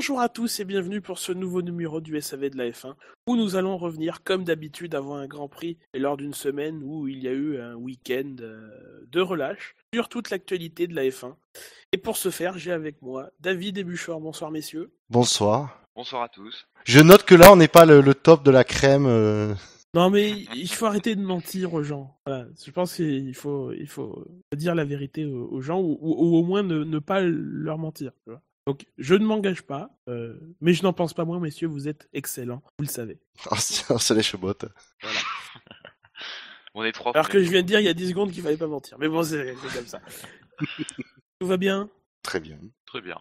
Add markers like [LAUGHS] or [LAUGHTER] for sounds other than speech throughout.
Bonjour à tous et bienvenue pour ce nouveau numéro du SAV de la F1 où nous allons revenir comme d'habitude avant un Grand Prix et lors d'une semaine où il y a eu un week-end euh, de relâche sur toute l'actualité de la F1. Et pour ce faire, j'ai avec moi David et Buchor. Bonsoir messieurs. Bonsoir. Bonsoir à tous. Je note que là, on n'est pas le, le top de la crème. euh. Non mais il faut arrêter de mentir aux gens. Voilà. Je pense qu'il faut, il faut dire la vérité aux, aux gens ou, ou- ou au moins ne, ne pas leur mentir. tu vois. Donc je ne m'engage pas, euh, mais je n'en pense pas moins, messieurs, vous êtes excellents, vous le savez. On se on se lèche botte. On est trois. Alors que les- je viens de dire il y a 10 secondes qu'il fallait pas mentir. Mais bon, c'est c'est comme ça. [LAUGHS] Tout va bien? Très bien. Très bien.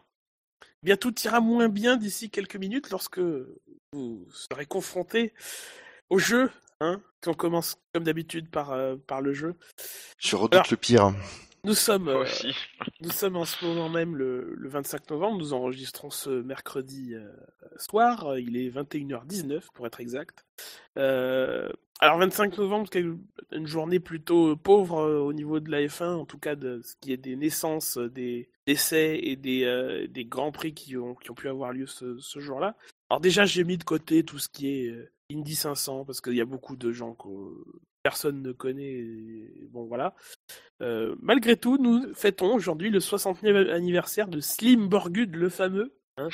Bien, tout ira moins bien d'ici quelques minutes lorsque vous serez confrontés au jeu. Hein on commence comme d'habitude par, euh, par le jeu. Je redoute Alors- le pire. Nous sommes, euh, aussi. nous sommes en ce moment même le, le 25 novembre. Nous enregistrons ce mercredi euh, soir. Il est 21h19 pour être exact. Euh, alors 25 novembre, c'est une journée plutôt pauvre au niveau de la F1, en tout cas de ce qui est des naissances, des décès et des, des grands prix qui ont, qui ont pu avoir lieu ce, ce jour-là. Alors déjà, j'ai mis de côté tout ce qui est Indy 500 parce qu'il y a beaucoup de gens personne ne connaît. et bon voilà. Euh, malgré tout, nous fêtons aujourd'hui le 60e anniversaire de Slim Borgud, le fameux. hein.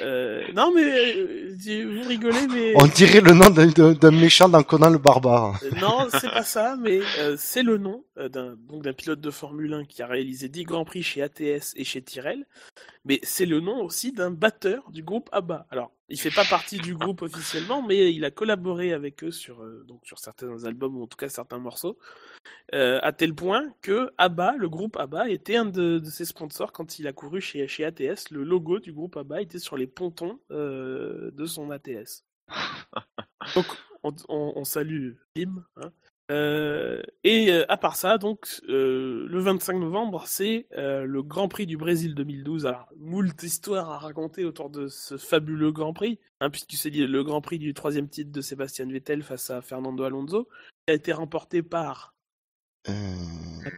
Euh, non mais euh, vous rigolez, mais On dirait le nom d'un- méchant dans Conan le barbare. non, c'est pas ça, mais c'est le nom d'un donc d'un pilote de Formule 1 qui a réalisé 10 grands prix chez ATS et chez Tyrrell, mais c'est le nom aussi d'un batteur du groupe ABBA. Alors, il fait pas partie du groupe officiellement, mais il a collaboré avec eux sur euh, donc sur certains albums ou en tout cas certains morceaux, euh, à tel point que ABBA, le groupe ABBA, était un de, de ses sponsors quand il a couru chez chez ATS. Le logo du groupe ABBA était sur les pontons euh, de son ATS. [LAUGHS] Donc, on, on- on salue Tim. hein. Euh, et euh, à part ça, donc euh, le 25 novembre, c'est euh, le Grand Prix du Brésil 2012. Alors, moult histoires à raconter autour de ce fabuleux Grand Prix, hein, puisque c'est le Grand Prix du troisième titre de Sébastien Vettel face à Fernando Alonso, qui a été remporté par Euh... 4,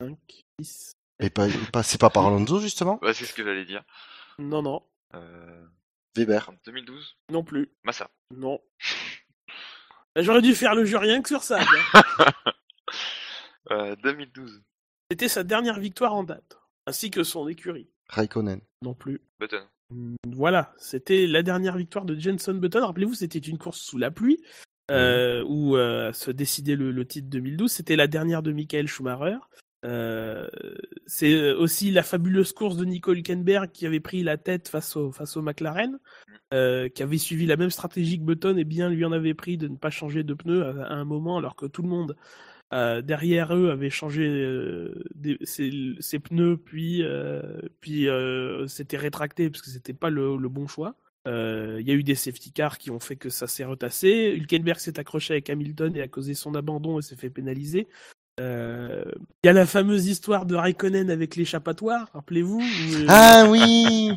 5, 6. Mais pas, pas- c'est pas par Alonso justement? Ouais, c'est ce que j'allais dire. Non, non, Euh, Weber. 2012. non plus, Massa. non. Bah, J'aurais dû faire le jeu rien que sur ça. quoi. [LAUGHS] Euh, 2012. C'était sa dernière victoire en date, ainsi que son écurie. Raikkonen. Non plus. Button. Mm, Voilà, c'était la dernière victoire de Jenson Button. Rappelez-vous, c'était une course sous la pluie euh, où euh, se décidait le, le titre 2012. C'était la dernière de Michael Schumacher. Euh, c'est aussi la fabuleuse course de Nico Hülkenberg qui avait pris la tête face au, face au McLaren, euh, qui avait suivi la même stratégie que Button et bien lui en avait pris de ne pas changer de pneus à, un moment alors que tout le monde euh, derrière eux avait changé euh, des- ses, pneus puis euh, puis euh, s'était rétracté parce que c'était pas le, le bon choix. Euh, Il y a eu des safety cars qui ont fait que ça s'est retassé. Hülkenberg s'est accroché avec Hamilton et a causé son abandon et s'est fait pénaliser. Euh, Il y a la fameuse histoire de Raikkonen avec l'échappatoire, rappelez-vous, où, euh, Ah [LAUGHS] oui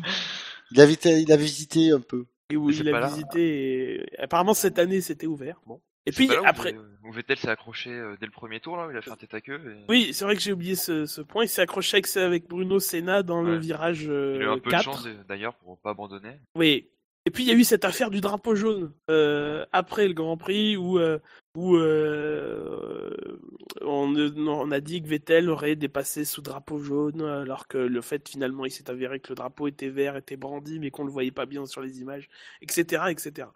il avait, il a visité un peu. et où il a visité. et Apparemment cette année c'était ouvert. Bon. Et puis pas là où- après, Où Vettel s'est accroché euh, dès le premier tour, là, où il a fait un tête à queue. Et... oui, c'est vrai que j'ai oublié ce, ce point. Il s'est accroché avec, avec Bruno Senna dans le virage Il a eu euh, un peu 4. de chance euh, d'ailleurs pour pas abandonner. Oui. Et puis il y a eu cette affaire du drapeau jaune euh, après le Grand Prix où euh, euh, on, a dit que Vettel aurait dépassé sous drapeau jaune alors que le fait finalement il s'est avéré que le drapeau était vert, était brandi mais qu'on le voyait pas bien sur les images, etc., etc.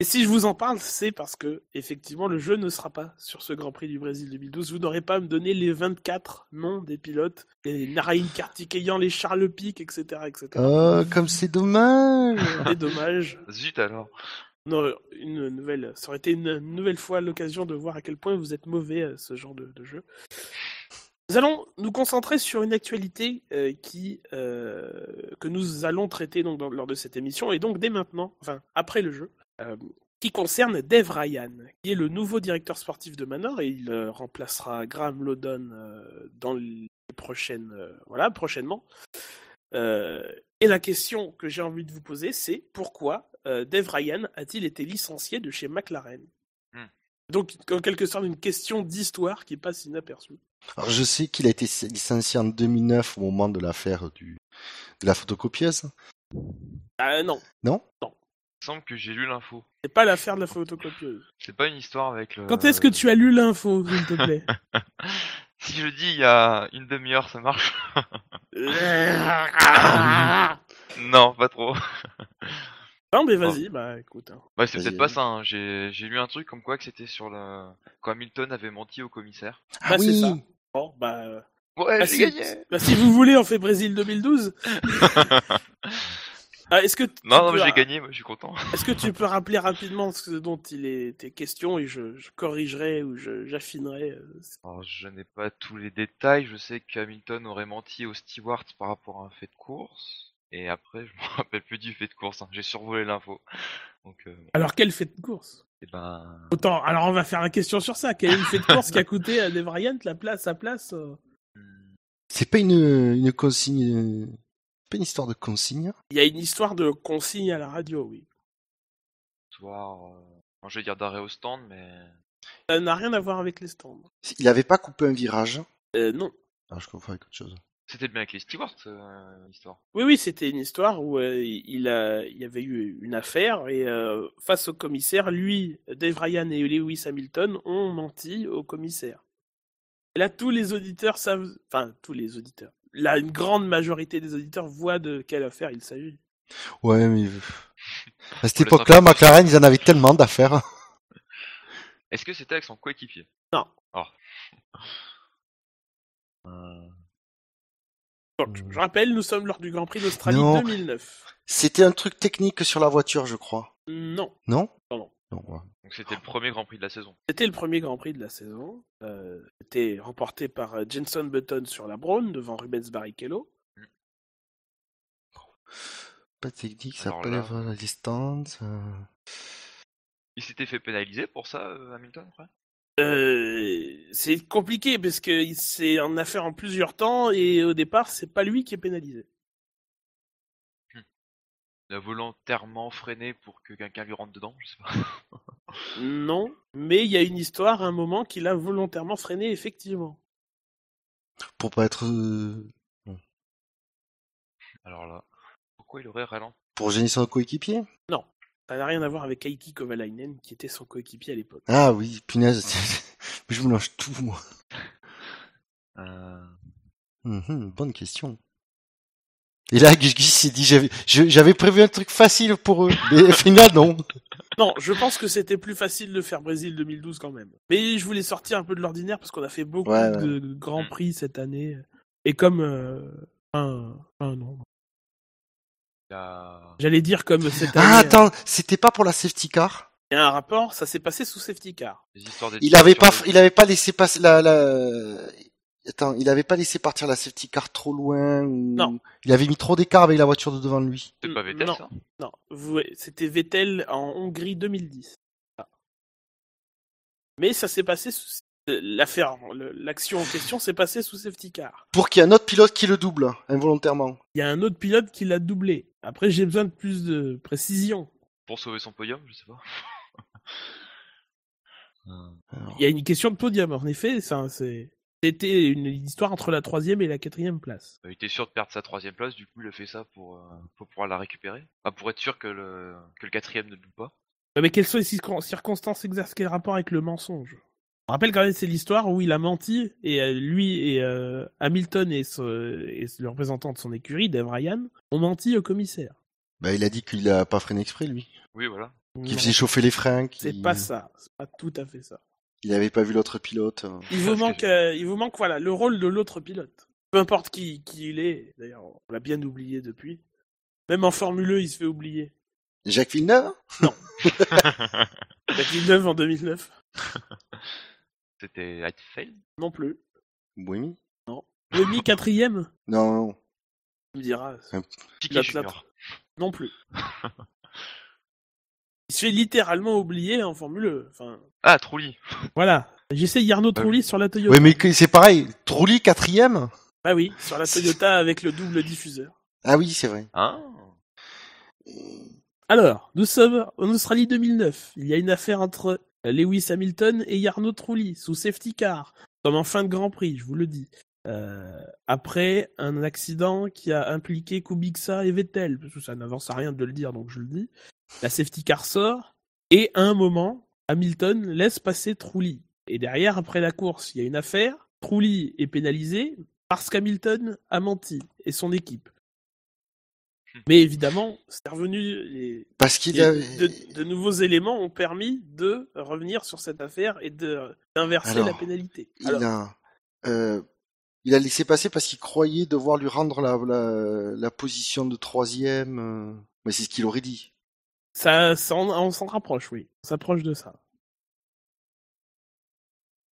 Et si je vous en parle, c'est parce que effectivement le jeu ne sera pas sur ce Grand Prix du Brésil 2012. Vous n'aurez pas à me donner les 24 noms des pilotes, les Narain Kartikeyan, les Charles Pic, etc., etc. Oh, comme c'est dommage C'est dommage. Zut alors. Non, une nouvelle, ça aurait été une nouvelle fois l'occasion de voir à quel point vous êtes mauvais à ce genre de, de jeu. Nous allons nous concentrer sur une actualité euh, qui euh, que nous allons traiter donc dans- lors de cette émission et donc dès maintenant, enfin après le jeu, euh, qui concerne Dave Ryan, qui est le nouveau directeur sportif de Manor et il euh, remplacera Graham Lodon euh, dans les prochaines, euh, voilà, prochainement. Euh, et la question que j'ai envie de vous poser, c'est pourquoi euh, Dave Ryan a-t-il été licencié de chez McLaren? Hmm. Donc, en quelque sorte, une question d'histoire qui passe inaperçue. Alors je sais qu'il a été licencié en 2009 au moment de l'affaire du de la photocopieuse. Ah non, Il me semble que j'ai lu l'info. c'est pas l'affaire de la photocopieuse. C'est pas une histoire avec le. Quand est-ce que tu as lu l'info, s'il te plaît [LAUGHS] Si je dis il y a une demi-heure, ça marche [LAUGHS] Non, pas trop. Non, mais vas-y, bah écoute. hein. Bah, c'est peut-être pas ça. hein. J'ai j'ai lu un truc comme quoi que c'était sur le. Quand Hamilton avait menti au commissaire. Ah Bah, c'est oui ça. Bon, bah, Ouais, bah, j'ai si, gagné bah, si vous voulez, on fait Brésil 2012. [LAUGHS] Ah, est-ce que tu Non, non, mais j'ai gagné, moi je suis content. [LAUGHS] Est-ce que tu peux rappeler [LAUGHS] rapidement ce dont il était question et je, je corrigerai ou j'affinerai euh, ce- Alors, je n'ai pas tous les détails. Je sais qu'Hamilton aurait menti au steward par rapport à un fait de course. Et après, je [LAUGHS] me rappelle plus du fait de course. hein. J'ai survolé l'info. Donc, euh, Alors, quel fait de course? Eh ben, Autant. Alors, on va faire une question sur ça. Quel est le fait de course qui a coûté à des variantes la place, sa place euh hmm, C'est pas une, une consigne, euh, pas une histoire de consigne. Il y a une histoire de consigne à la radio, oui. soir, euh, je vais dire d'arrêt au stand, mais Ça n'a rien à voir avec les stands. Il avait pas coupé un virage. Euh, non. Ah, je confonds avec autre chose. c'était bien avec les stewards, euh, l'histoire. Oui, oui, c'était une histoire où euh, il, a, il y avait eu une affaire et euh, face au commissaire, lui, Dave Ryan et Lewis Hamilton ont menti au commissaire. Et là, tous les auditeurs savent, enfin, tous les auditeurs, là, une grande majorité des auditeurs voient de quelle affaire il s'agit. Ouais, mais à cette époque-là, McLaren, ils en avaient tellement d'affaires. [LAUGHS] Est-ce que c'était avec son coéquipier? Non. Oh. Euh, Donc, je rappelle, nous sommes lors du Grand Prix d'Australie Non. 2009. C'était un truc technique sur la voiture, je crois. Non, Non? Donc c'était le premier Grand Prix de la saison. C'était le premier Grand Prix de la saison. Euh, C'était remporté par euh, Jenson Button sur la Brown devant Rubens Barrichello. Pas technique, ça Alors peut là- être la distance. euh. Il s'était fait pénaliser pour ça, euh, Hamilton, après? Euh, c'est compliqué parce que c'est en affaire en plusieurs temps et au départ c'est pas lui qui est pénalisé. Il a volontairement freiné pour que quelqu'un lui rentre dedans, je sais pas. Non, mais il y a une histoire à un moment qu'il a volontairement freiné effectivement. Pour pas être. euh, Alors là, pourquoi il aurait ralenti? Pour gêner son coéquipier? Ça n'a rien à voir avec Heikki Kovalainen qui était son coéquipier à l'époque. Ah oui, punaise. [LAUGHS] je me lâche tout, moi. euh... Mhm, bonne question. Et là, Guy s'est dit, j'avais, prévu un truc facile pour eux. Mais au final, non. [LAUGHS] Non, je pense que c'était plus facile de faire Brésil 2012 quand même. Mais je voulais sortir un peu de l'ordinaire parce qu'on a fait beaucoup Ouais, de grands prix cette année. Et comme euh, un, un non. J'allais dire comme cette année. Ah, attends, c'était pas pour la safety car? Il y a un rapport, ça s'est passé sous safety car. des Il avait pas, il avait pas laissé passer la, la... Attends, il avait pas laissé partir la safety car trop loin ou... Non. Il avait mis trop d'écart avec la voiture de devant lui? C'est pas Vettel, Non. ça? Non, vous- c'était Vettel en Hongrie 2010. Ah. Mais ça s'est passé sous l'affaire, le- l'action en question s'est passée sous safety car. Pour qu'il y ait un autre pilote qui le double, involontairement. Il y a un autre pilote qui l'a doublé. Après, j'ai besoin de plus de précision. Pour sauver son podium, je sais pas. Euh, Alors, Il y a une question de podium, en effet. ça, c'est- C'était une histoire entre la troisième et la quatrième place. Il était sûr de perdre sa troisième place, du coup il a fait ça pour, euh, pour pouvoir la récupérer. Enfin, pour être sûr que le, que le quatrième ne double pas. Mais quelles sont les circon- circonstances exactes? Quel rapport avec le mensonge? On rappelle quand même c'est l'histoire où il a menti et euh, lui et euh, Hamilton et, ce- et le représentant de son écurie, Dave Ryan, ont menti au commissaire. bah, il a dit qu'il a pas freiné exprès, lui. Oui, voilà. Qu'il Non, faisait chauffer les freins. C'est pas ça, c'est pas tout à fait ça. Il avait pas vu l'autre pilote. euh. Il vous manque, euh, il vous manque voilà le rôle de l'autre pilote. Peu importe qui, qui il est. D'ailleurs, on l'a bien oublié depuis. Même en Formule 1, il se fait oublier. Jacques Villeneuve? [LAUGHS] [LAUGHS] Jacques Villeneuve en 2009, [LAUGHS] C'était Heidfeld non plus. Oui. Demi quatrième, Non, non. tu me diras. Piquet Junior. Non plus. Il se fait littéralement oublier en Formule 1. Enfin, Ah, Trulli voilà. J'essaie Yarno Ah Trulli oui. sur la Toyota. Ouais, mais c'est pareil. Trulli quatrième Ah oui, sur la Toyota avec le double diffuseur. Ah oui, c'est vrai. Hein Alors, nous sommes en Australie 2009. Il y a une affaire entre Lewis Hamilton et Yarno Trulli sous safety car. Comme en fin de Grand Prix, je vous le dis. euh, après un accident qui a impliqué Kubica et Vettel, parce que ça n'avance à rien de le dire, donc je le dis. La safety car sort, et à un moment, Hamilton laisse passer Trulli. Et derrière, après la course, il y a une affaire. Trulli est pénalisé parce qu'Hamilton a menti, et son équipe. Mais évidemment, c'est revenu. Les, Parce qu'il de, de nouveaux éléments ont permis de revenir sur cette affaire et d'inverser la pénalité. il Alors, a, euh, il a laissé passer parce qu'il croyait devoir lui rendre la, la, la position de troisième. euh, Mais c'est ce qu'il aurait dit. Ça, ça on, on s'en rapproche, oui. On s'approche de ça.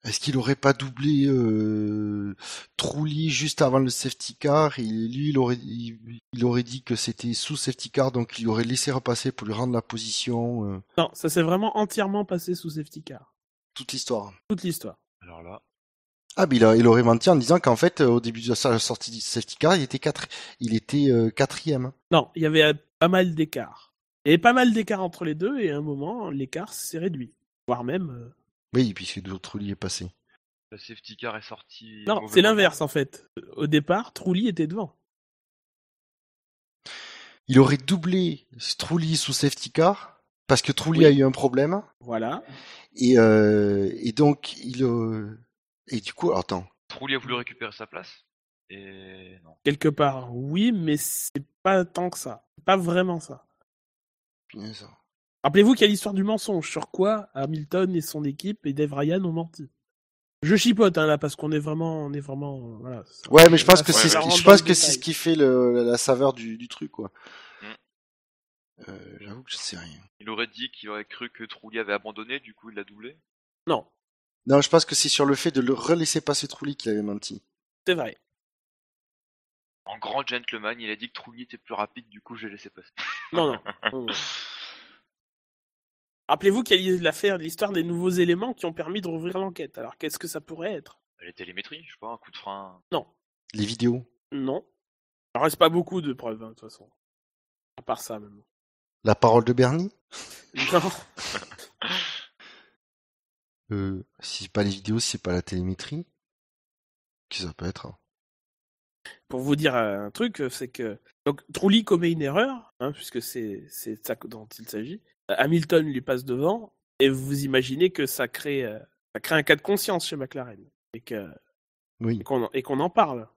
Est-ce qu'il aurait pas doublé euh, Trulli juste avant le safety car? Et lui il aurait il, il aurait dit que c'était sous safety car donc il aurait laissé repasser pour lui rendre la position euh, Non, ça s'est vraiment entièrement passé sous safety car. toute l'histoire. Toute l'histoire. Alors là, Ah mais il, a- il aurait menti en disant qu'en fait au début de sa sortie du safety car il était quatre il était euh, quatrième. Non, il y avait pas mal d'écart. Il y avait pas mal d'écart entre les deux et à un moment, l'écart s'est réduit. Voire même. euh, Oui puisque Trulli est passé. la safety car est sortie. Non, c'est l'inverse en fait. Au départ, Trulli était devant. Il aurait doublé Trulli sous safety car parce que Trulli Oui. a eu un problème Voilà. et euh, et donc il euh, et du coup attends Trulli a voulu récupérer sa place. Et non. Quelque part, oui, mais c'est pas tant que ça. C'est Pas vraiment ça. Rappelez-vous qu'il y a l'histoire du mensonge, sur quoi Hamilton et son équipe et Dave Ryan ont menti. Je chipote hein, là parce qu'on est vraiment, on est vraiment, euh, voilà. Ouais, mais je pense que c'est ce qui, je pense que c'est ce qui fait le, la saveur du, du truc, quoi. Mm. Euh, J'avoue que je sais rien. Il aurait dit qu'il aurait cru que Trulli avait abandonné, du coup il l'a doublé? Non, Non, je pense que c'est sur le fait de le relaisser passer Trulli qu'il avait menti. c'est vrai. En grand gentleman, il a dit que Trulli était plus rapide, du coup j'ai laissé passer. Non, non. [LAUGHS] Rappelez-vous qu'il y a eu l'affaire, l'histoire des nouveaux éléments qui ont permis de rouvrir l'enquête. Alors qu'est-ce que ça pourrait être? Les télémétries, je sais pas, un coup de frein. Non, Les vidéos, non. Il reste pas beaucoup de preuves hein, de toute façon. À part ça même. la parole de Bernie? [LAUGHS] Non. Euh, si c'est pas les vidéos, si c'est pas la télémétrie, qui ça peut être hein? Pour vous dire un truc, c'est que donc Trulli commet une erreur, hein, puisque c'est c'est ça dont il s'agit. Hamilton lui passe devant, et vous imaginez que ça crée ça crée un cas de conscience chez McLaren et que Oui. et qu'on et qu'on en parle.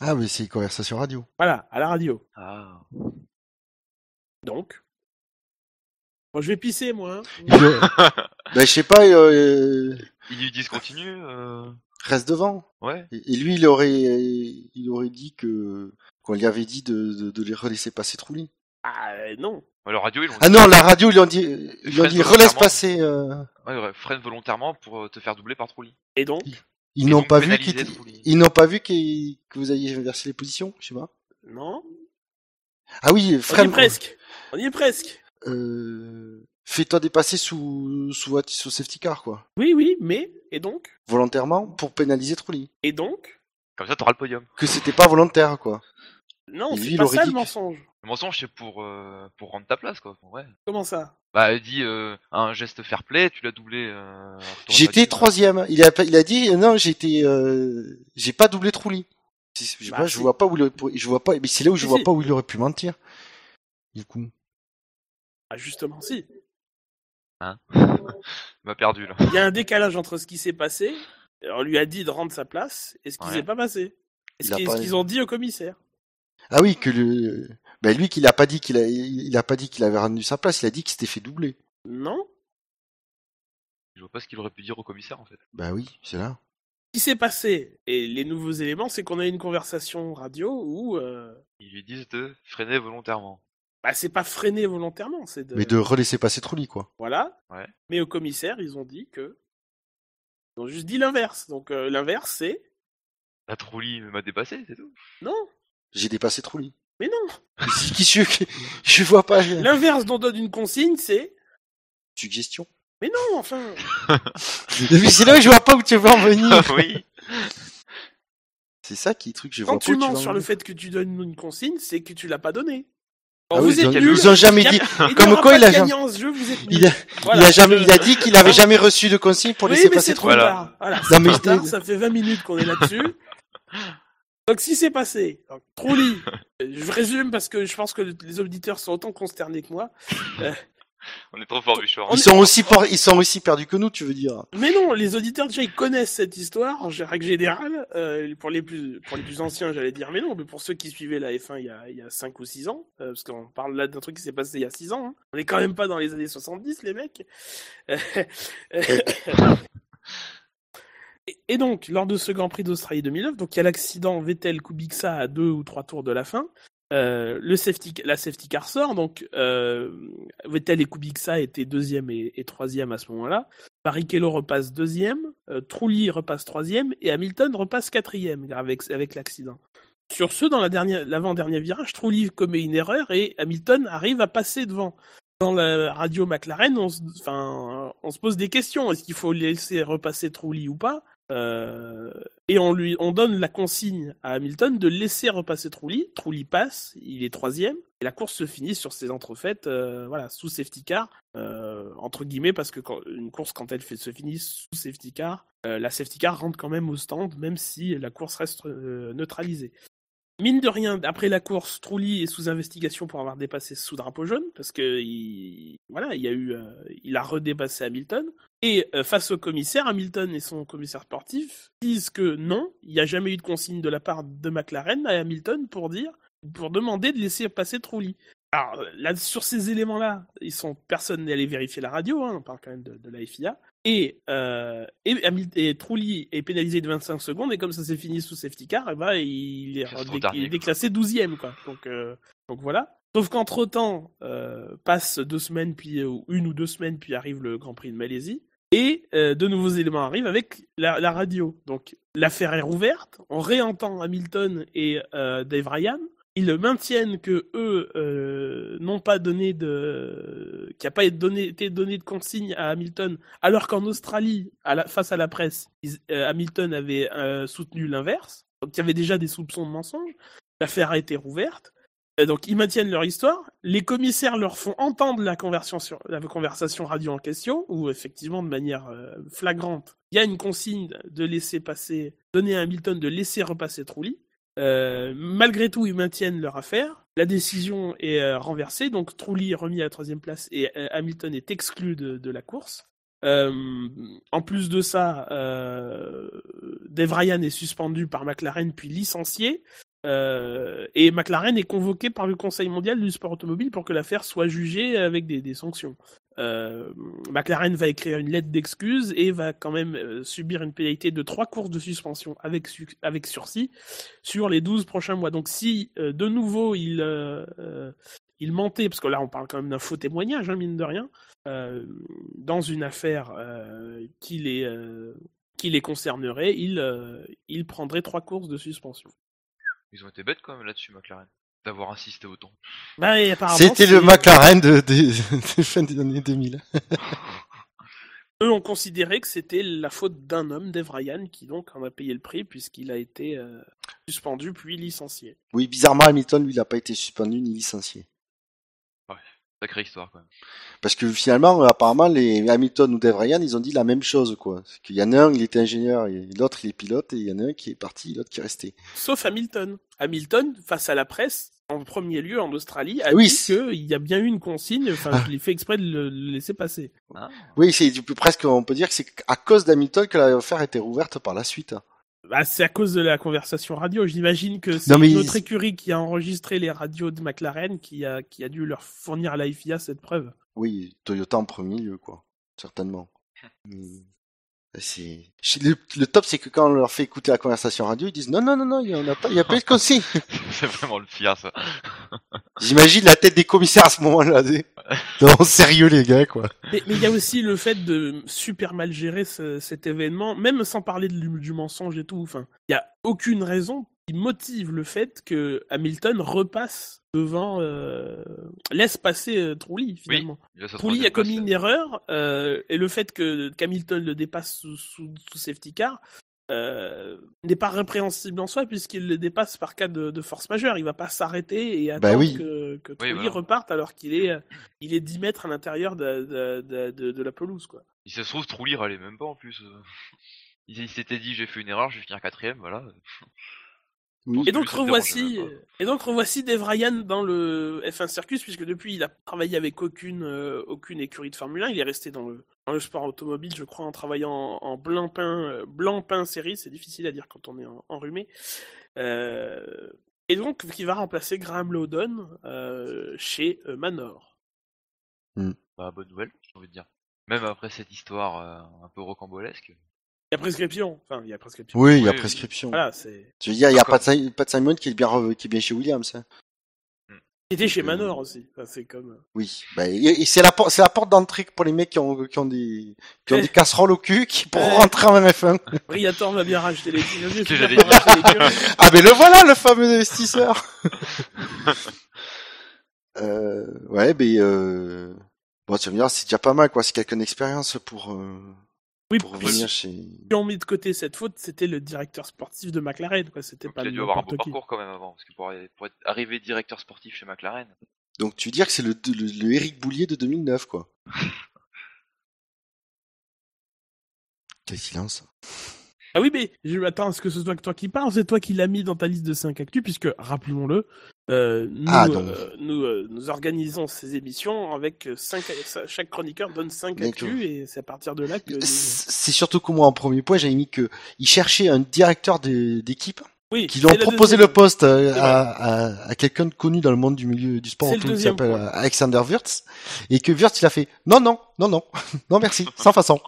Ah, mais c'est une conversation radio. Voilà, à la radio. Ah. Donc, bon, je vais pisser moi. hein. Il, euh, bah, je sais pas, euh, Il lui discontinue euh... reste devant. Ouais. Et, et lui, il aurait, il aurait dit que qu'on lui avait dit de, de, de les relaisser passer Trulli. Ah euh, non. Ouais, le radio, ils l'ont Ah non, la radio, ils lui ont dit, ils ont freine dit relaisse passer. euh, Ouais, ouais, freine volontairement pour euh, te faire doubler par Trulli. Et donc, Ils n'ont pas vu qu'ils ils n'ont pas vu que vous aviez inversé les positions, je sais pas. non. Ah oui, On y freine. est presque. On y est presque. Euh, fais-toi dépasser sous sous sous safety car quoi, Oui, oui, mais et donc volontairement pour pénaliser Trulli. Et donc Comme ça, t'auras le podium. Que c'était pas volontaire quoi. Non, c'est il pas ça dit le mensonge. Le mensonge, c'est pour, euh, pour rendre ta place, quoi. Ouais. Comment ça? Bah, elle dit euh, un geste fair play, tu l'as doublé. Euh, J'étais troisième. Il a il a dit non, j'étais euh, j'ai pas doublé Trulli. Je Bah, pas, je si. vois pas où il aurait- je vois pas mais c'est là où je vois pas où il aurait pu mentir. Du coup. Ah, justement, si. [LAUGHS] Il m'a perdu, là. Il y a un décalage entre ce qui s'est passé, on lui a dit de rendre sa place, et ce qui Ouais. s'est pas passé. Et ce pas- qu'ils ont dit au commissaire. Ah oui, que le ben lui qu'il a pas dit qu'il a il il a pas dit qu'il avait rendu sa place, il a dit qu'il s'était fait doubler. Non Je vois pas ce qu'il aurait pu dire au commissaire, en fait. Bah oui, c'est là. Ce qui s'est passé, et les nouveaux éléments, c'est qu'on a eu une conversation radio où euh, Ils lui disent de freiner volontairement. Bah, c'est pas freiné volontairement, c'est de... Mais de relaisser passer Trulli quoi. Voilà. Ouais. Mais au commissaire, ils ont dit que... Ils ont juste dit l'inverse. Donc euh, l'inverse, c'est... La Trulli m'a dépassé, c'est tout. Non J'ai dépassé Trulli. Mais non [LAUGHS] C'est qui je, je vois pas. L'inverse dont donne une consigne, c'est... Suggestion. Mais non, enfin... [LAUGHS] Mais c'est là où je vois pas où tu veux en venir. [LAUGHS] oui. C'est ça qui est truc, je Quand vois tu mens sur le fait que tu donnes une consigne, c'est que tu l'as pas donnée. Ah vous oui, ils êtes ont- jamais dit. comme quoi il a jamais- Il a, Voilà, il a jamais, je- il a dit qu'il avait jamais reçu de consigne pour oui, laisser passer trop. Voilà. Non, mais tard, ça fait 20 minutes qu'on est là-dessus. Donc, si c'est passé, donc, Trulli, [LAUGHS] je résume parce que je pense que les auditeurs sont autant consternés que moi. Euh, On est trop fort, Bouchard. Ils sont aussi por- ils sont aussi perdus que nous, tu veux dire Mais non, les auditeurs déjà ils connaissent cette histoire en règle générale. Euh, pour les plus pour les plus anciens, j'allais dire mais non, mais pour ceux qui suivaient la F1 il y a il y a 5 ou 6 ans euh, parce qu'on parle là d'un truc qui s'est passé il y a 6 ans. hein. On est quand même pas dans les années 70 les mecs. [LAUGHS] Et- Et donc, lors de ce Grand Prix d'Australie 2009, donc il y a l'accident Vettel-Kubica à deux ou trois tours de la fin. Euh, le safety, la safety car sort, donc euh, Vettel et Kubica étaient deuxième et, troisième à ce moment-là. Barrichello repasse deuxième, euh, Trulli repasse troisième et Hamilton repasse quatrième avec, avec l'accident. Sur ce, dans l'avant-dernier virage, Trulli commet une erreur et Hamilton arrive à passer devant. Dans la radio McLaren, on se, on se pose des questions. Est-ce qu'il faut laisser repasser Trulli ou pas? Euh, Et on lui, on donne la consigne à Hamilton de laisser repasser Trulli. Trulli passe, il est troisième. Et la course se finit sur ses entrefaites, euh, voilà, sous safety car, euh, entre guillemets, parce que quand, une course, quand elle se finit sous safety car, la safety car rentre quand même au stand, même si la course reste neutralisée. Mine de rien, après la course, Trulli est sous investigation pour avoir dépassé sous drapeau jaune, parce que il, voilà, il euh, a redépassé Hamilton. Et euh, face au commissaire, Hamilton et son commissaire sportif disent que non, il n'y a jamais eu de consigne de la part de McLaren à Hamilton pour dire, pour demander de laisser passer Trulli. Alors là, sur ces éléments-là, ils sont personne n'est allé vérifier la radio, hein, on parle quand même de, de la FIA. Et, euh, et, Trulli est pénalisé de 25 secondes et comme ça s'est fini sous safety car, et ben, il est, dé- dernier, il est quoi. déclassé 12e quoi. Donc, euh, donc voilà. Sauf qu'entre temps, euh, passe deux semaines puis ou une ou deux semaines puis arrive le Grand Prix de Malaisie et euh, de nouveaux éléments arrivent avec la, la radio. Donc l'affaire est rouverte, on réentend Hamilton et euh, Dave Ryan. Ils maintiennent que eux euh, n'ont pas donné de, qu'il n'y a pas été donné, été donné de consigne à Hamilton, alors qu'en Australie, face à la presse, euh, Hamilton avait euh, soutenu l'inverse. Donc il y avait déjà des soupçons de mensonge. L'affaire a été rouverte. Donc ils maintiennent leur histoire. Les commissaires leur font entendre la, conversion sur, la conversation radio en question, où effectivement de manière flagrante, il y a une consigne de laisser passer, donner à Hamilton de laisser repasser Trulli. Euh, malgré tout, ils maintiennent leur affaire. La décision est euh, renversée, donc Trulli est remis à la troisième place et euh, Hamilton est exclu de, la course. En plus de ça, Dave Ryan est suspendu par McLaren puis licencié. Et McLaren est convoqué par le Conseil mondial du sport automobile pour que l'affaire soit jugée avec des sanctions. Euh, McLaren va écrire une lettre d'excuse et va quand même euh, subir une pénalité de trois courses de suspension avec, avec sursis sur les 12 prochains mois. Donc si euh, de nouveau il, il mentait, parce que là on parle quand même d'un faux témoignage, hein, mine de rien, dans une affaire qui, les, qui les concernerait, il, il prendrait trois courses de suspension. Ils ont été bêtes quand même là-dessus, McLaren. D'avoir insisté autant. Bah, C'était le McLaren de, des des fin des années 2000. [LAUGHS] Eux ont considéré que c'était la faute d'un homme, Dave Ryan, qui donc en a payé le prix puisqu'il a été euh, suspendu puis licencié. Oui, bizarrement, Hamilton, lui, il n'a pas été suspendu ni licencié. Sacrée histoire quand même. Parce que finalement, apparemment, les Hamilton ou Dave Ryan, ils ont dit la même chose, quoi. Qu'il y en a un, il était ingénieur, et l'autre, il est pilote, et il y en a un qui est parti, l'autre qui est resté. Sauf Hamilton. Hamilton, face à la presse, en premier lieu en Australie, a Oui, dit c'est- qu'il y a bien eu une consigne, enfin, Ah. qu'il est fait exprès de le, laisser passer. Ah. Oui, c'est du- presque, on peut dire que c'est à cause d'Hamilton que l'affaire a été rouverte par la suite. Bah, c'est à cause de la conversation radio. J'imagine que c'est il- autre écurie qui a enregistré les radios de McLaren qui a, qui a dû leur fournir à la FIA cette preuve. Oui, Toyota en premier lieu, quoi. Certainement. Mais [LAUGHS] C'est le, le top, c'est que quand on leur fait écouter la conversation radio, ils disent non, non, non, non, il y en a pas, il y a pas eu de consigne. C'est vraiment le pire ça. [LAUGHS] J'imagine la tête des commissaires à ce moment-là. des- Non, sérieux les gars, quoi. Mais mais il y a aussi le fait de super mal gérer ce- cet événement, même sans parler de, du mensonge et tout. Enfin, il y a aucune raison qui motive le fait que Hamilton repasse devant, euh, laisse passer euh, Trulli finalement. Il a sa Trulli a commis place, une erreur euh, et le fait que qu'Hamilton le dépasse sous, sous, sous safety car euh, n'est pas répréhensible en soi puisqu'il le dépasse par cas de, de force majeure. Il va pas s'arrêter et Bah attendre oui. que, que Trulli voilà. reparte alors qu'il est, euh, il est 10 mètres à l'intérieur de, de, de, de- de la pelouse. Quoi. Il se trouve, Trulli râlait même pas en plus. euh. Il, il s'était dit j'ai fait une erreur, je vais finir quatrième, voilà. Et donc revoici, et donc revoici Dave Ryan dans le F1 Circus puisque depuis il a travaillé avec aucune euh, aucune écurie de Formule 1. Il est resté dans le dans le sport automobile, je crois, en travaillant en, en blanc pain blanc pain série. C'est difficile à dire quand on est en, enrhumé. Euh, et donc qui va remplacer Graham Lowdon euh, chez euh, Manor. Bah, bonne nouvelle, j'ai envie de dire. Même après cette histoire euh, un peu rocambolesque. Il y a prescription. Enfin, il y a prescription. Oui, il y a prescription. Voilà, c'est. Je veux dire, il y a pas de, Si- pas de Simon qui est bien, re- qui est bien chez Williams. hein. Il était chez Euh, Manor aussi. Enfin, c'est comme. euh, Oui. Bah, c'est la, por- la porte d'entrée pour les mecs qui ont, qui ont des, qui ont des [LAUGHS] casseroles au cul, qui pourront Ouais. rentrer en F1. Briator va bien racheter les. [LAUGHS] l'écurie. Ah, mais le voilà, le fameux investisseur. [LAUGHS] euh, ouais, mais, euh, bon, tu vas me dire, c'est déjà pas mal, quoi. C'est quelqu'un d'expérience pour, euh, Oui, pour puis venir chez, si on met de côté cette faute, c'était le directeur sportif de McLaren, quoi. C'était Donc pas il a dû avoir un beau qui. parcours quand même avant, parce que pour, pour être arrivé directeur sportif chez McLaren, donc tu veux dire que c'est le, le, le Eric Boulier de 2009, quoi. [LAUGHS] Quel silence. Ah oui, mais je m'attends à ce que ce soit que toi qui parles. C'est toi qui l'as mis dans ta liste de 5 actus, puisque, rappelons-le, euh, nous, Ah, euh, nous, euh, nous organisons ces émissions avec 5, chaque chroniqueur donne 5 D'accord. actus, et c'est à partir de là que nous... C'est surtout que moi, en premier point, j'avais mis que il cherchait un directeur d'équipe Oui, qui lui ont proposé deuxième. le poste euh, à, à, à quelqu'un de connu dans le monde du milieu du sport qui s'appelle euh, Alexander Wirtz et que Wirtz il a fait non non non non [LAUGHS] non merci sans façon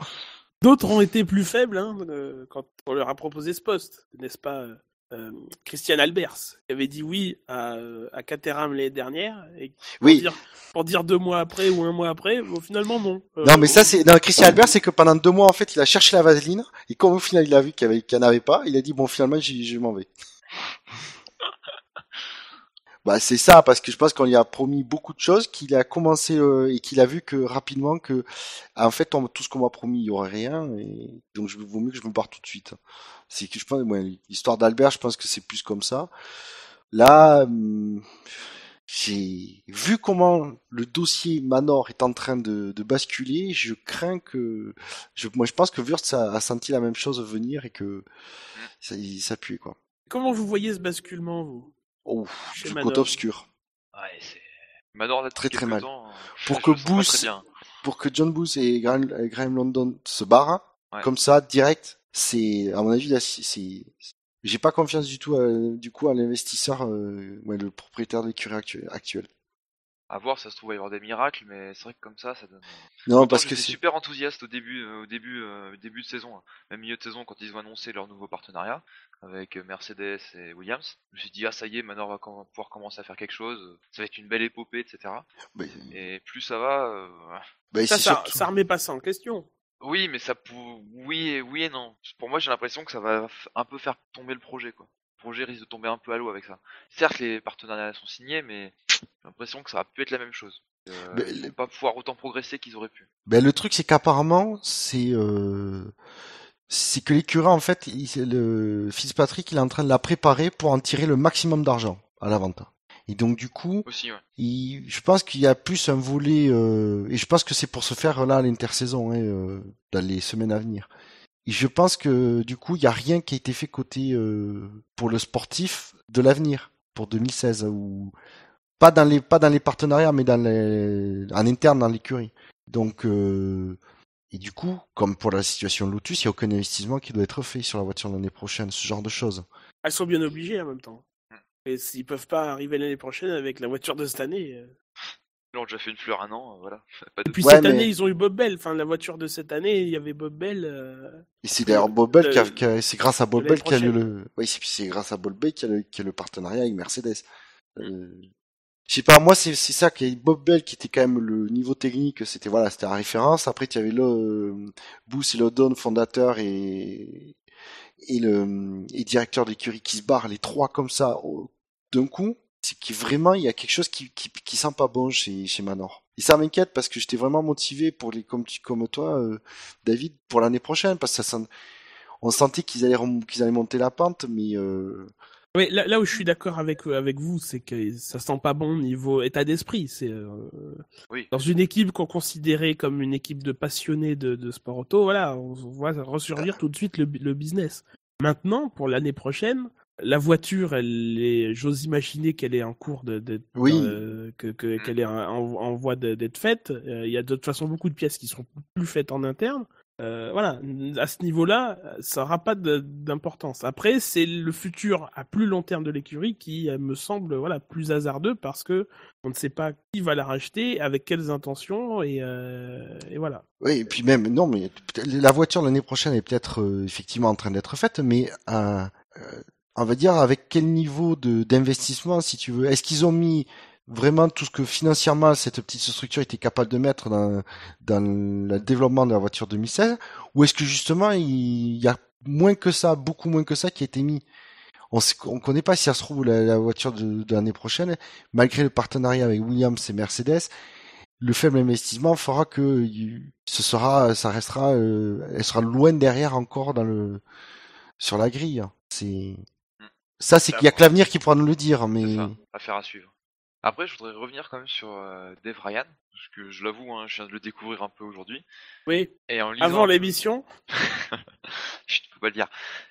D'autres ont été plus faibles hein, euh, quand on leur a proposé ce poste, n'est-ce pas euh, Christian Albers, qui avait dit oui à, euh, à Caterham l'année dernière, et pour, oui dire, pour dire deux mois après ou un mois après, bon, finalement non. Euh, non mais ça c'est non Christian Albert c'est que pendant deux mois en fait il a cherché la vaseline et comme au final il a vu qu'il n'y en avait pas il a dit bon finalement j'y- je m'en vais bah c'est ça parce que je pense qu'on lui a promis beaucoup de choses qu'il a commencé euh, et qu'il a vu que rapidement que en fait on- tout ce qu'on m'a promis il y aurait rien et donc je vaut mieux que je me barre tout de suite. C'est que je pense ouais, l'histoire d'Albert je pense que c'est plus comme ça. Là hum, j'ai vu comment le dossier Manor est en train de, de basculer je crains que je, moi je pense que Wurtz a, a senti la même chose venir et que ça, il s'appuie quoi. Comment vous voyez ce basculement, vous? Oh, Chez du Manor. côté obscur ouais, c'est. Manor là Très, très mal. temps, euh, Pour que Booth- pour que John Booth et Graham, euh, Graham London se barrent Ouais. comme ça direct c'est à mon avis là c'est j'ai pas confiance du tout à- du coup à l'investisseur euh, ouais, le propriétaire de l'écurie actu- actuelle À voir, ça se trouve, il va y avoir des miracles, mais c'est vrai que comme ça, ça donne. non Autant parce que j'étais c'est super enthousiaste au début, euh, au début, euh, début de saison, hein. même milieu de saison, quand ils ont annoncé leur nouveau partenariat avec euh, Mercedes et Williams. Je me suis dit, ah ça y est, maintenant on va com- pouvoir commencer à faire quelque chose. Ça va être une belle épopée, etc. mais- Et plus ça va, euh, bah, Ça, ça, surtout- ça remet pas ça en question. oui, mais ça pou... oui et oui et non. Pour moi, j'ai l'impression que ça va un peu faire tomber le projet, quoi. Le projet risque de tomber un peu à l'eau avec ça. Certes, les partenariats sont signés, mais j'ai l'impression que ça va plus être la même chose. Euh, Mais ils le- vont pas pouvoir autant progresser qu'ils auraient pu. Ben, le truc, c'est qu'apparemment, c'est euh, c'est que l'écurie, en fait, il, le Fitzpatrick, il est en train de la préparer pour en tirer le maximum d'argent à la vente. Et donc, du coup, Aussi, ouais. il, je pense qu'il y a plus un volet, euh, et je pense que c'est pour se faire là l'intersaison, hein, euh, dans les semaines à venir. Et je pense que du coup, il y a rien qui a été fait côté euh, pour le sportif de l'avenir pour 2016 ou pas dans les pas dans les partenariats, mais dans les en interne dans l'écurie. Donc euh, et du coup, comme pour la situation Lotus, il n'y a aucun investissement qui doit être fait sur la voiture l'année prochaine, ce genre de choses. Elles sont bien obligées en même temps. Et s'ils peuvent pas arriver l'année prochaine avec la voiture de cette année. Ils ont déjà fait une fleur un an, euh, voilà. [LAUGHS] Pas Et puis Ouais, cette mais- année, ils ont eu Bob Bell. Enfin, la voiture de cette année, il y avait Bob Bell. euh, Et c'est d'ailleurs Bob Bell qui a, Euh, qui a- c'est grâce à Bob Bell qu'il y a eu le, oui, c'est, c'est grâce à Bob Bell qu'il y a le, qu'il y a le partenariat avec Mercedes. Euh, je sais pas, moi c'est, c'est ça qui Bob Bell qui était quand même le niveau technique, c'était voilà, c'était la référence. Après, tu avais le euh, Booth et Lodon, fondateur et et le et directeur d'écurie qui se barrent les trois comme ça au- d'un coup. C'est que vraiment il y a quelque chose qui qui, qui sent pas bon chez chez Manor. Et ça m'inquiète parce que j'étais vraiment motivé pour les comme tu comme toi, euh, David, pour l'année prochaine parce que ça sent on sentait qu'ils allaient qu'ils allaient monter la pente, mais euh, Oui, là, là où je suis d'accord avec avec vous, c'est que ça sent pas bon niveau état d'esprit. C'est euh, Oui. dans une équipe qu'on considérait comme une équipe de passionnés de, de sport auto. Voilà, on voit ressurgir tout de suite le, le business. Maintenant, pour l'année prochaine, la voiture, elle est, j'ose imaginer qu'elle est en cours de, de Oui. euh, que que- qu'elle est en, en- voie de- d'être faite. Euh, Il y a de toute façon beaucoup de pièces qui seront plus faites en interne. Euh, voilà, à ce niveau-là, ça n'aura pas de- d'importance. Après, c'est le futur à plus long terme de l'écurie qui me semble voilà plus hasardeux parce que on ne sait pas qui va la racheter, avec quelles intentions et, euh, et voilà. Oui, et puis même, non, mais la voiture l'année prochaine est peut-être euh, effectivement en train d'être faite, mais euh, euh, on va dire avec quel niveau de d'investissement, si tu veux. Est-ce qu'ils ont mis vraiment tout ce que financièrement cette petite structure était capable de mettre dans, dans le développement de la voiture 2016, ou est-ce que justement il y a moins que ça, beaucoup moins que ça qui a été mis? On ne on connaît pas si ça se trouve la, la voiture de, de l'année prochaine, malgré le partenariat avec Williams et Mercedes, le faible investissement fera que ce sera, ça restera, euh, elle sera loin derrière encore dans le sur la grille. C'est ça, c'est qu'il y a que l'avenir qui pourra nous le dire, mais affaire à suivre. Après, je voudrais revenir quand même sur euh, Dave Ryan, parce que je l'avoue, hein, je viens de le découvrir un peu aujourd'hui. Oui, Et en lisant avant l'émission. [LAUGHS] Chut, faut pas le dire.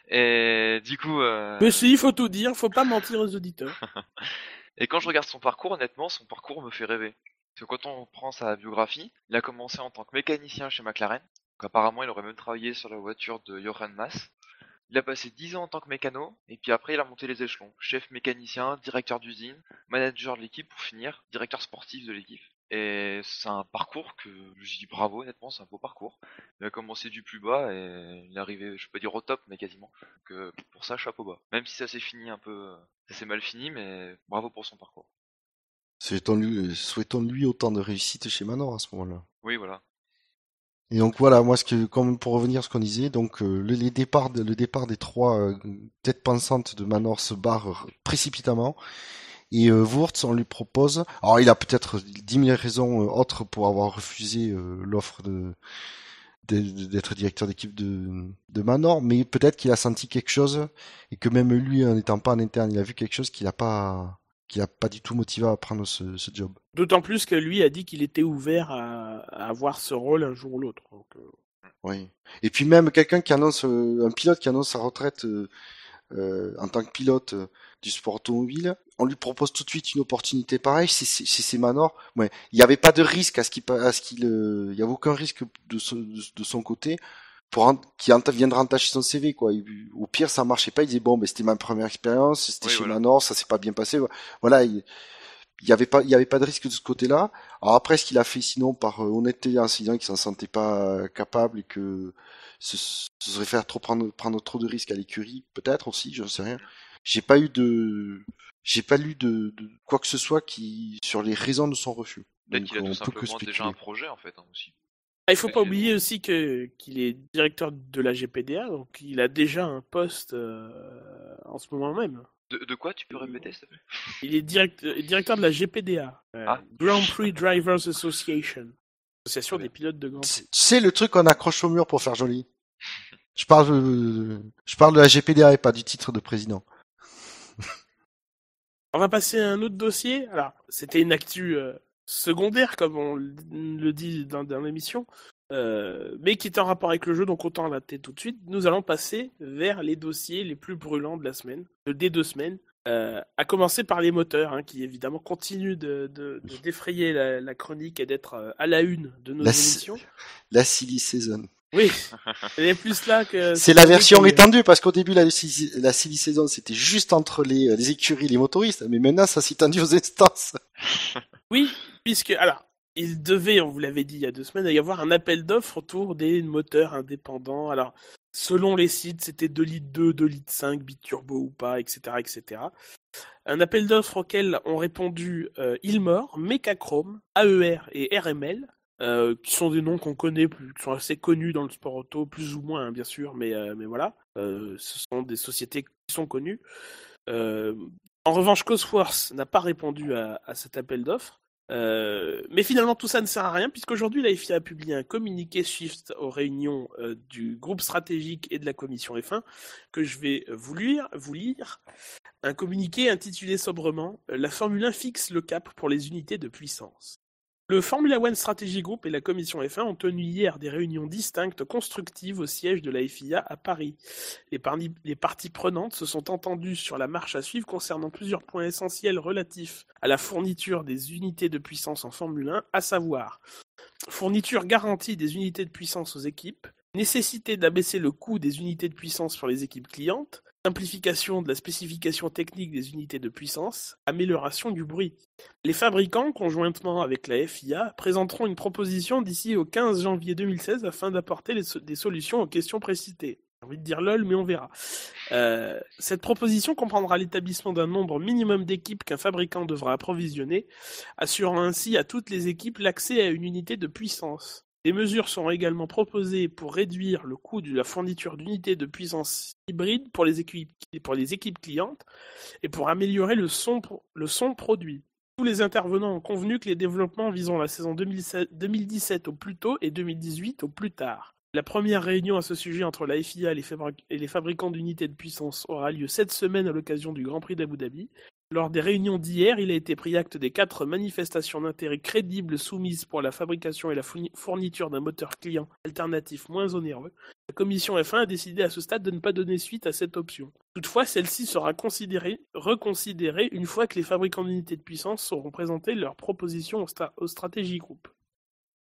Et du coup, euh, Mais si, il faut tout dire, faut pas mentir aux auditeurs. [LAUGHS] et quand je regarde son parcours, honnêtement, son parcours me fait rêver. Parce que quand on prend sa biographie, il a commencé en tant que mécanicien chez McLaren. Donc apparemment, il aurait même travaillé sur la voiture de Johan Mass. Il a passé 10 ans en tant que mécano, et puis après il a monté les échelons. Chef mécanicien, directeur d'usine, manager de l'équipe pour finir, directeur sportif de l'équipe. Et c'est un parcours que je dis bravo, honnêtement, c'est un beau parcours. Il a commencé du plus bas et il est arrivé, je peux pas dire au top, mais quasiment. Donc euh, pour ça, chapeau bas. Même si ça s'est fini un peu, ça s'est mal fini, mais bravo pour son parcours. souhaitons-lui souhaitons-lui autant de réussite chez Manor à ce moment-là. Oui, voilà. Et donc voilà, moi ce que comme pour revenir à ce qu'on disait, donc euh, le, les départs le départ des trois euh, têtes pensantes de Manor se barre précipitamment. Et euh, Wurtz, on lui propose. Alors il a peut-être dix mille raisons euh, autres pour avoir refusé euh, l'offre de d'être directeur d'équipe de, de Manor, mais peut-être qu'il a senti quelque chose et que même lui, en n'étant pas en interne, il a vu quelque chose qu'il a pas qu'il a pas du tout motivé à prendre ce, ce job. D'autant plus que lui a dit qu'il était ouvert à, à avoir ce rôle un jour ou l'autre. Euh, Oui. Et puis même quelqu'un qui annonce, euh, un pilote qui annonce sa retraite euh, en tant que pilote du sport automobile, on lui propose tout de suite une opportunité pareille chez, chez chez ces Manor. Ouais, il n'y avait pas de risque à ce qu'il, pa- à ce qu'il, il y avait aucun risque de son, de, de son côté pour qui viendra entacher son CV quoi. Au pire ça marchait pas, il disait bon ben c'était ma première expérience, c'était Oui, chez voilà. Manor, ça s'est pas bien passé. Voilà, il, il y avait pas il y avait pas de risque de ce côté-là. Alors après ce qu'il a fait sinon par euh, honnêteté en se disant qu'il s'en sentait pas euh, capable et que ce, ce serait faire trop prendre prendre trop de risques à l'écurie, peut-être aussi, je ne sais rien. J'ai pas eu de j'ai pas lu de, de quoi que ce soit qui sur les raisons de son refus. Peut-être qu'il a tout simplement déjà un projet en fait hein, aussi. Ah, il faut pas Ok. oublier aussi que qu'il est directeur de la GPDA, donc il a déjà un poste euh, en ce moment même. De, de quoi tu peux répéter s'il te plaît? Il est direct- euh, directeur de la GPDA, euh, Ah. Grand Prix Drivers Association, association des pilotes de Grand Prix. Le truc qu'on accroche au mur pour faire joli. Je parle de, je parle de la GPDA et pas du titre de président. On va passer à un autre dossier. Alors, c'était une actu euh, secondaire, comme on le dit dans, dans l'émission, euh, mais qui est en rapport avec le jeu, donc autant la tête tout de suite. Nous allons passer vers les dossiers les plus brûlants de la semaine, de, des deux semaines. Euh, à commencer par les moteurs, hein, qui évidemment continuent de, de- de défrayer la, la chronique et d'être euh, à la une de nos La- émissions. La silly season. Oui, elle est plus là que. C'est la version que- étendue parce qu'au début la, silly- la silly season c'était juste entre les, les écuries et les motoristes, mais maintenant ça s'est étendu aux instances. Oui, puisque il devait, on vous l'avait dit il y a deux semaines, y avoir un appel d'offres autour des moteurs indépendants. Alors selon les sites, c'était 2 litres 2, 2 litres 5, biturbo ou pas, etc., etc. Un appel d'offres auquel ont répondu euh, Ilmor, Mechachrome, AER et RML. euh, qui sont des noms qu'on connaît, qui sont assez connus dans le sport auto, plus ou moins hein, bien sûr, mais, euh, voilà, ce sont des sociétés qui sont connues. En revanche, Cosworth n'a pas répondu à, à cet appel d'offres. Euh, mais finalement, tout ça ne sert à rien, puisqu'aujourd'hui, la FIA a publié un communiqué suite aux réunions euh, du groupe stratégique et de la commission F1, que je vais vous lire. Vous lire. Un communiqué intitulé sobrement La Formule 1 fixe le cap pour les unités de puissance. Le Formula One Strategy Group et la commission F1 ont tenu hier des réunions distinctes constructives au siège de la FIA à Paris. Les, parties prenantes se sont entendues sur la marche à suivre concernant plusieurs points essentiels relatifs à la fourniture des unités de puissance en Formule 1, à savoir fourniture garantie des unités de puissance aux équipes, nécessité d'abaisser le coût des unités de puissance pour les équipes clientes, simplification de la spécification technique des unités de puissance, amélioration du bruit. Les fabricants, conjointement avec la FIA, présenteront une proposition d'ici au 15 janvier 2016 afin d'apporter des solutions aux questions précitées. J'ai envie de dire lol, mais on verra. Euh, cette proposition comprendra l'établissement d'un nombre minimum d'équipes qu'un fabricant devra approvisionner, assurant ainsi à toutes les équipes l'accès à une unité de puissance. Des mesures seront également proposées pour réduire le coût de la fourniture d'unités de puissance hybride pour les équipes, clientes et pour améliorer le son, produit. Tous les intervenants ont convenu que les développements visant la saison 2017 2017 au plus tôt et 2018 au plus tard. La première réunion à ce sujet entre la FIA et les fabricants d'unités de puissance aura lieu cette semaine à l'occasion du Grand Prix d'Abu Dhabi. Lors des réunions d'hier, il a été pris acte des quatre manifestations d'intérêt crédibles soumises pour la fabrication et la fourni- fourniture d'un moteur client alternatif moins onéreux. La commission F1 a décidé à ce stade de ne pas donner suite à cette option. Toutefois, celle-ci sera considérée, reconsidérée une fois que les fabricants d'unités de puissance auront présenté leurs propositions au, sta- au Strategy Group.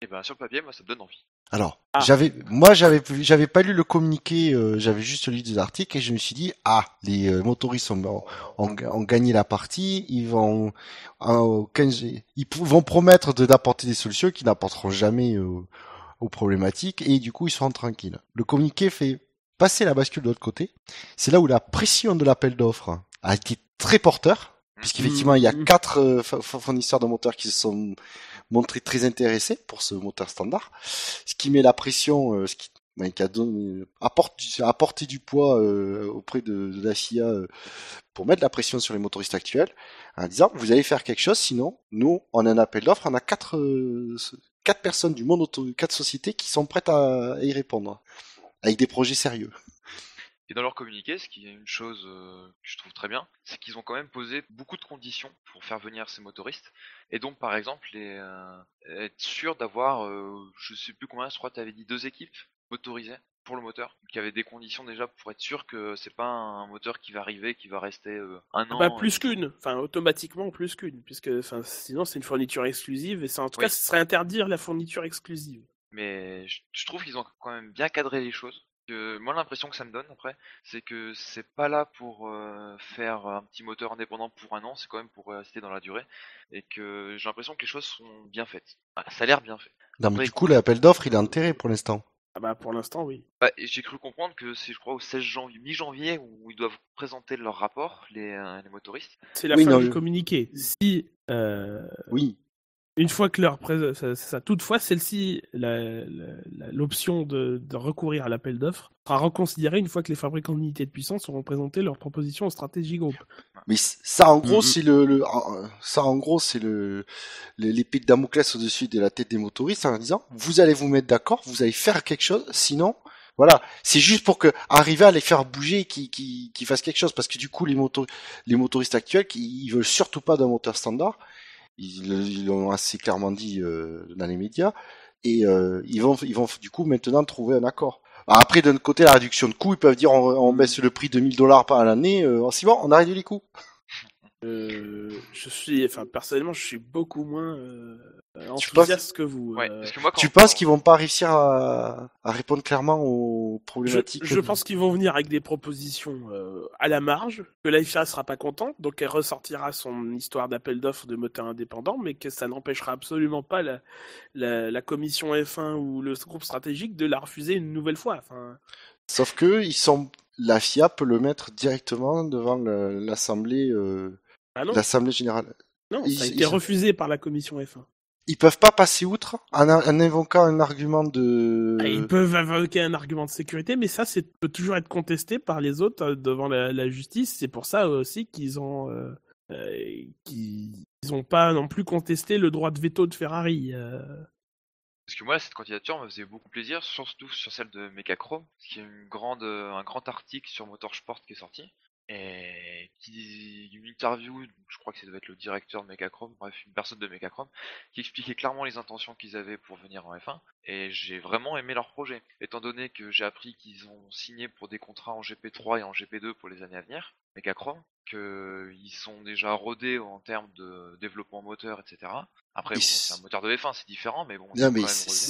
Et ben sur le papier, moi ça me donne envie. Alors, Ah. j'avais, moi, j'avais, j'avais pas lu le communiqué, euh, j'avais juste lu des articles et je me suis dit, ah, les euh, motoristes ont, ont, ont gagné la partie, ils vont, euh, au 15 ils vont promettre de d'apporter des solutions qui n'apporteront jamais euh, aux problématiques et du coup ils seront tranquilles. Le communiqué fait passer la bascule de l'autre côté. C'est là où la pression de l'appel d'offres a été très porteur, puisqu'effectivement il y a Mhm. quatre euh, fournisseurs de moteurs qui se sont montrés très intéressés pour ce moteur standard, ce qui met la pression, euh, ce qui, qui a apporte, apporté du poids euh, auprès de, la FIA euh, pour mettre la pression sur les motoristes actuels, en disant vous allez faire quelque chose, sinon nous on a un appel d'offres, on a quatre quatre personnes du monde auto, quatre sociétés qui sont prêtes à y répondre avec des projets sérieux. Et dans leur communiqué, ce qui est une chose euh, que je trouve très bien, c'est qu'ils ont quand même posé beaucoup de conditions pour faire venir ces motoristes. Et donc, par exemple, les, euh, être sûr d'avoir, euh, je sais plus combien, je crois que tu avais dit deux équipes motorisées pour le moteur, qui avaient des conditions déjà pour être sûr que c'est pas un moteur qui va arriver, qui va rester euh, un an. Bah, plus qu'une, enfin automatiquement plus qu'une, puisque enfin, sinon c'est une fourniture exclusive et ça en tout Oui. cas ce serait interdire la fourniture exclusive. Mais je, je trouve qu'ils ont quand même bien cadré les choses. Que, moi, l'impression que ça me donne après, c'est que c'est pas là pour euh, faire un petit moteur indépendant pour un an, c'est quand même pour rester dans la durée. Et que j'ai l'impression que les choses sont bien faites. Voilà, ça a l'air bien fait. Non, mais Après, du coup l'appel d'offres il est enterré pour l'instant. Ah bah pour l'instant oui. Bah, j'ai cru comprendre que c'est, je crois, au 16 janvier, mi-janvier, où ils doivent présenter leur rapport, les, euh, les motoristes. C'est la Oui, fin non, du je- communiqué. Si euh, Oui, une fois que leur pré- ça, ça- toutefois celle-ci, l'option de, de recourir à l'appel d'offres sera reconsidérée une fois que les fabricants d'unités de puissance auront présenté leurs propositions au stratégie groupe. mais ça en gros Mhm. c'est le, le- en- ça en gros c'est le l'épée de Damoclès au-dessus de la tête des motoristes en disant vous allez vous mettre d'accord, vous allez faire quelque chose, sinon voilà, c'est juste pour que arriver à les faire bouger qu'ils qu'ils- qu'ils fassent quelque chose parce que du coup les motos les motoristes actuels qui ils veulent surtout pas d'un moteur standard, ils l'ont assez clairement dit euh, dans les médias et euh, ils vont ils vont du coup maintenant trouver un accord. Alors Après, d'un côté, la réduction de coûts, ils peuvent dire on, on baisse le prix de 1000 dollars par l'année, euh, c'est bon, on a réduit les coûts. Euh, je suis, enfin personnellement, je suis beaucoup moins euh, Tu enthousiaste que vous. Ouais, euh, parce que moi, quand, Tu penses qu'ils vont pas réussir à, à répondre clairement aux Je, problématiques je pense qu'ils vont venir avec des propositions euh, à la marge, que l'IFA sera pas contente, donc elle ressortira son histoire d'appel d'offres de moteur indépendant, mais que ça n'empêchera absolument pas la, la, la commission F1 ou le groupe stratégique de la refuser une nouvelle fois. Enfin, Sauf que ils sont, la FIA peut le mettre directement devant l'assemblée, euh, ah non, l'assemblée générale. non, ils- ça a été ils- refusé par la commission F1. Ils peuvent pas passer outre en, en invoquant un argument de. Ah, Ils peuvent invoquer un argument de sécurité, mais ça, c'est peut toujours être contesté par les autres euh, devant la, la justice. C'est pour ça aussi qu'ils ont, euh, euh, qu'ils ils ont pas non plus contesté le droit de veto de Ferrari. euh. parce que moi, cette candidature me faisait beaucoup plaisir, surtout sur celle de Mechachrome, qui est une grande, un grand article sur Motorsport qui est sorti, et qui, une interview, je crois que ça devait être le directeur de Mechachrome, bref, une personne de Mechachrome, qui expliquait clairement les intentions qu'ils avaient pour venir en F1, et j'ai vraiment aimé leur projet. Étant donné que j'ai appris qu'ils ont signé pour des contrats en GP3 et en GP2 pour les années à venir, Mechachrome, qu'ils sont déjà rodés en termes de développement moteur, etc. Après, bon, c'est un moteur de F1, c'est différent, mais bon, Non, c'est quand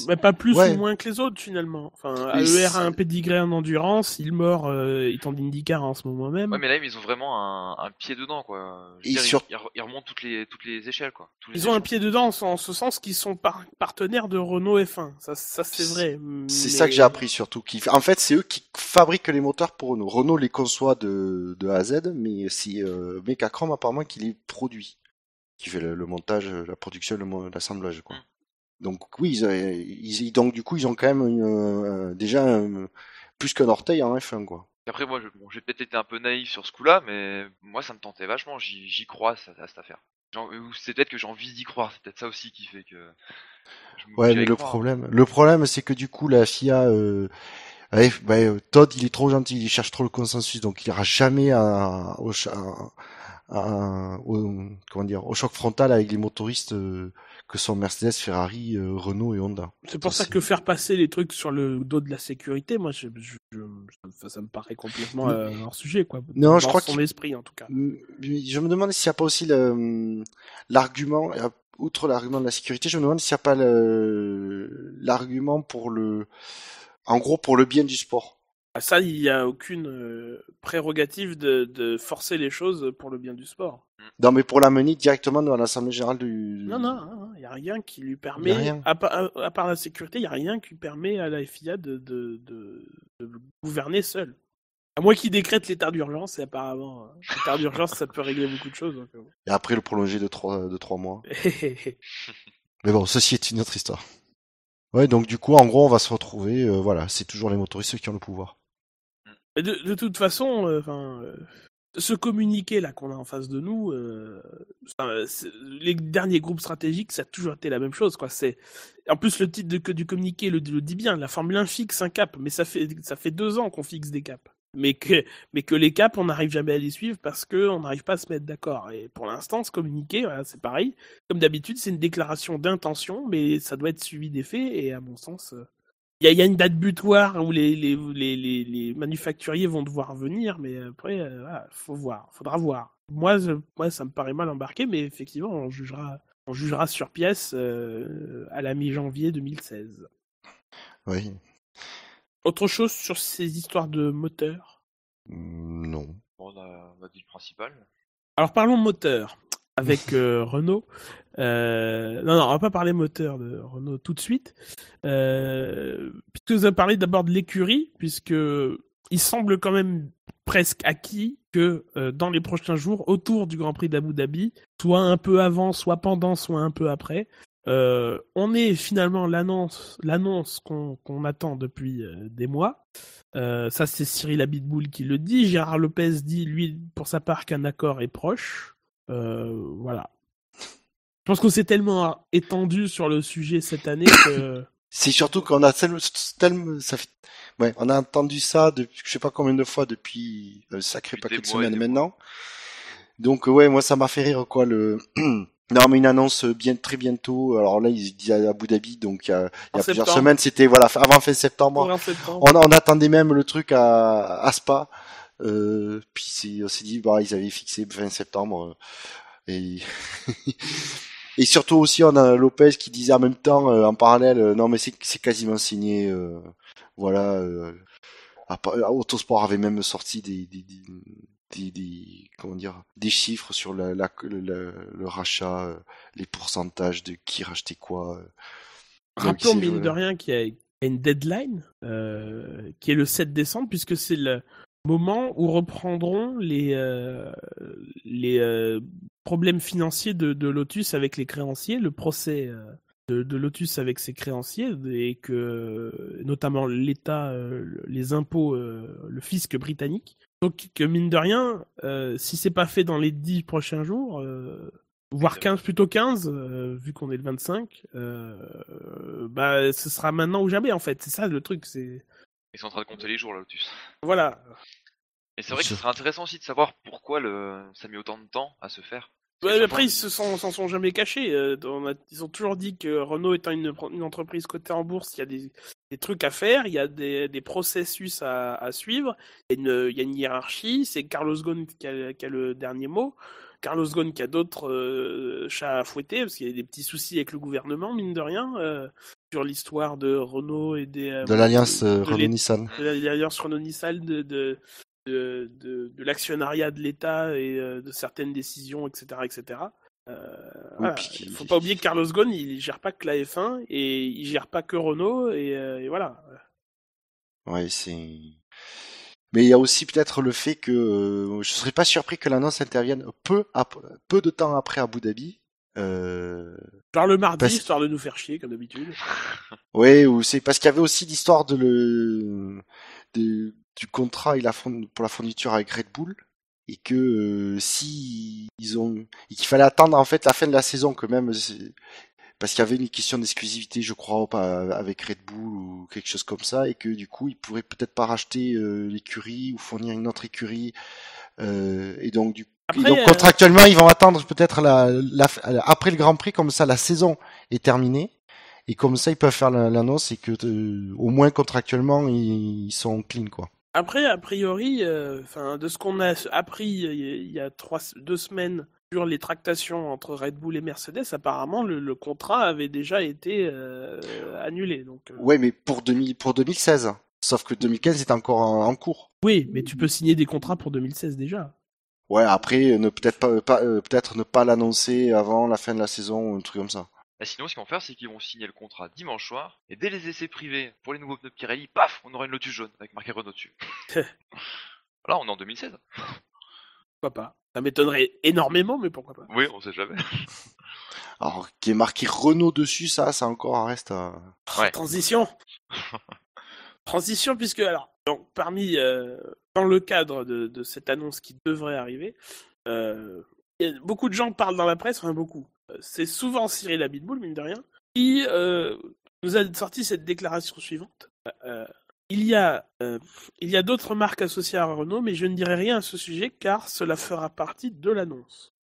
mais. Mais pas plus Ouais. ou moins que les autres finalement. Enfin, Mais AER a c'est- un pédigré en endurance, il mort euh, étant d'IndyCar en ce moment même. Ouais, mais là, ils ont vraiment un, un pied dedans, quoi. Je veux dire, sur- ils, re- ils remontent toutes les, toutes les échelles, quoi. Tous les Ils ont un pied dedans en, ce sens qu'ils sont par- partenaires de Renault F1. Ça, ça c'est vrai. C'est mais- ça que j'ai appris surtout. En fait, c'est eux qui fabriquent les moteurs pour Renault. Renault les conçoit de, de A à Z, mais c'est euh, Mechachrome apparemment qui les produit, qui fait le, le montage, la production, l'assemblage, quoi. Mm. Donc oui, ils, euh, ils- donc du coup, ils ont quand même une, euh, déjà un- plus qu'un orteil en F1, quoi. Après, moi, bon, j'ai peut-être été un peu naïf sur ce coup-là, mais moi, ça me tentait vachement. J'y crois à cette affaire. C'est peut-être que j'ai envie d'y croire. C'est peut-être ça aussi qui fait que. je Ouais, mais le croire. problème, le problème, c'est que du coup, la FIA, euh, ouais, bah, euh, Todd, il est trop gentil, il cherche trop le consensus, donc il ira jamais à, au, cha- à- à- au- comment dire, au choc frontal avec les motoristes euh, que sont Mercedes, Ferrari, euh, Renault et Honda. C'est pour ça que faire passer les trucs sur le dos de la sécurité, moi, je, je- je- ça, me paraît complètement euh, hors sujet, quoi. Non, je crois son qu'il- esprit, en tout cas. Je me demande s'il n'y a pas aussi l'argument, outre l'argument de la sécurité, je me demande s'il n'y a pas l'argument pour le, en gros, pour le bien du sport. Ah, Ça, il n'y a aucune euh, prérogative de, de forcer les choses pour le bien du sport. Non, mais pour l'amener directement dans l'Assemblée Générale du... Non, non, il n'y a rien qui lui permet, rien. à, à- à part la sécurité, il n'y a rien qui permet à la FIA de, de, de, de gouverner seul. À moins qu'il décrète l'état d'urgence, et apparemment, euh, l'état d'urgence, ça peut régler beaucoup de choses. donc, euh, Et après le prolonger de trois, de trois mois. [LAUGHS] Mais bon, ceci est une autre histoire. Ouais, donc du coup, en gros, on va se retrouver, euh, voilà, c'est toujours les motoristes qui ont le pouvoir. De, toute façon, euh, euh, ce communiqué là qu'on a en face de nous, les derniers groupes stratégiques, ça a toujours été la même chose, quoi. En plus le titre de, du communiqué le, le dit bien. La Formule 1 fixe un cap, mais ça fait ça fait deux ans qu'on fixe des caps. Mais que mais que les caps, on n'arrive jamais à les suivre parce que on n'arrive pas à se mettre d'accord. Et pour l'instant, ce communiqué, voilà, c'est pareil. Comme d'habitude, c'est une déclaration d'intention, mais ça doit être suivi des faits. Et à mon sens. euh, il y, a- une date butoir où les, manufacturiers vont devoir venir, mais après, euh, faudra voir. Moi, moi, ça me paraît mal embarqué, mais effectivement, on jugera, on jugera sur pièce euh, à la mi-janvier 2016. Oui. Autre chose sur ces histoires de moteurs Mm, Non. Bon, on a, on a dit le principal. Alors parlons moteur [LAUGHS] avec euh, Renault. Euh, non, non, on va pas parler moteur de Renault tout de suite. Euh, puisque vous avez parlé d'abord de l'écurie, puisque il semble quand même presque acquis que euh, dans les prochains jours, autour du Grand Prix d'Abu Dhabi, soit un peu avant, soit pendant, soit un peu après, euh, on est finalement l'annonce, l'annonce qu'on qu'on attend depuis euh, des mois. Euh, ça, c'est Cyril Abitboul qui le dit. Gérard Lopez dit, lui, pour sa part, qu'un accord est proche. Euh, voilà. Je pense qu'on s'est tellement étendu sur le sujet cette année que. [COUGHS] C'est surtout qu'on a tellement, tellement- ça fait, ouais, on a entendu ça depuis, je sais pas combien de fois depuis un sacré Depuis paquet des de semaines maintenant. Donc euh, ouais, moi ça m'a fait rire quoi le. Non mais une annonce bien très bientôt. Alors là ils disent à Abu Dhabi donc il y a, il y a En plusieurs semaines c'était voilà avant fin septembre. On, on attendait même le truc à, à Spa. Euh, puis on s'est dit bah ils avaient fixé fin septembre. euh, et [LAUGHS] et surtout aussi on a Lopez qui disait en même temps euh, en parallèle euh, non mais c'est quasiment signé. euh, voilà. Euh, Autosport avait même sorti des, des, des, des- des- comment dire des chiffres sur la, la- le, rachat, euh, les pourcentages de qui rachetait quoi. euh. Rappelons, mine de rien, qu'il y a une deadline euh, qui est le 7 décembre, puisque c'est le moment où reprendront les, euh, les euh, problèmes financiers de, de Lotus avec les créanciers, le procès de, de Lotus avec ses créanciers, et que notamment l'État, les impôts, le fisc britannique. Donc que mine de rien, euh, si c'est pas fait dans les 10 prochains jours, euh, voire 15 plutôt 15 euh, vu qu'on est le 25 euh, bah ce sera maintenant ou jamais en fait c'est ça le truc c'est Ils sont en train de compter les jours là, Lotus. voilà Et c'est vrai que ce serait intéressant aussi de savoir pourquoi le... ça a mis autant de temps à se faire. Ouais, après, ils chaque se sont, s'en sont jamais cachés. euh, on a- ils ont toujours dit que Renault étant une, une entreprise cotée en bourse, il y a des, des trucs à faire, il y a des, des processus à, à suivre, il y, a une, il y a une hiérarchie. C'est Carlos Ghosn qui a, qui a le dernier mot. Carlos Ghosn qui a d'autres euh, chats à fouetter, parce qu'il y a des petits soucis avec le gouvernement, mine de rien, euh, sur l'histoire de Renault et des... euh, De l'alliance euh, Renault-Nissan. de l'alliance Renault-Nissan, de, de, de, l'actionnariat de l'État et euh, de certaines décisions, etc. etc. Euh, voilà. Il faut pas oublier que Carlos Ghosn, il gère pas que la F1 et il gère pas que Renault et, euh, et voilà. Ouais, c'est. Mais il y a aussi peut-être le fait que euh, je serais pas surpris que l'annonce intervienne peu, peu de temps après Abu Dhabi. Genre le mardi, Parce- histoire de nous faire chier, comme d'habitude. Ouais, ou c'est parce qu'il y avait aussi l'histoire de le de- du contrat et la pour la fourniture avec Red Bull et que euh, si ils ont et qu'il fallait attendre en fait la fin de la saison que même parce qu'il y avait une question d'exclusivité je crois pas avec Red Bull ou quelque chose comme ça et que du coup ils pourraient peut-être pas racheter euh, l'écurie ou fournir une autre écurie euh, et donc du Après, et donc euh, contractuellement ils vont attendre peut-être la, la, après le Grand Prix comme ça la saison est terminée et comme ça ils peuvent faire la- l'annonce et que euh, au moins contractuellement ils, ils sont clean quoi. Après, a priori, euh, de ce qu'on a appris il y a- trois, deux semaines sur les tractations entre Red Bull et Mercedes, apparemment le, le contrat avait déjà été euh, annulé. Donc, euh, Ouais mais pour 2000 pour 2016 sauf que 2015 est encore en, en cours. Oui, mais tu peux signer des contrats pour 2016 déjà. Ouais après ne peut-être pas, pas euh, peut-être ne pas l'annoncer avant la fin de la saison ou un truc comme ça. Et sinon, ce qu'ils vont faire, c'est qu'ils vont signer le contrat dimanche soir, et dès les essais privés pour les nouveaux pneus Pirelli, paf, on aura une Lotus jaune avec marqué Renault dessus. [LAUGHS] Là, on est en 2016. Pourquoi pas Ça m'étonnerait énormément, mais pourquoi pas Oui, on sait jamais. [LAUGHS] Alors qui est marqué Renault dessus ça ça encore un reste à... Ouais. Transition [LAUGHS] Transition, puisque, alors, donc, parmi, euh, dans le cadre de, de cette annonce qui devrait arriver, euh, beaucoup de gens parlent dans la presse, enfin beaucoup. Euh, C'est souvent Cyril Abitboul, mine de rien, qui euh, nous a sorti cette déclaration suivante. Euh, il y a, euh, il y a d'autres marques associées à Renault, mais je ne dirai rien à ce sujet car cela fera partie de l'annonce.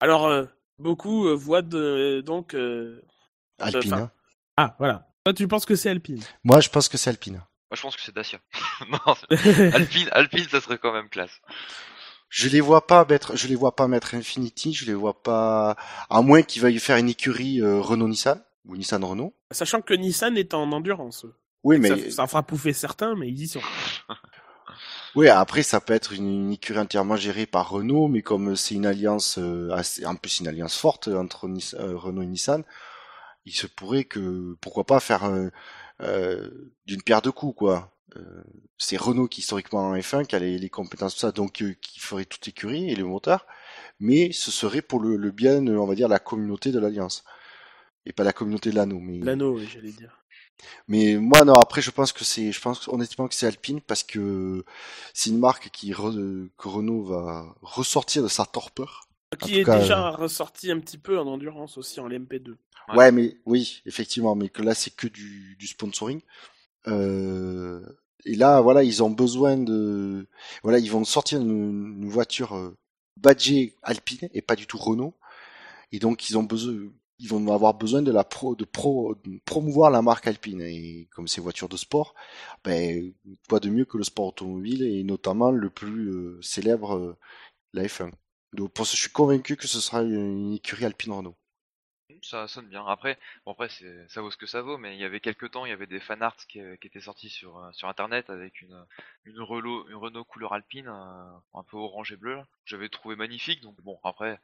Alors, euh, beaucoup euh, voient de, donc. euh, Alpine. Hein. Ah, voilà. Toi, tu penses que c'est Alpine? Moi je pense que c'est Alpine. Moi, je pense que c'est Dacia. [LAUGHS] non, Alpine, Alpine, ça serait quand même classe. Je les vois pas mettre, je les vois pas mettre Infinity, je les vois pas, à moins qu'ils veuillent faire une écurie euh, Renault-Nissan ou Nissan-Renault. Sachant que Nissan est en endurance. Oui, mais Ça, ça fera pouffer certains, mais ils y sont. [LAUGHS] oui, après ça peut être une, une écurie entièrement gérée par Renault, mais comme c'est une alliance, euh, assez, en plus une alliance forte entre euh, Renault et Nissan, il se pourrait que, pourquoi pas faire euh, euh, d'une pierre deux coups quoi. Euh, c'est Renault qui historiquement en F1 qui a les, les compétences tout ça, donc euh, qui ferait toute écurie et les moteurs, mais ce serait pour le, le bien, euh, on va dire, la communauté de l'alliance et pas la communauté de l'anneau. Mais L'anneau, oui, j'allais dire. mais moi non, après je pense que c'est, je pense honnêtement que c'est Alpine parce que c'est une marque qui re- que Renault va ressortir de sa torpeur. Qui est cas, déjà ressorti un petit peu en endurance aussi en LMP2. Ouais. Ouais, mais oui, effectivement, mais que là c'est que du, du sponsoring. Euh, et là, voilà, ils ont besoin de, voilà, ils vont sortir une, voiture euh, badgée Alpine et pas du tout Renault. Et donc ils ont besoin, ils vont avoir besoin de la pro, de pro, de promouvoir la marque Alpine. Et comme c'est voiture de sport, ben quoi de mieux que le sport automobile et notamment le plus euh, célèbre, euh, la F1. Donc je suis convaincu que ce sera une écurie Alpine Renault. Ça sonne bien. Après, bon après, c'est, ça vaut ce que ça vaut, mais il y avait quelques temps, il y avait des fanarts qui, euh, qui étaient sortis sur, euh, sur internet avec une, une, Renault, une Renault couleur alpine, euh, un peu orange et bleu, j'avais trouvé magnifique. Donc bon, après,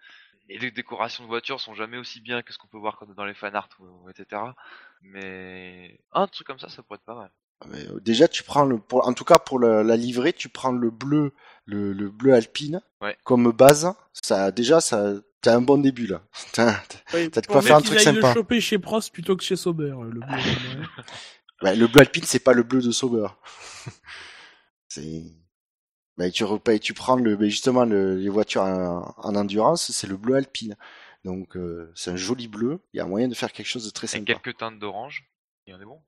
les dé- décorations de voitures sont jamais aussi bien que ce qu'on peut voir dans les fanarts, etc. Mais un truc comme ça, ça pourrait être pas mal. Euh, déjà, tu prends le, pour, en tout cas pour la, la livrée, tu prends le bleu, le, le bleu alpine Ouais. comme base. Ça, déjà, ça, t'as un bon début là. [LAUGHS] T'as- T'as de quoi faire un truc sympa. le choper chez Prost plutôt que chez Sauber, euh, le bleu. ouais. [LAUGHS] Ouais, le bleu alpine, c'est pas le bleu de Sauber. [LAUGHS] c'est, bah, tu prends le, bah, justement le, les voitures en, en endurance, c'est le bleu alpine. Donc euh, c'est un joli bleu. Il y a moyen de faire quelque chose de très Avec sympa. quelques teintes d'orange, et on est bon.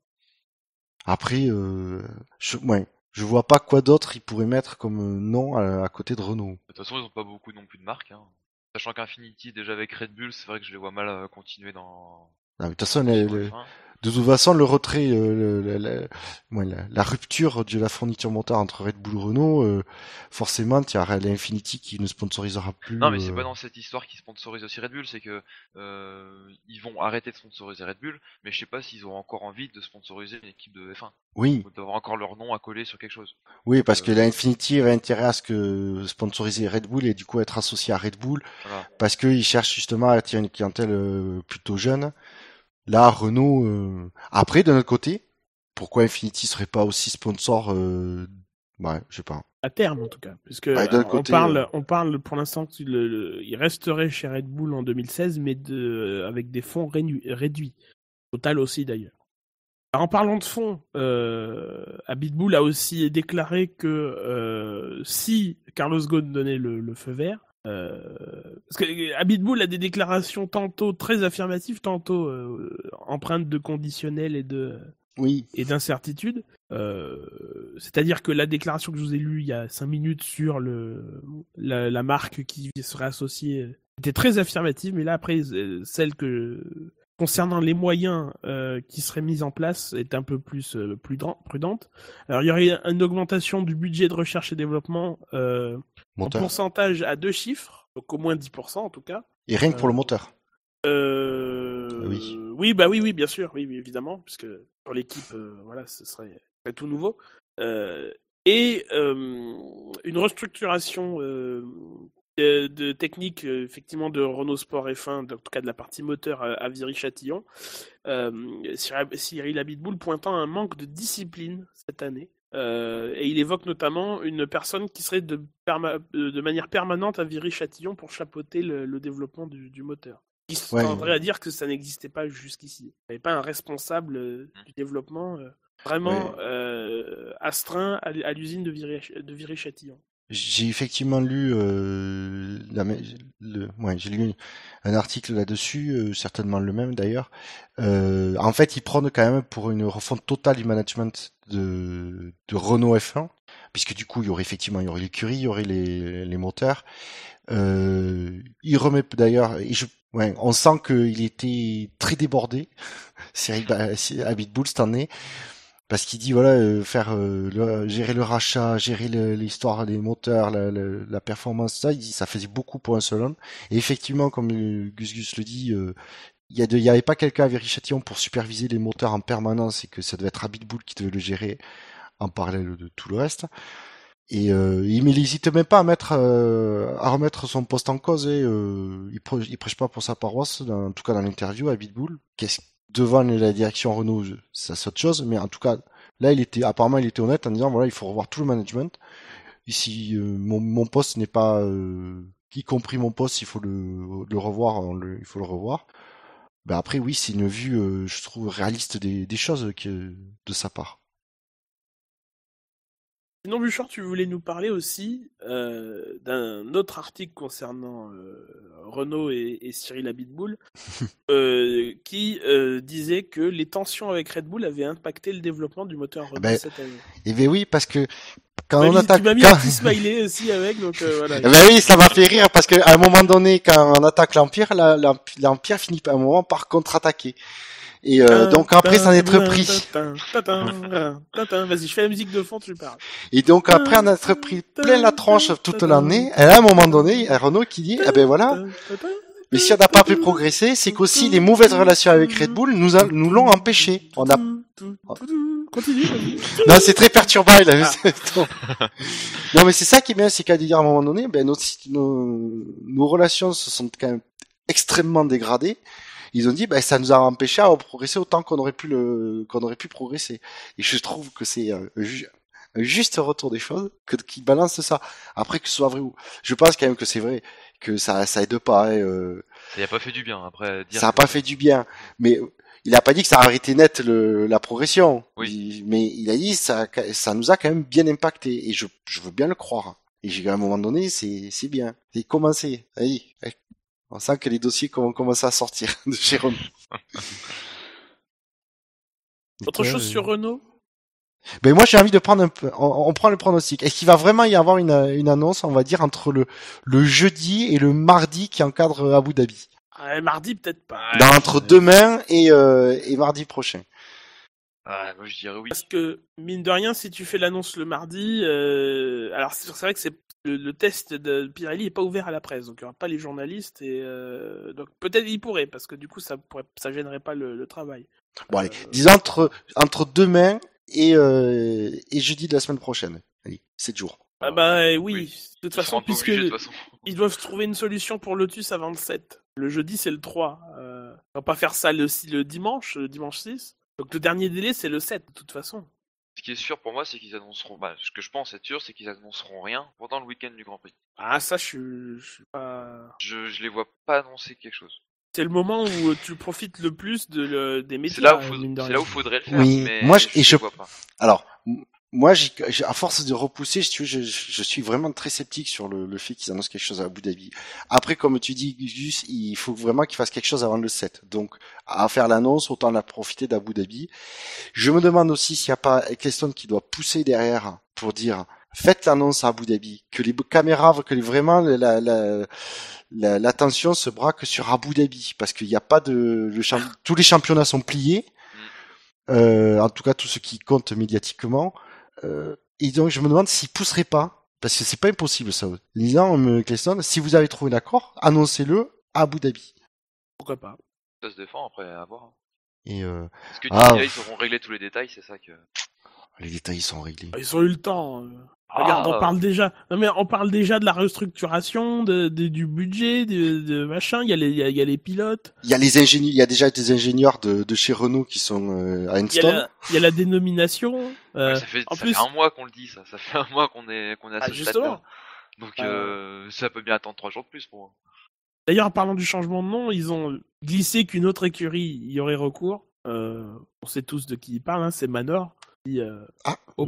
Après, euh, je, ouais, Je vois pas quoi d'autre ils pourraient mettre comme nom à, à côté de Renault. De toute façon, ils ont pas beaucoup non plus de marques. Hein. Sachant qu'Infinity, déjà avec Red Bull, c'est vrai que je les vois mal euh, continuer dans. Non, mais de toute façon, sur le- F1. le- de toute façon, le retrait, euh, la, la rupture de la fourniture moteur entre Red Bull et Renault, euh, forcément, il y aura l'Infinity qui ne sponsorisera plus. Non, mais c'est euh, pas dans cette histoire qu'ils sponsorisent aussi Red Bull, c'est que euh, ils vont arrêter de sponsoriser Red Bull, mais je sais pas s'ils ont encore envie de sponsoriser une équipe de F1 Oui, ou d'avoir encore leur nom à coller sur quelque chose. oui, parce que l'Infinity avait intérêt à ce que sponsoriser Red Bull et du coup être associé à Red Bull, Voilà. parce qu'ils cherchent justement à attirer une clientèle plutôt jeune. Là, Renault. euh, Après, de notre côté, pourquoi Infinity serait pas aussi sponsor euh... Ouais, je sais pas. À terme, en tout cas. Puisque Ouais, d'un euh, on, parle, euh, on parle pour l'instant qu'il resterait chez Red Bull en 2016, mais de, avec des fonds réduits. Total aussi, d'ailleurs. Alors, en parlant de fonds, euh, Abitbull a aussi déclaré que euh, si Carlos Ghosn donnait le, le feu vert, parce que Abitbull a des déclarations tantôt très affirmatives, tantôt euh, empreintes de conditionnel et de Oui, et d'incertitude. Euh, C'est-à-dire que la déclaration que je vous ai lue il y a cinq minutes sur le, la, la marque qui serait associée euh, était très affirmative, mais là après euh, celle que concernant les moyens euh, qui seraient mis en place est un peu plus euh, prudent- prudente. Alors il y aurait une augmentation du budget de recherche et développement euh, en pourcentage à deux chiffres, donc au moins 10% en tout cas. Et rien que pour le Euh, moteur. Oui. oui, bah oui, oui, bien sûr, oui, oui, évidemment, puisque pour l'équipe, voilà, ce serait, tout nouveau. Et une restructuration de, de technique, euh, effectivement, de Renault Sport F1, en tout cas de la partie moteur à, à Viry-Châtillon. Euh, Cyril Abitboul pointant un manque de discipline cette année. Euh, et il évoque notamment une personne qui serait de, perma- euh, de manière permanente à Viry-Châtillon pour chapeauter le, le développement du, du moteur. Qui Ouais. tendrait à dire que ça n'existait pas jusqu'ici. Il n'y avait pas un responsable euh, du développement euh, vraiment Ouais. euh, astreint à, l'usine de Viry-Châtillon. J'ai effectivement lu, euh, le, ouais, j'ai lu un article là-dessus, euh, certainement le même d'ailleurs. Euh, en fait, ils prônent quand même pour une refonte totale du management de, de Renault F1, puisque du coup, il y aurait effectivement, il y aurait l'écurie, il y aurait les, les moteurs. Euh, il remet d'ailleurs, ouais, on sent qu'il était très débordé, [LAUGHS] Cyril Abitboul cette année. Parce qu'il dit voilà euh, faire euh, gérer le rachat, gérer l'histoire des moteurs, la, performance, ça, ça faisait beaucoup pour un seul homme. Et effectivement, comme euh, Gus Gus le dit, il y, a de- il y avait pas quelqu'un à Viry-Châtillon pour superviser les moteurs en permanence et que ça devait être Abitboul qui devait le gérer en parallèle de tout le reste. Et il n'hésite même pas à mettre à remettre son poste en cause. Et, il, prêche, pas pour sa paroisse, en tout cas dans l'interview à Bitbull. Qu'est-ce devant la direction Renault, ça c'est autre chose. Mais en tout cas, là, il était apparemment il était honnête en disant voilà, il faut revoir tout le management. Ici, euh, mon, mon poste n'est pas, euh, y compris mon poste, il faut le, le revoir, il faut le revoir. Ben après, oui, c'est une vue, euh, je trouve réaliste des, des choses que, de sa part. Sinon, Bouchard, tu voulais nous parler aussi euh, d'un autre article concernant euh, Renault et, et Cyril Abitboul, [LAUGHS] euh, qui disait que les tensions avec Red Bull avaient impacté le développement du moteur Renault ben, cette année. Et ben oui, parce que quand Tu on attaque, tu m'as mis quand- un petit smiley aussi avec, donc voilà. Eh ben oui, ça m'a fait rire parce qu'à un moment donné, quand on attaque l'Empire, l'Empire finit à un moment par contre-attaquer. Et euh, donc après, ça en est repris. Vas-y, je fais la musique de fond, tu parles. Et donc après, on a repris plein la tronche toute l'année. Et là, à un moment donné, il y a Renault qui dit, eh ben voilà, mais si on n'a pas pu progresser, c'est qu'aussi les mauvaises relations avec Red Bull nous, a- nous l'ont empêché. On a... Continue. Non, c'est très perturbant. non, mais c'est ça qui est bien, c'est qu'à dire à un moment donné, ben nos, nos, nos relations se sont quand même extrêmement dégradées. Ils ont dit, ben ça nous a empêché à progresser autant qu'on aurait pu le, qu'on aurait pu progresser. Et je trouve que c'est un, un juste retour des choses que qui balance ça. Après que ce soit vrai ou, je pense quand même que c'est vrai que ça, ça aide pas. hein, euh, Ça y a pas fait du bien. Après, dire ça a que- pas fait du bien, mais il a pas dit que ça a arrêté net le, la progression. Oui. Il- mais il a dit ça, ça nous a quand même bien impacté et je, je veux bien le croire. Et j'ai à un moment donné, c'est, c'est bien. C'est commencé. Allez. On sent que les dossiers vont commencer à sortir [LAUGHS] de chez Renault. [LAUGHS] Autre chose euh, sur Renault? Ben moi j'ai envie de prendre un peu, on, on prend le pronostic. Est-ce qu'il va vraiment y avoir une, une annonce, on va dire, entre le, le jeudi et le mardi qui encadre Abu Dhabi? Ah, mardi, peut-être pas. Dans, Entre demain et, euh, et mardi prochain. Ouais, moi je dirais oui. Parce que, mine de rien, si tu fais l'annonce le mardi, euh, alors c'est vrai que c'est le, le test de Pirelli est pas ouvert à la presse, donc il y aura pas les journalistes et euh, donc peut-être il pourrait parce que du coup ça pourrait, ça gênerait pas le, le travail. Bon allez, Euh, disons entre, entre demain et, euh, et jeudi de la semaine prochaine. Allez, 7 jours. Ah bah oui, Oui. de toute façon puisque obligés, de toute façon. ils doivent trouver une solution pour Lotus à 27. Le jeudi c'est le 3. Euh, on va pas faire ça le, le dimanche, le dimanche 6. Donc le dernier délai c'est le 7 de toute façon. Ce qui est sûr pour moi, c'est qu'ils annonceront. Bah, ce que je pense être sûr, c'est qu'ils annonceront rien pendant le week-end du Grand Prix. Ah ça je suis, je suis pas. Je, je les vois pas annoncer quelque chose. C'est le moment où tu profites le plus de le- des médias. C'est là où, euh, là où faudrait le faire. Oui, mais moi, je- et je je- vois pas. Alors, moi, j'y- j'ai- à force de repousser, je, je, je suis vraiment très sceptique sur le, le fait qu'ils annoncent quelque chose à Abu Dhabi. Après, comme tu dis, Gus, il faut vraiment qu'ils fassent quelque chose avant le 7. Donc, à faire l'annonce, autant la profiter d'Abu Dhabi. Je me demande aussi s'il n'y a pas Eccleston qui doit pousser derrière pour dire faites l'annonce à Abu Dhabi, que les caméras, que les- vraiment la, la, la- l'attention se braque sur Abu Dhabi, parce qu'il n'y a pas de, le tous les championnats sont pliés, euh, en tout cas tous ceux qui comptent médiatiquement, euh, et donc je me demande s'ils pousseraient pas, parce que c'est pas impossible ça. Disant, euh, Eccleston, si vous avez trouvé d'accord, annoncez-le à Abu Dhabi. Pourquoi pas Ça se défend après à voir. Et euh, Est-ce que tu Ah, ils auront réglé tous les détails C'est ça que. Les détails sont réglés. Ils ont eu le temps. Regarde, Ah, on parle déjà. Non mais on parle déjà de la restructuration, de, de- du budget, de, de machin. Il y a les, il y a, il y a les pilotes. Il y a les ingénieurs, il y a déjà des ingénieurs de, de chez Renault qui sont euh, à Il y, a Enstone. la, il y a la dénomination. euh, Ouais, ça fait, en ça plus- fait un mois qu'on le dit, ça. Ça fait un mois qu'on est, qu'on est à Ah, ce justement. Donc, Euh. euh, ça peut bien attendre trois jours de plus pour moi. D'ailleurs, en parlant du changement de nom, ils ont glissé qu'une autre écurie y aurait recours. Euh, on sait tous de qui ils parlent, hein, c'est Manor. Euh, Ah, au.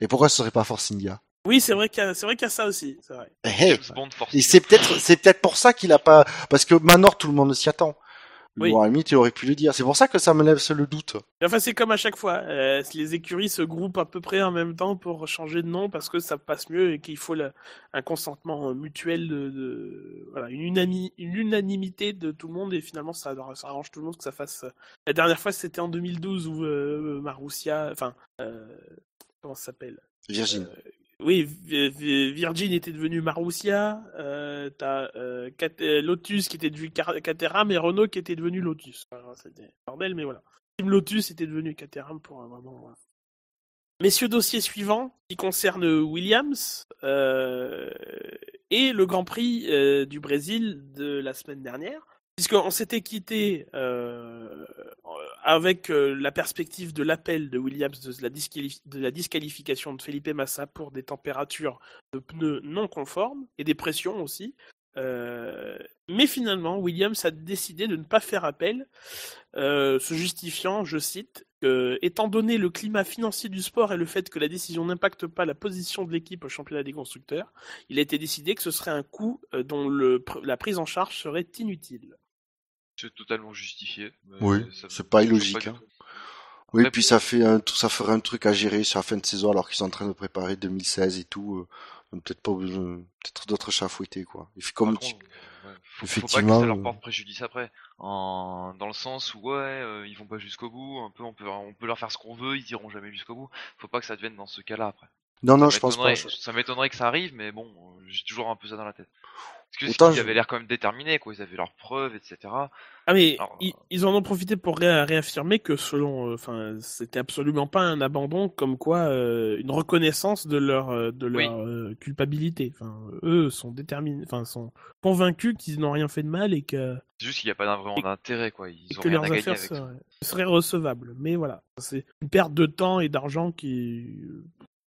Et pourquoi ce serait pas Force India Oui, c'est vrai qu'il y a, c'est vrai qu'il y a ça aussi. C'est vrai. Eh, eh. Et c'est peut-être, c'est peut-être pour ça qu'il a pas, parce que Manor, tout le monde s'y attend. Oui. Limite, il aurait pu le dire. C'est pour ça que ça me lève le doute. Enfin, c'est comme à chaque fois. euh, les écuries se groupent à peu près en même temps pour changer de nom parce que ça passe mieux et qu'il faut la- un consentement euh, mutuel de, de- voilà, une, unami- une unanimité de tout le monde et finalement ça, ça arrange tout le monde que ça fasse. euh, La dernière fois, c'était en 2012 où euh, Marussia, enfin, euh, comment ça s'appelle? Virgin. Oui, Vi- Vi- Virgin était devenu Marussia, euh, euh, euh, Lotus qui était devenu Caterham et Renault qui était devenu Lotus. C'était bordel, mais voilà. Lotus était devenu Caterham pour un moment. Messieurs, dossier suivant qui concerne Williams et le Grand Prix du Brésil de la semaine dernière. Puisqu'on s'était quitté euh, avec euh, la perspective de l'appel de Williams de la, disqualification de Felipe Massa pour des températures de pneus non conformes et des pressions aussi. Euh, mais finalement, Williams a décidé de ne pas faire appel, se justifiant, je cite, étant donné le climat financier du sport et le fait que la décision n'impacte pas la position de l'équipe au championnat des constructeurs, il a été décidé que ce serait un coût dont le, la prise en charge serait inutile. C'est totalement justifié. Oui, c'est pas illogique, hein. Oui, Après, puis ça fait un, ça ferait un truc à gérer sur la fin de saison alors qu'ils sont en train de préparer 2016 et tout. euh, peut-être pas besoin, peut-être d'autres chats fouettés, quoi. Et comme tu- ouais, faut, faut pas que effectivement, ça leur euh, porte préjudice après. En... Dans le sens où, ouais, euh, ils vont pas jusqu'au bout, un peu, on peut, on peut leur faire ce qu'on veut, ils iront jamais jusqu'au bout. Faut pas que ça devienne dans ce cas-là après. Non, non, je pense pas. Ça m'étonnerait que ça arrive, mais bon, euh, j'ai toujours un peu ça dans la tête. Parce que Autant ils je- avaient l'air quand même déterminés, quoi. Ils avaient leurs preuves, etc. Ah mais Alors, ils, ils en ont profité pour ré- réaffirmer que selon, euh, enfin, c'était absolument pas un abandon, comme quoi euh, une reconnaissance de leur euh, de Oui. leur euh, culpabilité. Enfin, eux sont déterminés, enfin, sont convaincus qu'ils n'ont rien fait de mal et que, C'est juste qu'il n'y a pas vraiment d'intérêt, quoi. Ils ont que rien leurs à affaires avec ça. seraient recevables. Mais voilà, c'est une perte de temps et d'argent qui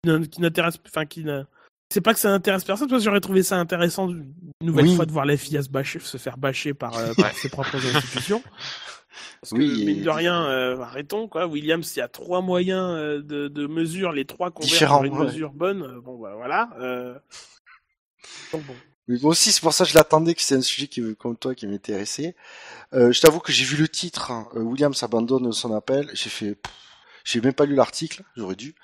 qui n'intéresse, enfin, qui n'a c'est pas que ça intéresse personne, parce que j'aurais trouvé ça intéressant une nouvelle Oui. fois de voir la FIA se, bâcher, se faire bâcher par, euh, [LAUGHS] par ses propres institutions. Parce que, Oui, mine de rien, euh, arrêtons, quoi. Williams, il y a trois moyens euh, de, de mesure, les trois convergent vers une ouais. mesure bonne. Bon, bah, voilà. Donc, bon. Mais moi aussi, c'est pour ça que je l'attendais, que c'est un sujet qui, comme toi, qui m'intéressait. Je t'avoue que j'ai vu le titre, hein, Williams abandonne son appel, j'ai fait, J'ai même pas lu l'article, j'aurais dû.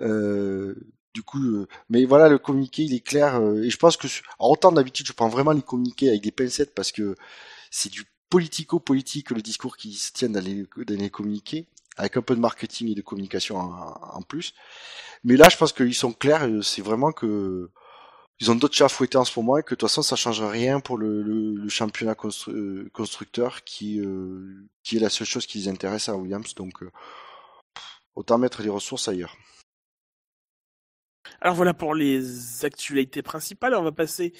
Euh, du coup, euh, mais voilà, le communiqué, il est clair. euh, et je pense que, autant d'habitude, je prends vraiment les communiqués avec des pincettes parce que c'est du politico-politique le discours qui se tient dans les, dans les communiqués, avec un peu de marketing et de communication en, plus. Mais là, je pense qu'ils sont clairs. euh, C'est vraiment que ils ont d'autres chats à fouetter en ce moment et que de toute façon, ça change rien pour le, championnat euh, constructeur qui, qui est la seule chose qui les intéresse à Williams. Donc, autant mettre les ressources ailleurs. Alors voilà pour les actualités principales. On va passer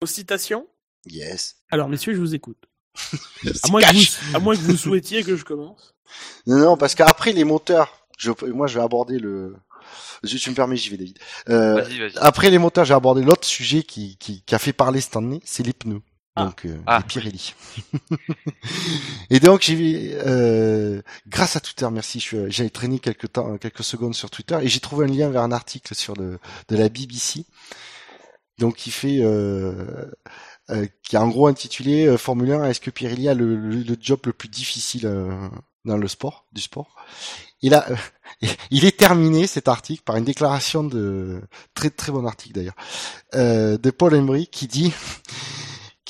aux citations. Yes. Alors messieurs, je vous écoute. [LAUGHS] À moins, que vous, à moins que vous souhaitiez que je commence. Non, non, parce qu'après les moteurs, je, moi je vais aborder le. Je, tu me permets, j'y vais, David. Euh, Vas-y, vas-y. après les moteurs, j'ai abordé l'autre sujet qui, qui, qui a fait parler cette année, c'est les pneus. Ah. Donc euh, Ah, les Pirelli. [LAUGHS] et donc j'ai euh, grâce à Twitter, merci, j'ai traîné quelques temps, quelques secondes sur Twitter et j'ai trouvé un lien vers un article sur le de la BBC. Donc qui fait euh, euh, qui est en gros intitulé euh, Formule 1 est-ce que Pirelli a le, le, le job le plus difficile euh, dans le sport du sport? Et là euh, [LAUGHS] il est terminé cet article par une déclaration de très très bon article d'ailleurs euh, de Paul Embry qui dit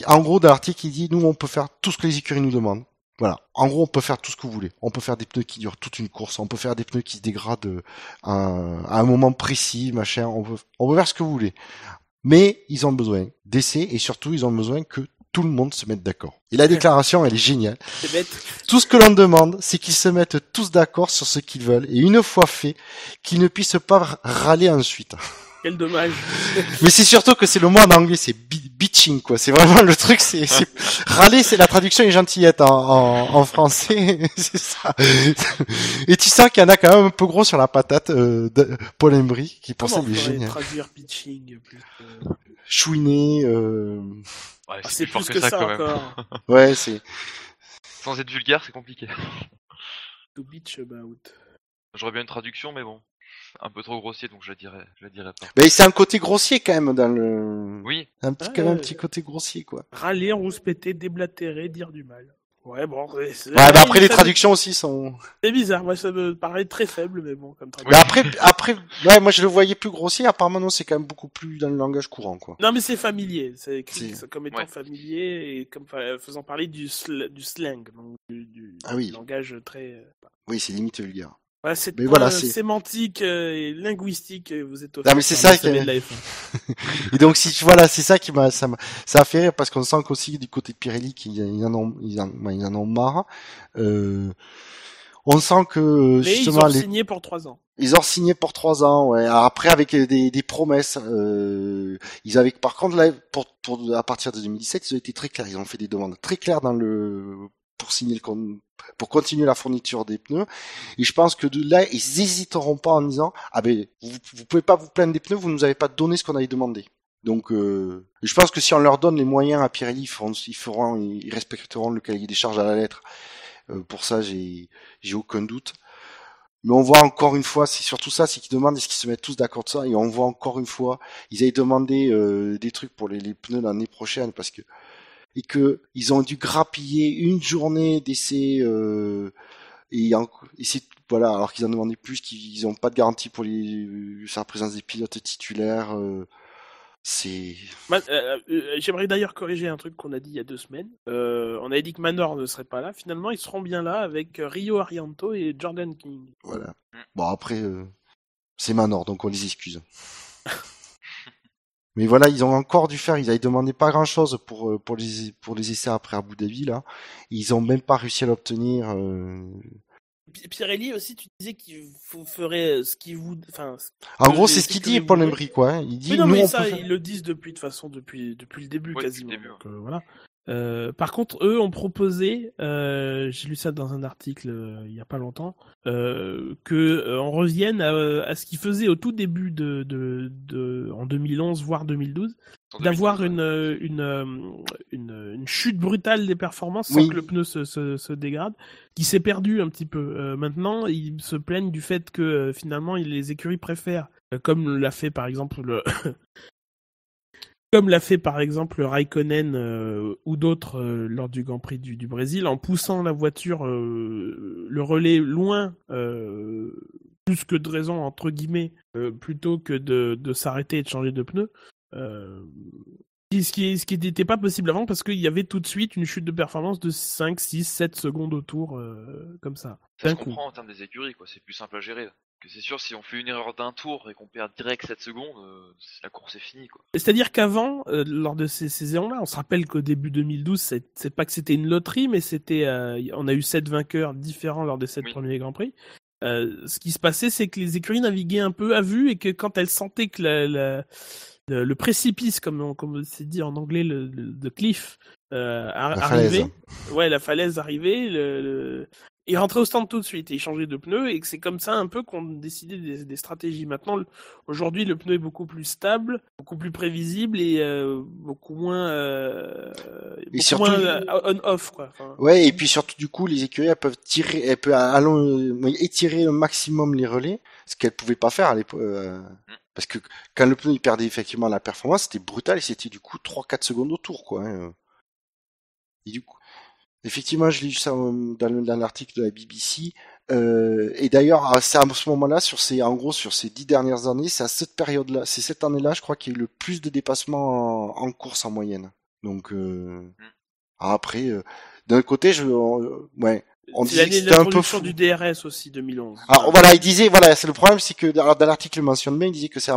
en gros dans l'article il dit nous on peut faire tout ce que les écuries nous demandent voilà. En gros, on peut faire tout ce que vous voulez. On peut faire des pneus qui durent toute une course. On peut faire des pneus qui se dégradent euh, à un, à un moment précis, machin. On peut, on peut faire ce que vous voulez. Mais ils ont besoin d'essais et surtout, ils ont besoin que tout le monde se mette d'accord. Et la déclaration, elle est géniale. Tout ce que l'on demande, c'est qu'ils se mettent tous d'accord sur ce qu'ils veulent. Et une fois fait, qu'ils ne puissent pas râler ensuite. Quel dommage. [LAUGHS] Mais c'est surtout que c'est le mot en anglais, c'est bi- bitching, quoi. C'est vraiment le truc, c'est, c'est- [LAUGHS] râler, c'est la traduction est gentillette en, en, en français, [LAUGHS] c'est ça. Et tu sens qu'il y en a quand même un peu gros sur la patate, euh, de Paul Embry, qui pour ça est génial. traduire pitching plus que- Chouiné, euh, Ouais, Ah, C'est fort plus que ça, quand même. encore. ouais, c'est, Sans être vulgaire, c'est compliqué. To bitch about. J'aurais bien une traduction, mais bon. Un peu trop grossier, donc je dirais, je dirais pas. mais c'est un côté grossier quand même dans le, Oui, un petit, Ah, quand même un petit côté grossier, quoi. Râler, rouspéter, déblatérer, dire du mal. Ouais, bon. Ouais, mais après les traductions aussi sont, C'est bizarre. Moi, ça me paraît très faible, mais bon, comme mais après, après, ouais, moi je le voyais plus grossier, apparemment non, c'est quand même beaucoup plus dans le langage courant, quoi. Non, mais c'est familier. C'est écrit C'est- comme étant Ouais. familier et comme fa- faisant parler du, sl- du slang, donc du, du Ah oui. langage très. euh, Oui, c'est limite vulgaire. Voilà, c'est Mais voilà, euh, c'est- sémantique euh, et linguistique. euh, Vous êtes. Non, mais c'est ça qui est- sommet de la F1. [LAUGHS] Et donc si tu voilà, c'est ça qui m'a ça m'a ça a fait rire parce qu'on sent qu'aussi du côté de Pirelli qu'ils ils en ont ils en, ben, ils en ont marre. Euh, on sent que Mais ils justement ont les, signé pour trois ans. ils ont signé pour trois ans. Ouais. Après avec des, des promesses, euh, ils avaient par contre là pour, pour à partir de 2017 ils ont été très clairs. Ils ont fait des demandes très claires dans le pour signer pour continuer la fourniture des pneus. Et je pense que de là, ils hésiteront pas en disant ah ben vous, vous pouvez pas vous plaindre des pneus, vous nous avez pas donné ce qu'on avait demandé. Donc euh, je pense que si on leur donne les moyens à Pirelli, ils feront, ils respecteront le cahier des charges à la lettre. Euh, pour ça, j'ai j'ai aucun doute. Mais on voit encore une fois, c'est surtout ça, c'est qu'ils demandent est-ce qu'ils se mettent tous d'accord de ça, et on voit encore une fois, ils avaient demandé euh, des trucs pour les, les pneus l'année prochaine parce que et que ils ont dû grappiller une journée d'essai euh, et, en- et c'est voilà alors qu'ils en demandaient plus qu'ils ont pas de garantie pour les sur la présence des pilotes titulaires euh, c'est euh, euh, J'aimerais d'ailleurs corriger un truc qu'on a dit il y a deux semaines. Euh, on avait dit que Manor ne serait pas là. Finalement, ils seront bien là avec euh, Rio Arianto et Jordan King. voilà bon après euh, c'est Manor donc on les excuse [LAUGHS] mais voilà ils ont encore dû faire ils avaient demandé pas grand chose pour euh, pour les pour les essais après Abu Dhabi là ils ont même pas réussi à l'obtenir euh, Pi- Pirelli aussi, tu disais qu'il vous ferait ce qu'il vous. Enfin, En Euh, gros, c'est ce qu'il dit Paul. Embry, quoi. Il dit, Oui, non, nous, mais ça, ils le disent depuis de toute façon depuis depuis le début quasiment. le début, donc, euh, voilà. Euh, par contre, eux ont proposé, euh, j'ai lu ça dans un article euh, il y a pas longtemps, euh, que euh, on revienne à, à ce qu'ils faisaient au tout début de, de, de en 2011 voire 2012, en d'avoir 2012, une, une, une une chute brutale des performances sans Oui. que le pneu se, se, se dégrade, qui s'est perdu un petit peu. Euh, maintenant, ils se plaignent du fait que finalement les écuries préfèrent, comme l'a fait par exemple le comme l'a fait par exemple Raikkonen euh, ou d'autres euh, lors du Grand Prix du, du, Brésil, en poussant la voiture, euh, le relais loin, plus que de raison entre guillemets, plutôt que de, de s'arrêter et de changer de pneu. ce qui ce qui n'était pas possible avant parce qu'il y avait tout de suite une chute de performance de 5, 6, 7 secondes au tour comme ça. Ça se comprend en termes des écuries, quoi. C'est plus simple à gérer que c'est sûr, si on fait une erreur d'un tour et qu'on perd direct 7 secondes, euh, la course est finie. Quoi. C'est-à-dire qu'avant, euh, lors de ces saisons-là, on se rappelle qu'au début 2012, c'est, pas que c'était une loterie, mais c'était, euh, on a eu 7 vainqueurs différents lors de sept premiers Grands Prix. ce qui se passait, c'est que les écuries naviguaient un peu à vue et que quand elles sentaient que le, précipice, comme on, comme c'est dit en anglais, le, le, cliff, arrivait, ouais, la falaise arrivait, le, il rentrait au stand tout de suite et il changeait de pneu et c'est comme ça un peu qu'on décidait des, des, stratégies. Maintenant, aujourd'hui, le pneu est beaucoup plus stable, beaucoup plus prévisible et euh, beaucoup moins, euh, et surtout, moins euh, on-off quoi. ouais, et puis surtout du coup, les écuries elles peuvent tirer, elles peuvent allons, étirer au maximum les relais, ce qu'elles pouvaient pas faire à l'époque. Euh, parce que quand le pneu il perdait effectivement la performance, c'était brutal et c'était du coup 3-4 secondes au tour quoi. Hein. Et du coup, Effectivement, je lis ça euh, dans, l'article de la BBC. Euh, et d'ailleurs, c'est à ce moment-là, sur ces, en gros, sur ces dix dernières années, c'est à cette période-là, c'est cette année-là, je crois qu'il y a eu le plus de dépassements en, course en moyenne. Donc euh, mm. après, euh, d'un côté, je, ouais, on disait que c'était un peu fou. du DRS aussi 2011. Alors voilà, il disait voilà, c'est le problème, c'est que dans, l'article mentionne bien, il disait que c'est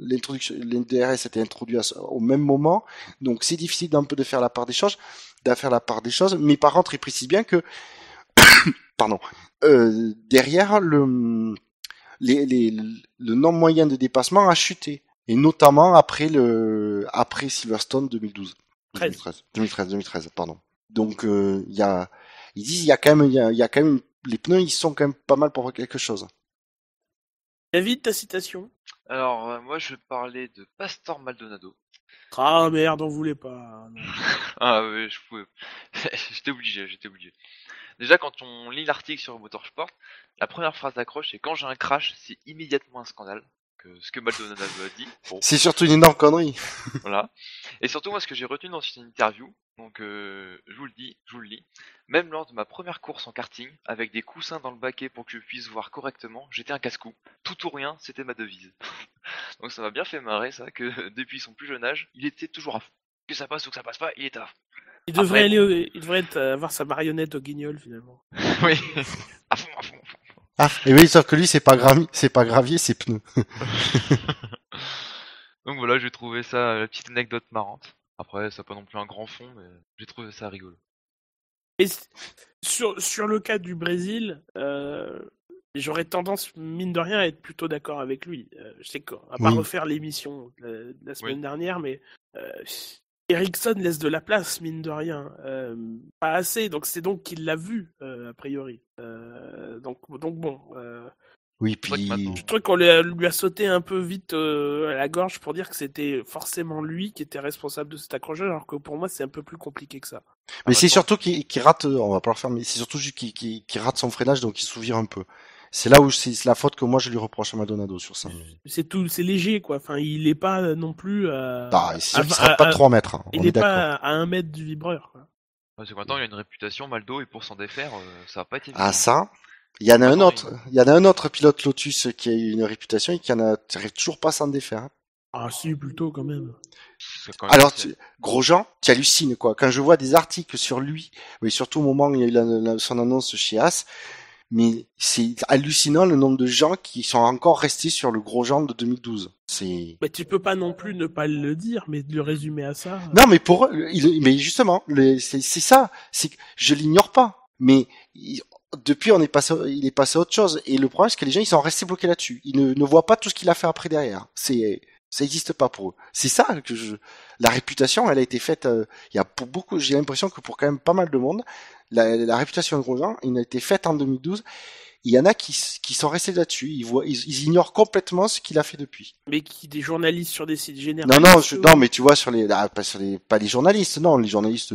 l'introduction, le DRS était introduit au même moment, donc c'est difficile d'un peu de faire la part des choses d'affaire la part des choses, mais par contre, il précise bien que, [COUGHS] pardon, euh, derrière le, les, les, le nombre moyen de dépassement a chuté, et notamment après le, après Silverstone 2012, 2013, 2013, 2013, pardon. Donc euh, il y a, ils disent il y a quand même, il y a quand même, les pneus ils sont quand même pas mal pour quelque chose. David, ta citation? Alors, euh, moi, je parlais de Pastor Maldonado. Ah merde, on voulait pas. [LAUGHS] ah oui, je pouvais. [LAUGHS] j'étais obligé, j'étais obligé. Déjà, quand on lit l'article sur Motorsport, la première phrase d'accroche c'est quand j'ai un crash, c'est immédiatement un scandale. Que ce que Maldonado a dit. C'est surtout une énorme connerie. [LAUGHS] voilà. Et surtout, moi, ce que j'ai retenu dans cette interview, donc euh, je vous le dis, je vous le lis, même lors de ma première course en karting, avec des coussins dans le baquet pour que je puisse voir correctement, j'étais un casse-cou. Tout ou rien, c'était ma devise. [LAUGHS] Donc ça m'a bien fait marrer ça, que [LAUGHS] depuis son plus jeune âge, il était toujours à fond. Que ça passe ou que ça passe pas, il est à fond. Il devrait, aller il devrait avoir sa marionnette au guignol finalement. oui, à fond, à fond, à fond. Ah, et oui, sauf que lui, c'est pas gravier, c'est pas gravier, c'est pneu. [LAUGHS] Donc voilà, j'ai trouvé ça la petite anecdote marrante. Après, ça n'a pas non plus un grand fond, mais j'ai trouvé ça rigolo. Et sur, sur le cas du Brésil, euh, j'aurais tendance, mine de rien, à être plutôt d'accord avec lui. Euh, je sais qu'on va pas refaire l'émission de la, semaine dernière, mais euh, Ericsson laisse de la place, mine de rien. Euh, pas assez, donc c'est donc qu'il l'a vu, a priori. donc, donc bon. Oui, puis. Je trouve qu'on lui a, sauté un peu vite à la gorge pour dire que c'était forcément lui qui était responsable de cet accrochage, alors que pour moi c'est un peu plus compliqué que ça. Mais c'est surtout qu'il rate, on va pas le faire, mais c'est surtout qu'il rate son freinage, donc il se un peu. C'est là où c'est la faute que moi je lui reproche à Maldonado sur ça. C'est tout, c'est léger quoi. Enfin, il est pas non plus. À, bah, il sera pas 3 mètres. Hein. il est, pas à 1 mètre du vibreur. Quoi. Parce que maintenant il a une réputation Maldo et pour s'en défaire, euh, ça va pas être Ah ça? Il y en a un autre. Il... y en a un autre pilote Lotus qui a eu une réputation et qui en a toujours pas s'en défaire. Hein. Ah si, plutôt quand même. Alors, tu, Grosjean, tu hallucines quoi. Quand je vois des articles sur lui, oui, surtout au moment où il y a eu son annonce chez As, mais c'est hallucinant le nombre de gens qui sont encore restés sur le gros genre de 2012. C'est. Mais tu peux pas non plus ne pas le dire, mais de le résumer à ça. Non, mais pour il, mais justement, c'est ça. C'est je l'ignore pas, mais depuis on est passé, il est passé à autre chose. Et le problème c'est que les gens ils sont restés bloqués là-dessus. Ils ne, ne voient pas tout ce qu'il a fait après derrière. C'est ça n'existe pas pour eux. C'est ça que je. La réputation, elle a été faite. Euh, il y a pour beaucoup. J'ai l'impression que pour quand même pas mal de monde, la, la réputation de Grosjean, il a été faite en 2012. Il y en a qui, qui sont restés là-dessus. Ils, voient, ils, ignorent complètement ce qu'il a fait depuis. Mais qui des journalistes sur des sites généraux. Non, non, non, mais tu vois sur les, ah, pas sur les, pas les journalistes. Non, les journalistes,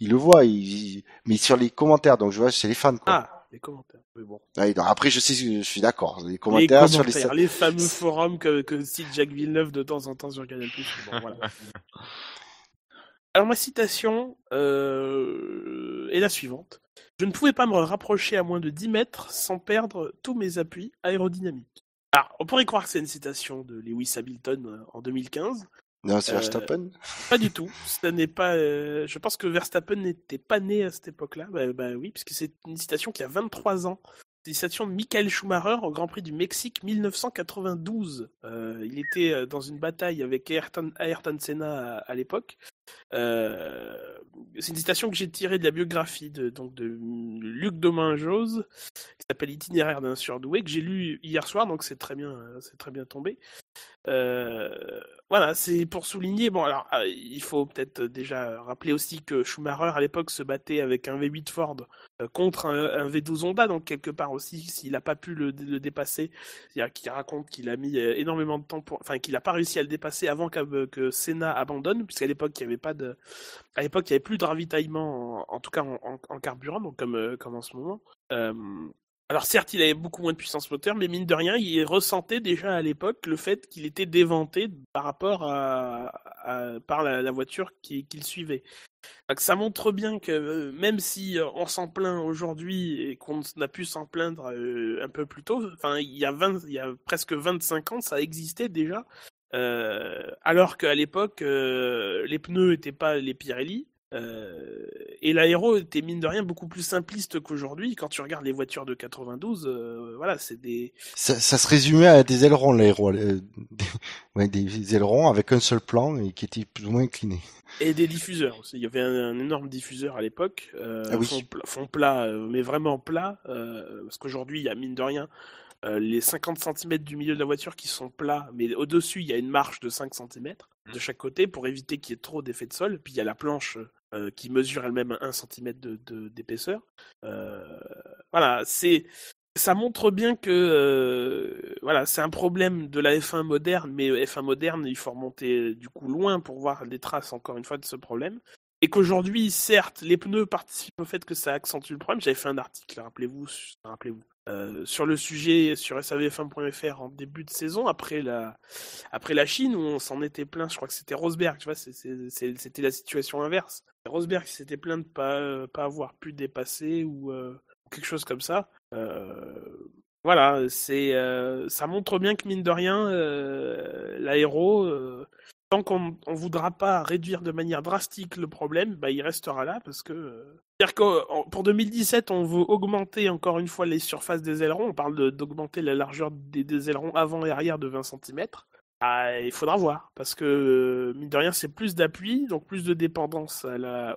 ils le voient. Ils, mais sur les commentaires, donc je vois, c'est les fans. Quoi. Ah, les commentaires. Mais bon. Ouais, non, après, je sais, je suis d'accord. Les Les commentaires, sur les. commentaires, les fameux forums que, que cite Jacques Villeneuve de temps en temps sur Canal+. Bon, voilà. [LAUGHS] Alors ma citation euh, est la suivante. Je ne pouvais pas me rapprocher à moins de 10 mètres sans perdre tous mes appuis aérodynamiques. Alors, on pourrait croire que c'est une citation de Lewis Hamilton euh, en 2015. Non, c'est Euh, Verstappen. Pas du tout. [LAUGHS] Ce n'est pas. euh, je pense que Verstappen n'était pas né à cette époque-là. Bah, bah oui, puisque c'est une citation qui a 23 ans. C'est une citation de Michael Schumacher au Grand Prix du Mexique 1992. Euh, il était dans une bataille avec Ayrton, Ayrton Senna à, à l'époque. Euh, c'est une citation que j'ai tirée de la biographie de, donc de Luc qui s'appelle Itinéraire d'un surdoué, que j'ai lu hier soir, donc c'est très bien, euh, c'est très bien tombé. Euh, voilà, c'est pour souligner. Bon, alors il faut peut-être déjà rappeler aussi que Schumacher à l'époque se battait avec un V8 Ford contre un, un V12 Honda, donc quelque part aussi, s'il n'a pas pu le, dépasser, c'est-à-dire qu'il raconte qu'il a mis énormément de temps pour, enfin qu'il n'a pas réussi à le dépasser avant que, que Senna abandonne, puisqu'à l'époque il n'y avait pas de, à l'époque il n'y avait plus de ravitaillement, en, tout cas en, carburant, donc comme euh, comme en ce moment. Euh, alors certes, il avait beaucoup moins de puissance moteur, mais mine de rien, il ressentait déjà à l'époque le fait qu'il était déventé par rapport à, par la, la voiture qui- qu'il suivait. Donc, ça montre bien que euh, même si on s'en plaint aujourd'hui et qu'on a pu s'en plaindre un peu plus tôt, enfin il y a 20, il y a presque 25 ans, ça existait déjà. Euh, alors qu'à l'époque, euh, les pneus n'étaient pas les Pirelli. euh, et l'aéro était mine de rien beaucoup plus simpliste qu'aujourd'hui. Quand tu regardes les voitures de 92, euh, voilà, c'est des, Ça, ça se résumait à des ailerons, l'aéro. des- [LAUGHS] ouais, des ailerons avec un seul plan et qui étaient plus ou moins inclinés. Et des diffuseurs aussi. Il y avait un, un énorme diffuseur à l'époque, Ah oui. fond, fond plat, mais vraiment plat, parce qu'aujourd'hui, il y a mine de rien euh, les 50 cm du milieu de la voiture qui sont plats, mais au-dessus, il y a une marge de 5 cm de chaque côté pour éviter qu'il y ait trop d'effet de sol. Puis il y a la planche euh, qui mesure elle-même 1 cm de, de- d'épaisseur. Euh, voilà, c'est ça montre bien que euh, voilà, c'est un problème de la F1 moderne, mais F1 moderne, il faut remonter du coup loin pour voir les traces encore une fois de ce problème. Et qu'aujourd'hui, certes, les pneus participent au fait que ça accentue le problème. J'avais fait un article, rappelez-vous, su- rappelez-vous, euh, sur le sujet sur savf1.fr en début de saison après la après la Chine où on s'en était plaint. Je crois que c'était Rosberg, tu vois, c'était la situation inverse. Rosberg s'était plaint de pas euh, pas avoir pu dépasser ou euh, quelque chose comme ça. Voilà, c'est ça montre bien que mine de rien, l'aéro, tant qu'on on voudra pas réduire de manière drastique le problème, bah, il restera là parce que euh, c'est-à-dire que pour 2017, on veut augmenter encore une fois les surfaces des ailerons. On parle d'augmenter la largeur des, ailerons avant et arrière de 20 cm. Ah, il faudra voir, parce que, euh, mine de rien, c'est plus d'appui, donc plus de dépendance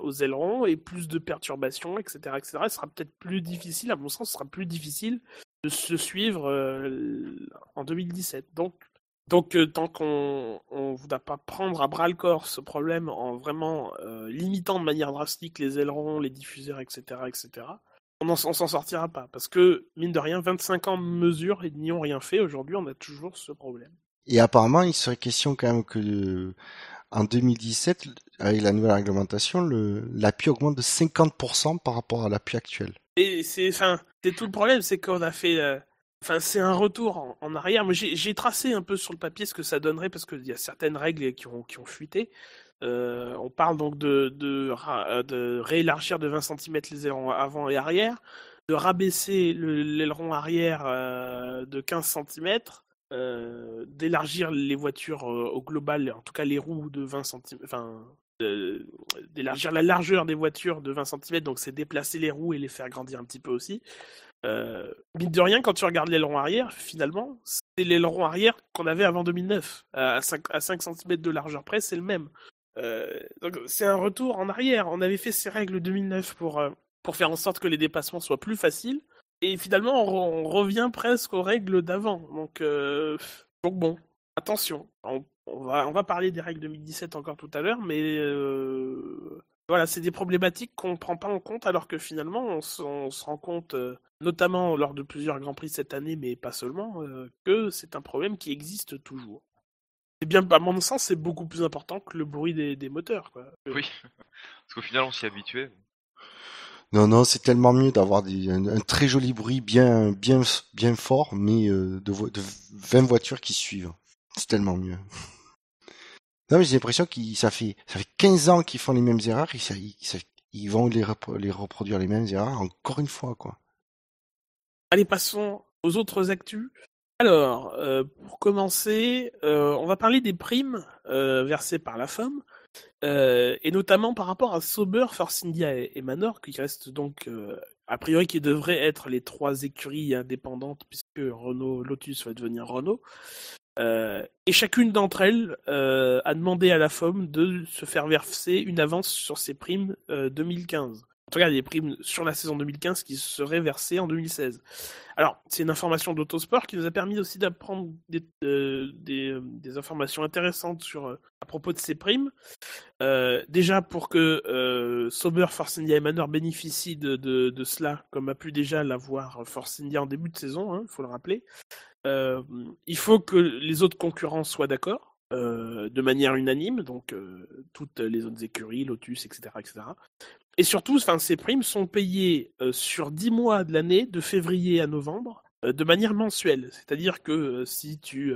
aux ailerons et plus de perturbations, etc. etc. Ce sera peut-être plus difficile, à mon sens, ce sera plus difficile de se suivre euh, en 2017. Donc, donc euh, tant qu'on ne voudra pas prendre à bras le corps ce problème en vraiment euh, limitant de manière drastique les ailerons, les diffuseurs, etc., etc., on n'en- on s'en sortira pas. Parce que, mine de rien, 25 ans de mesures et n'y ont rien fait. Aujourd'hui, on a toujours ce problème. Et apparemment, il serait question quand même que euh, en 2017, avec la nouvelle réglementation, le l'appui augmente de 50% par rapport à l'appui actuel. Et c'est, enfin, c'est tout le problème, c'est qu'on a fait, euh, enfin, c'est un retour en, en arrière. J'ai, tracé un peu sur le papier ce que ça donnerait parce qu'il y a certaines règles qui ont, qui ont fuité. Euh, on parle donc de, de, de réélargir de 20 cm les ailerons avant et arrière, de rabaisser le- l'aileron arrière euh, de 15 cm, euh, d'élargir les voitures euh, au global, en tout cas les roues de 20 cm, enfin, d'élargir la largeur des voitures de 20 cm, donc c'est déplacer les roues et les faire grandir un petit peu aussi. Euh, mine de rien, quand tu regardes l'aileron arrière, finalement, c'est l'aileron arrière qu'on avait avant 2009. À 5, à 5 cm de largeur près, c'est le même. Euh, donc c'est un retour en arrière. On avait fait ces règles 2009 pour, euh, pour faire en sorte que les dépassements soient plus faciles. Et finalement, on, re- on revient presque aux règles d'avant. Donc, euh, donc bon, attention. On, va, on va parler des règles 2017 encore tout à l'heure, mais euh, voilà, c'est des problématiques qu'on ne prend pas en compte, alors que finalement, on, se- on se rend compte, euh, notamment lors de plusieurs Grands Prix cette année, mais pas seulement, euh, que c'est un problème qui existe toujours. C'est bien, à mon sens, c'est beaucoup plus important que le bruit des, des moteurs. Quoi. Oui. Parce qu'au final, on s'y habituait. Non, non, c'est tellement mieux d'avoir un, un très joli bruit bien, bien, bien fort, mais euh, de, vo- de 20 voitures qui suivent. C'est tellement mieux. Non, mais j'ai l'impression qu'ils, ça fait, ça fait 15 ans qu'ils font les mêmes erreurs, ils, vont les, repro- les reproduire les mêmes erreurs encore une fois, quoi. Allez, passons aux autres actus. Alors, euh, pour commencer, euh, on va parler des primes euh, versées par la euh, et notamment par rapport à Sauber, Force India et, Manor, qui restent donc, a priori, qui devraient être les trois écuries indépendantes, puisque Renault, Lotus va devenir Renault. Euh, et chacune d'entre elles euh, a demandé à la FOM de se faire verser une avance sur ses primes euh, 2015. En tout cas, des primes sur la saison 2015 qui seraient versées en 2016. Alors, c'est une information d'Autosport qui nous a permis aussi d'apprendre des, euh, euh, informations intéressantes sur, euh, à propos de ces primes. Déjà, pour que Sauber, Force India et Manor bénéficient de, cela, comme a pu déjà l'avoir Force India en début de saison, il faut le rappeler, il faut que les autres concurrents soient d'accord. de manière unanime, donc toutes les autres écuries, Lotus, etc., etc. Et surtout, ces primes sont payées euh, sur 10 mois de l'année, de février à novembre, euh, de manière mensuelle. C'est-à-dire que euh, si tu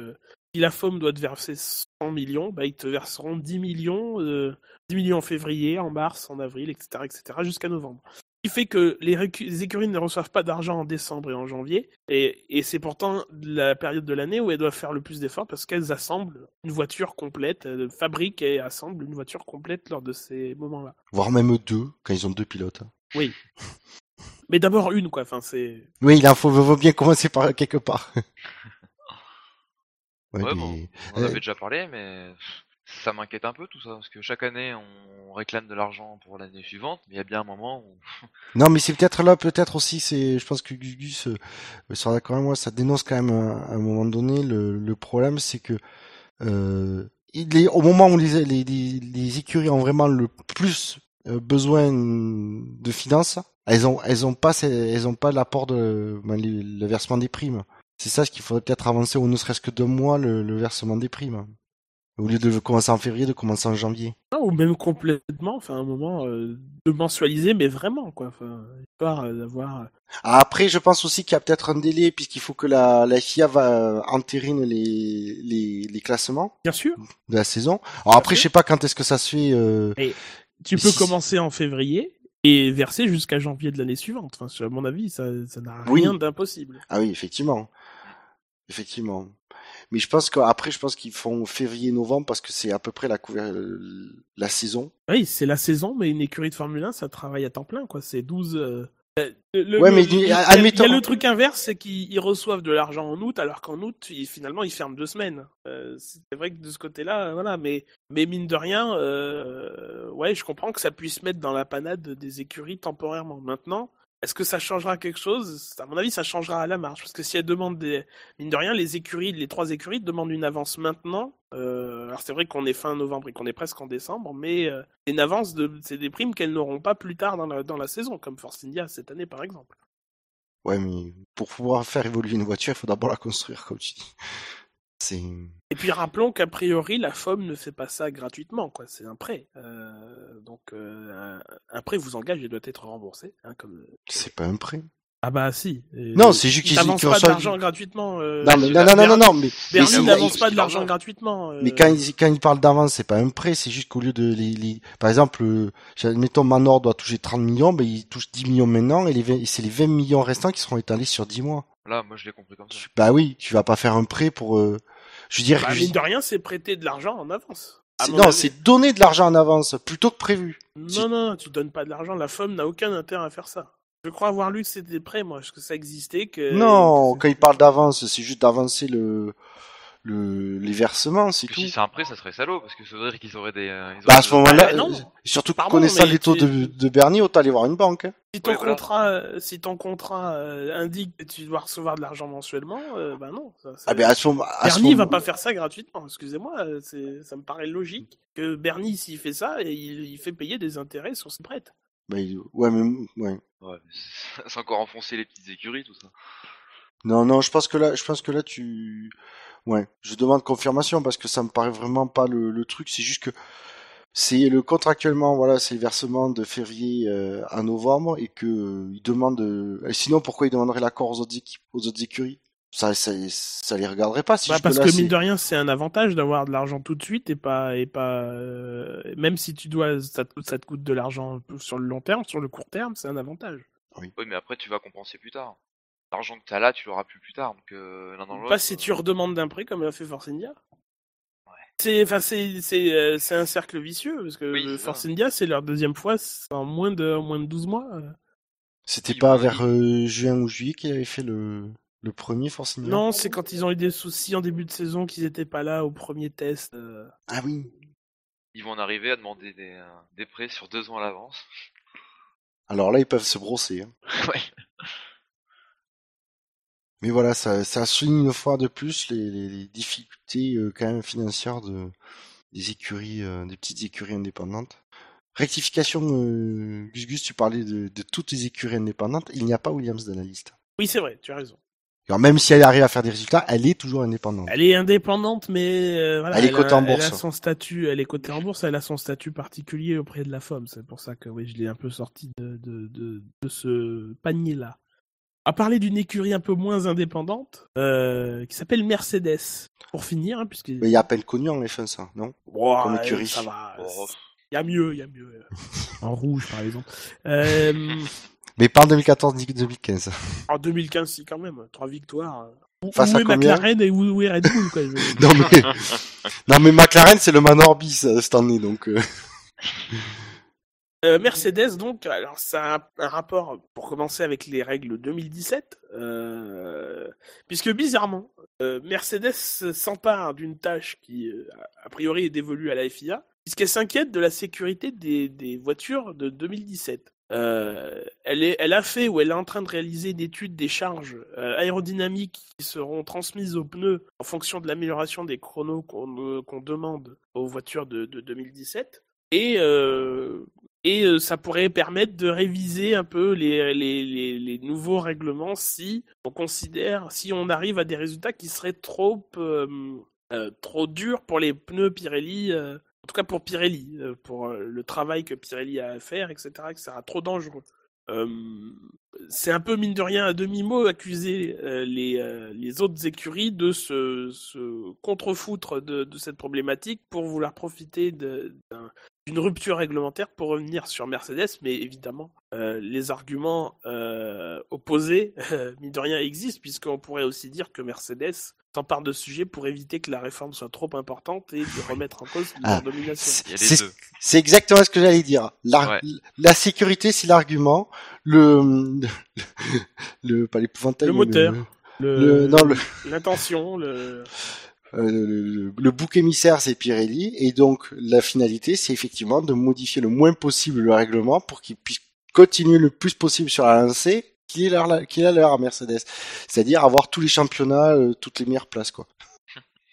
si la FOM doit te verser 100 millions, bah, ils te verseront 10 millions, euh, 10 millions en février, en mars, en avril, etc., etc., jusqu'à novembre. Ce qui fait que les, écuries ne reçoivent pas d'argent en décembre et en janvier, et, et c'est pourtant la période de l'année où elles doivent faire le plus d'efforts parce qu'elles assemblent une voiture complète, elles fabriquent et assemblent une voiture complète lors de ces moments-là. Voire même deux, quand ils ont deux pilotes. Oui. [LAUGHS] Mais d'abord une, quoi. Enfin, c'est. Oui, il faut, vaut bien commencer par quelque part. [LAUGHS] Ouais, Ouais, mais- bon, on en euh, avait déjà parlé, mais ça m'inquiète un peu tout ça, parce que chaque année on réclame de l'argent pour l'année suivante, mais il y a bien un moment où [LAUGHS] Non, mais c'est peut-être là, peut-être aussi, c'est, je pense que Gugus euh, sera d'accord avec moi, ça dénonce quand même à, un moment donné. Le, le problème, c'est que euh, il est, au moment où les, les, les, les écuries ont vraiment le plus euh, besoin de finances, elles ont, elles ont pas, elles ont pas l'apport de ben, le versement des primes. C'est ça ce qu'il faudrait peut-être avancer, ou ne serait-ce que deux mois le, le versement des primes, au lieu de commencer en février, de commencer en janvier. Non, ou même complètement, enfin, un moment euh, de mensualiser, mais vraiment, quoi. Enfin, histoire euh, d'avoir. Après, je pense aussi qu'il y a peut-être un délai puisqu'il faut que la, la FIA va entérine les, les, les classements Bien sûr, de la saison. Alors après, je sais pas quand est-ce que ça se fait. euh, tu peux si- commencer en février et verser jusqu'à janvier de l'année suivante. Enfin, à mon avis, ça, ça n'a Oui. rien d'impossible. Ah oui, effectivement, effectivement. Mais je pense qu'après, je pense qu'ils font février-novembre parce que c'est à peu près la saison. Oui, c'est la saison, mais une écurie de Formule 1, ça travaille à temps plein, quoi. C'est 12. euh, le- le- Ouais, le- mais il admettons- Il y a le truc inverse, c'est qu'ils ils reçoivent de l'argent en août, alors qu'en août, ils- finalement, ils ferment deux semaines. Euh, c'est vrai que de ce côté-là, voilà, mais, mais mine de rien, euh, ouais, je comprends que ça puisse mettre dans la panade des écuries temporairement. Maintenant, est-ce que ça changera quelque chose? À mon avis, ça changera à la marge, parce que si elles demandent des, mine de rien, les écuries, les trois écuries demandent une avance maintenant. Euh, alors c'est vrai qu'on est fin novembre et qu'on est presque en décembre, mais euh, c'est une avance de, c'est des primes qu'elles n'auront pas plus tard dans la, dans la saison, comme Force India cette année par exemple. Ouais, mais pour pouvoir faire évoluer une voiture, il faut d'abord la construire, comme tu dis. Et puis rappelons qu'a priori la FOM ne fait pas ça gratuitement, quoi. C'est un prêt. Euh, donc euh, un, un prêt vous engage et doit être remboursé. Hein, comme... c'est pas un prêt. Ah bah si. Non, c'est juste ils qu'ils n'avancent pas d'argent gratuitement. euh, Non, mais, non, non, non, non, mais, mais Bernie c'est- n'avance pas de l'argent gratuitement. euh, Mais quand il, quand il parle d'avance, c'est pas un prêt, c'est juste qu'au lieu de les, les- par exemple, euh, admettons Manor doit toucher 30 millions, ben il touche 10 millions maintenant et les 20 c'est les 20 millions restants qui seront étalés sur 10 mois. là, moi je l'ai compris comme ça. Bah oui, tu vas pas faire un prêt pour, euh, je veux dire, bah, mine de rien, c'est prêter de l'argent en avance. non, c'est donner de l'argent en avance plutôt que prévu. Non, non, tu donnes pas de l'argent. La FOM n'a aucun intérêt à faire ça. Je crois avoir lu que c'était des prêts, moi, que ça existait. Que... non, quand il parle d'avance, c'est juste d'avancer le, le, les versements, c'est Parce tout. si c'est un prêt, ça serait salaud, parce que ça voudrait dire qu'ils auraient des. euh, ils Bah, à ce moment-là, non. euh, surtout Pardon, connaissant les taux tu- de, de Bernie, autant aller voir une banque. hein. Si ton Ouais, contrat, euh, si ton contrat euh, indique que tu dois recevoir de l'argent mensuellement, euh, bah non. Ça, ça- Ah ben à ce moment, à ce Bernie va moment- pas faire ça gratuitement. Excusez-moi, euh, ça me paraît logique que Bernie, s'il fait ça, il fait payer des intérêts sur ses prêts. Bah, il- ouais, mais, ouais. Ouais, [LAUGHS] c'est- encore enfoncer les petites écuries, tout ça. Non, non, je pense que là, je pense que là, tu, ouais, je demande confirmation parce que ça me paraît vraiment pas le, le truc. C'est juste que c'est le contractuellement, voilà, c'est le versement de février euh, à novembre et que euh, il demande. euh, sinon, pourquoi il demanderait l'accord aux autres aux autres écuries? Ça, ça, ça les regarderait pas. Si Bah, parce que mine de rien, c'est un avantage d'avoir de l'argent tout de suite et pas et pas euh, même si tu dois ça te, coûte- ça te coûte de l'argent sur le long terme, sur le court terme, c'est un avantage. Oui, mais après, tu vas compenser plus tard. L'argent que t'as là, tu l'auras plus plus tard. Donc, euh, l'un dans l'autre. Pas si euh, tu redemandes d'un prêt comme l'a fait Force India. C'est enfin c'est c'est euh, c'est un cercle vicieux parce que Oui, c'est Force ça. India c'est leur deuxième fois en moins de en moins de 12 mois. C'était pas vers euh, juin ou juillet qu'il avait fait le, le premier Force India Non, c'est quand ils ont eu des soucis en début de saison qu'ils étaient pas là au premier test. euh. Ah oui. Ils vont en arriver à demander des, euh, des prêts sur deux ans à l'avance. Alors là, ils peuvent se brosser. hein. [LAUGHS] ouais. Mais voilà, ça, ça souligne une fois de plus les, les, les difficultés euh, quand même financières de des écuries, euh, des petites écuries indépendantes. Rectification, euh, Gus Gus, tu parlais de, de toutes les écuries indépendantes. Il n'y a pas Williams dans la liste. Oui, c'est vrai, tu as raison. Alors même si elle arrive à faire des résultats, elle est toujours indépendante. Elle est indépendante, mais euh, voilà, Elle est cotée en Elle bourse. a son statut, elle est cotée en bourse, elle a son statut particulier auprès de la FOM. C'est pour ça que oui, je l'ai un peu sorti de, de, de, de ce panier-là. À parler d'une écurie un peu moins indépendante, euh, qui s'appelle Mercedes. Pour finir, hein, puisque Mais il y a à peine connu en F1 ça, non? Comme écurie. ça va. Oh, Il y a mieux, il y a mieux. en rouge, par exemple. [LAUGHS] Euh, Mais pas en 2014 ni 2015. en 2015, si quand même, trois victoires. Où, Face où à est combien McLaren et où, où est Red Bull quoi, je- [LAUGHS] non mais non mais McLaren c'est le Manor bis euh, cette année donc. euh, Euh, Mercedes, donc, alors ça a un, rapport, pour commencer, avec les règles 2017, euh, puisque bizarrement, euh, Mercedes s'empare d'une tâche qui, a priori, est dévolue à la FIA, puisqu'elle s'inquiète de la sécurité des, des voitures de 2017. Euh, elle, a fait ou elle est en train de réaliser une étude des charges euh, aérodynamiques qui seront transmises aux pneus en fonction de l'amélioration des chronos qu'on euh, demande aux voitures de, de 2017. Et, ça pourrait permettre de réviser un peu les, les, nouveaux règlements si on considère, si on arrive à des résultats qui seraient trop, trop durs pour les pneus Pirelli, tout cas pour Pirelli, euh, pour euh, le travail que Pirelli a à faire, etc., que ça sera trop dangereux. Euh, c'est un peu mine de rien à demi-mot accuser euh, les, euh, les autres écuries de se, se contrefoutre de, de cette problématique pour vouloir profiter d'une rupture réglementaire pour revenir sur Mercedes, mais évidemment, euh, les arguments euh, opposés, euh, [LAUGHS] mine de rien, existent, puisqu'on pourrait aussi dire que Mercedes s'empare de ce sujet pour éviter que la réforme soit trop importante et de remettre en cause leur Ah, domination. A les C'est exactement ce que j'allais dire. La, Ouais. la sécurité c'est l'argument, le [LAUGHS] le pas l'épouvantail Le moteur. le, Le- le- non le L'intention, le... [LAUGHS] Euh, le, le- le bouc émissaire, c'est Pirelli, et donc la finalité, c'est effectivement de modifier le moins possible le règlement pour qu'il puisse continuer le plus possible sur la lancée qu'il est leur, qu'il a leur à Mercedes. C'est-à-dire avoir tous les championnats, euh, toutes les meilleures places, quoi.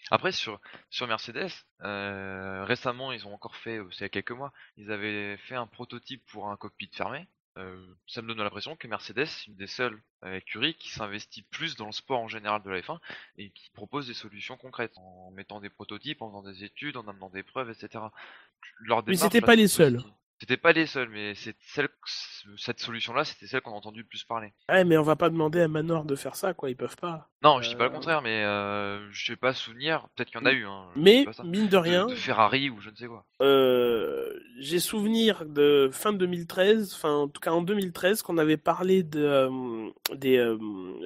Après, sur, sur Mercedes, euh, récemment, ils ont encore fait, c'est il y a quelques mois, ils avaient fait un prototype pour un cockpit fermé. Euh, ça me donne l'impression que Mercedes, c'est une des seules écuries qui s'investit plus dans le sport en général de la F1 et qui propose des solutions concrètes en mettant des prototypes, en faisant des études, en amenant des preuves, etc. Leur Mais c'était pas les seuls. C'était pas les seuls, mais c'est celle, cette solution-là, c'était celle qu'on a entendu le plus parler. Ouais, mais on va pas demander à Manor de faire ça, quoi, ils peuvent pas. Non, je dis pas le Euh, contraire, mais euh, je sais pas souvenir, peut-être qu'il y en a eu. Hein, Mais, mine de de, rien, de Ferrari ou je ne sais quoi. Euh, j'ai souvenir de fin 2013, enfin en tout cas en 2013, qu'on avait parlé de, euh, des euh,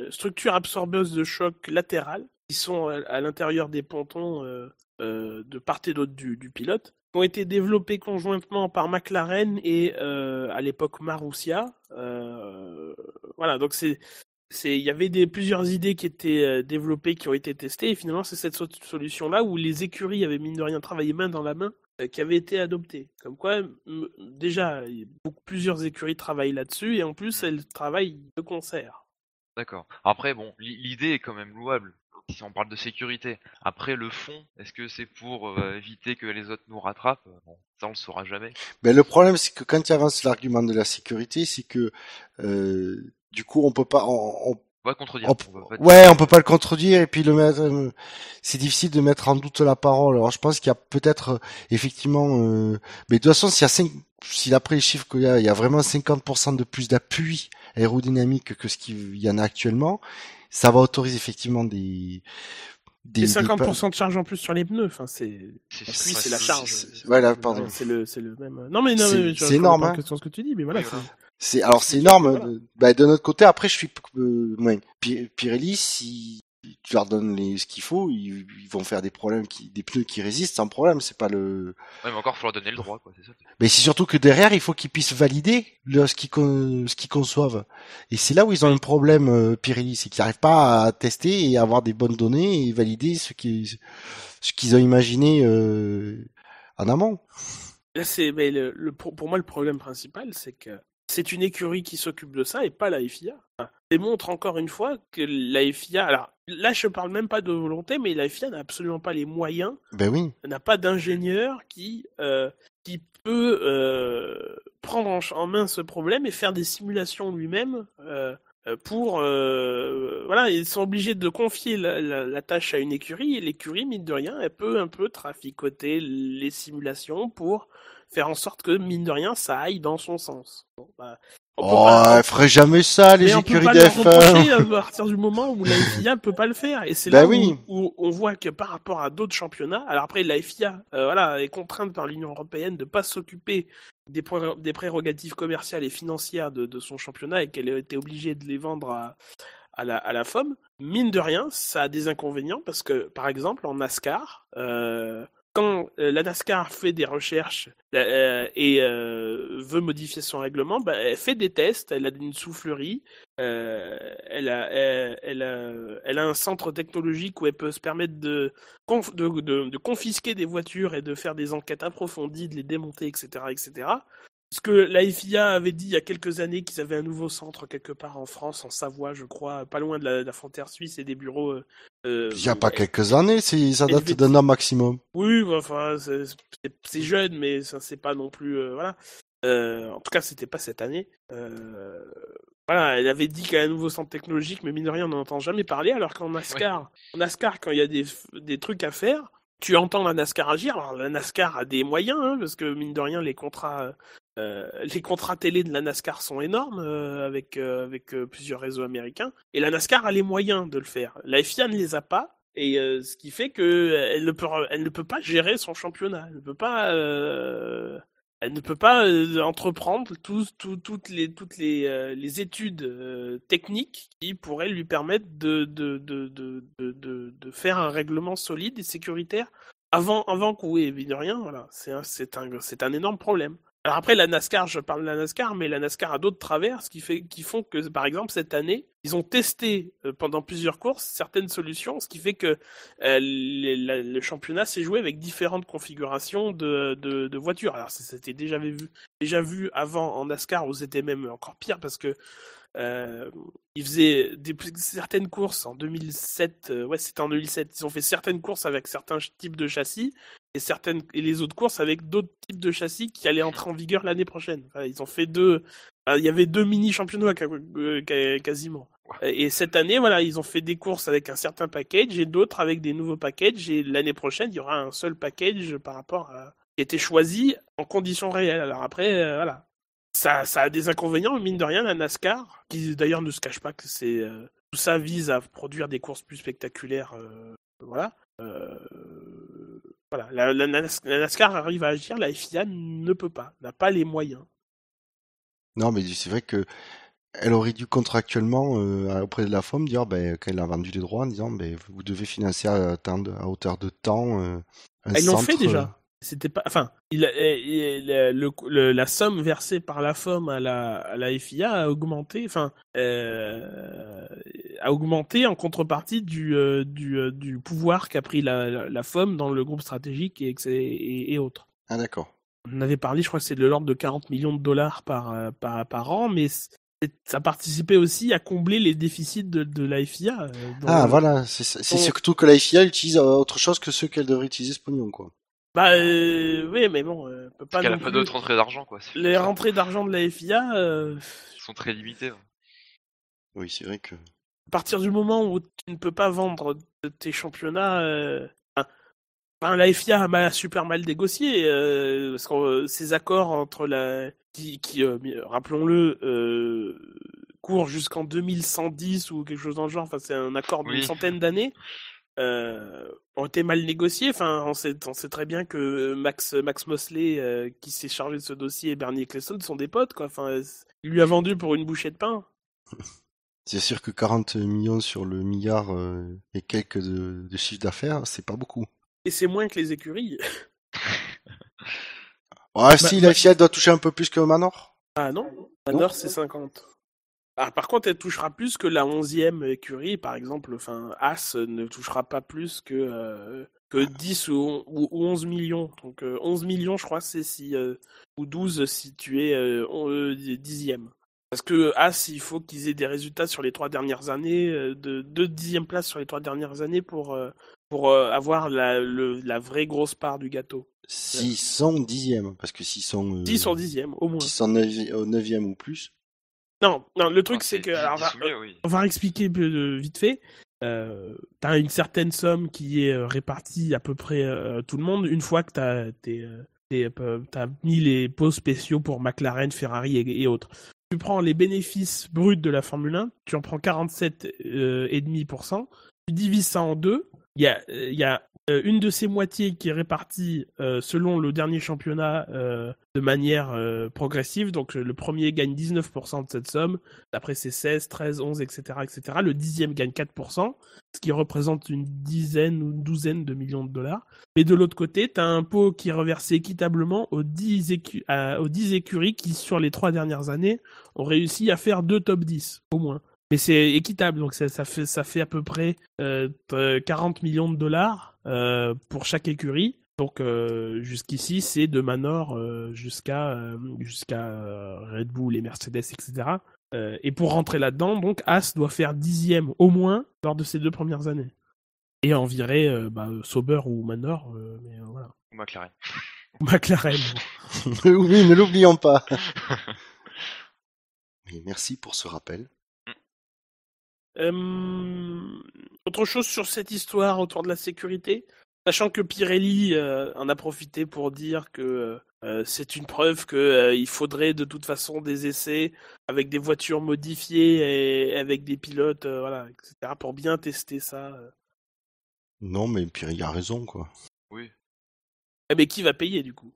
structures absorbeuses de choc latérales qui sont à, l'intérieur des pontons euh, de part et d'autre du, pilote, qui ont été développées conjointement par McLaren et à l'époque Marussia. Voilà, donc c'est il y avait plusieurs idées qui étaient développées qui ont été testées et finalement c'est cette so- solution là où les écuries avaient mine de rien travaillé main dans la main qui avait été adoptée comme quoi déjà beaucoup- plusieurs écuries travaillent là-dessus et en plus elles travaillent de concert D'accord. Après, bon, l'i- l'idée est quand même louable. Si on parle de sécurité. Après, le fond, est-ce que c'est pour euh, éviter que les autres nous rattrapent? Bon, ça on le saura jamais. Ben, le problème, c'est que quand tu avances l'argument de la sécurité, c'est que, euh, du coup, on peut pas, on, on- On va contredire. On- on va pas dire- Ouais, on peut pas le contredire et puis le mettre. euh, C'est difficile de mettre en doute la parole. Alors je pense qu'il y a peut-être euh, effectivement, euh, mais de toute façon, s'il y a cinq, si d'après les chiffres qu'il y a, il y a vraiment 50% de plus d'appui aérodynamique que ce qu'il y en a actuellement, ça va autoriser effectivement des des, Et des 50% de charge en plus sur les pneus. Enfin, c'est. C'est Oui, c'est- c'est la charge. c'est- Voilà, pardon. C'est le, c'est le même. Non mais non, C'est- mais énorme, hein. question ce que tu dis, mais voilà. Voilà. c'est- alors c'est énorme. euh, Bah, de notre côté, après, je suis euh, ouais. Pi- Pirelli, si tu leur donnes les, ce qu'il faut, ils, ils vont faire des problèmes, qui, des pneus qui résistent sans problème. C'est pas le. Ouais, mais encore, faut leur donner le droit, quoi, c'est ça. Mais c'est surtout que derrière, il faut qu'ils puissent valider le, ce qu'ils con- ce qu'ils conçoivent. Et c'est là où ils ont un problème, euh, Pirelli, c'est qu'ils n'arrivent pas à tester et avoir des bonnes données et valider ce qui ce qu'ils ont imaginé euh, en amont. Là, c'est mais le, le- pour, pour moi le problème principal, c'est que c'est une écurie qui s'occupe de ça et pas la FIA. Enfin, démontre encore une fois que la FIA. Alors là, je parle même pas de volonté, mais la FIA n'a absolument pas les moyens, Ben oui. n'a pas d'ingénieur qui euh, qui peut euh, prendre en, main ce problème et faire des simulations lui-même. euh, pour voilà ils sont obligés de confier la, la- la tâche à une écurie et l'écurie mine de rien elle peut un peu traficoter les simulations pour faire en sorte que mine de rien ça aille dans son sens Bon, bah, on Oh, pas- elle ferait jamais ça, les écuries pas de leur reprocher F1. à partir du moment où la FIA peut pas le faire. Et c'est Bah là oui. où, on voit que par rapport à d'autres championnats, alors après la FIA euh, voilà, est contrainte par l'Union européenne de pas s'occuper des, pré- des prérogatives commerciales et financières de, de son championnat et qu'elle a été obligée de les vendre à, à la, à la FOM. Mine de rien, ça a des inconvénients parce que par exemple en NASCAR, euh, quand euh, la NASCAR fait des recherches euh, et euh, veut modifier son règlement, bah, elle fait des tests, elle a une soufflerie, euh, elle, a, elle, a, elle a un centre technologique où elle peut se permettre de, de confisquer des voitures et de faire des enquêtes approfondies, de les démonter, etc. etc. Ce que la FIA avait dit il y a quelques années qu'ils avaient un nouveau centre quelque part en France, en Savoie, je crois, pas loin de la, de la frontière suisse et des bureaux. euh, euh, Il y a pas quelques années, c'est, ça date d'un an maximum. oui, enfin, c'est- jeune, mais ça c'est pas non plus, euh, voilà. Euh, en tout cas, c'était pas cette année. Euh, voilà, elle avait dit qu'il y a un nouveau centre technologique, mais mine de rien, on n'en entend jamais parler. Alors qu'en NASCAR, en NASCAR, quand il y a des, des trucs à faire, tu entends la NASCAR agir. Alors la NASCAR a des moyens, hein, parce que mine de rien, les contrats, euh, les contrats télé de la NASCAR sont énormes euh, avec euh, plusieurs réseaux américains. Et la NASCAR a les moyens de le faire. La FIA ne les a pas. Et ce qui fait que euh, elle ne peut pas gérer son championnat. Elle ne peut pas elle ne peut pas entreprendre toutes les études techniques qui pourraient lui permettre de faire un règlement solide et sécuritaire avant avant qu'on ait de rien. Voilà, c'est un énorme problème. Alors après la NASCAR, je parle de la NASCAR, mais la NASCAR a d'autres travers, ce qui fait font que par exemple cette année, ils ont testé euh, pendant plusieurs courses certaines solutions, ce qui fait que euh, les- le championnat s'est joué avec différentes configurations de, voitures. Alors c'était déjà vu déjà vu avant en NASCAR où c'était même encore pire parce que euh, ils faisaient certaines courses en 2007. euh, ouais, c'était en 2007. Ils ont fait certaines courses avec certains types de châssis et certaines et les autres courses avec d'autres types de châssis qui allaient entrer en vigueur l'année prochaine. Enfin, ils ont fait deux. enfin, Il y avait deux mini championnats euh, quasiment. Et cette année, voilà, ils ont fait des courses avec un certain package et d'autres avec des nouveaux packages. Et l'année prochaine, il y aura un seul package par rapport à qui a été choisi en conditions réelles. Alors après, euh, voilà, ça, ça a des inconvénients, mine de rien, la NASCAR, qui d'ailleurs ne se cache pas que c'est euh, tout ça vise à produire des courses plus spectaculaires, euh, voilà. Euh, voilà, la, la NAS- la NASCAR arrive à agir, la FIA ne peut pas, n'a pas les moyens. Non, mais c'est vrai que elle aurait dû contractuellement euh, auprès de la FOM dire ben, qu'elle a vendu les droits en disant ben, vous devez financer à, à hauteur de temps euh, un Ils l'ont fait déjà. C'était pas, enfin, il, a- il- le- la somme versée par la FOM à la, à la FIA a augmenté, enfin, euh, a augmenté en contrepartie du, euh, du, euh, du pouvoir qu'a pris la, la, la FOM dans le groupe stratégique et, et, et autres. Ah d'accord. On avait parlé, je crois que c'est de l'ordre de 40 millions de dollars par, par, par an, mais ça participait aussi à combler les déficits de, de la FIA. Ah le- voilà, c'est on- surtout que la FIA utilise autre chose que ce qu'elle devrait utiliser ce pognon quoi. Bah, euh, oui, mais bon, euh, on peut pas Parce qu'elle a non pas plus- d'autres rentrées d'argent, quoi. C'est Les ça. rentrées d'argent de la FIA, euh, sont très limitées. hein. Oui, c'est vrai que à partir du moment où tu ne peux pas vendre tes championnats, euh, enfin, la FIA a mal, super mal négocié euh, parce que euh, ces accords entre la qui, qui euh, rappelons-le, euh, court jusqu'en 2110 ou quelque chose dans le genre. Enfin, c'est un accord d'une Oui. centaine d'années. Euh, ont été mal négociés. Enfin, on sait, on sait très bien que Max, Max Mosley, euh, qui s'est chargé de ce dossier, et Bernie Ecclestone sont des potes, quoi. Enfin, il lui a vendu pour une bouchée de pain. [LAUGHS] C'est sûr que 40 millions sur le milliard euh, et quelques de, de chiffre d'affaires, c'est pas beaucoup. Et c'est moins que les écuries. [LAUGHS] Ouais, si, la FIA doit toucher un peu plus que Manor. Ah non, Manor c'est 50. Ah, par contre, elle touchera plus que la 11e écurie, par exemple. Enfin, As ne touchera pas plus que, euh, que 10 ou, on- ou- ou 11 millions. Donc euh, 11 millions, je crois, c'est si euh, ou 12 si tu es euh, on- euh, dixième. Parce que As, il faut qu'ils aient des résultats sur les trois dernières années, euh, de deux dixième place sur les trois dernières années pour euh, pour euh, avoir la, le, la vraie grosse part du gâteau. S'ils sont dixièmes, parce que s'ils sont, euh, 10 sur dixième, au moins. s'ils sont neuvi- au neuvième ou plus, Non, non, le truc Ah, c'est que 10 alors, 10 va- ou mieux, oui. On va expliquer vite fait. Euh, t'as une certaine somme qui est euh, répartie à peu près euh, tout le monde une fois que t'as t'es, euh, t'es, euh, t'as mis les pots spéciaux pour McLaren, Ferrari et, et autres. Tu prends les bénéfices bruts de la Formule 1, tu en prends 47 euh. Tu divises ça en deux. Il y a, y a euh, une de ces moitiés qui est répartie euh, selon le dernier championnat euh, de manière progressive. Donc le premier gagne 19% de cette somme. Après, c'est 16, 13, 11, etc., etc. Le dixième gagne 4%, ce qui représente une dizaine ou une douzaine de millions de dollars. Mais de l'autre côté, tu as un pot qui est reversé équitablement aux 10, écu- à- aux 10 écuries qui, sur les trois dernières années, ont réussi à faire deux top 10, au moins. Mais c'est équitable, donc ça, ça fait, ça fait à peu près euh, t- 40 millions de dollars euh, pour chaque écurie. Donc euh, jusqu'ici, c'est de Manor euh, jusqu'à euh, jusqu'à euh, Red Bull et Mercedes, etc. Euh, et pour rentrer là-dedans, donc As doit faire dixième au moins lors de ces deux premières années. Et en virer euh, bah, Sauber ou Manor, euh, mais euh, voilà. Ou McLaren. Ou McLaren. [LAUGHS] oui, ne l'oublions pas. [LAUGHS] Mais merci pour ce rappel. Euh, autre chose sur cette histoire autour de la sécurité, sachant que Pirelli euh, en a profité pour dire que euh, c'est une preuve que euh, il faudrait de toute façon des essais avec des voitures modifiées et avec des pilotes, euh, voilà, etc. pour bien tester ça. Non, mais Pirelli a raison, quoi. Oui. Eh, mais qui va payer du coup?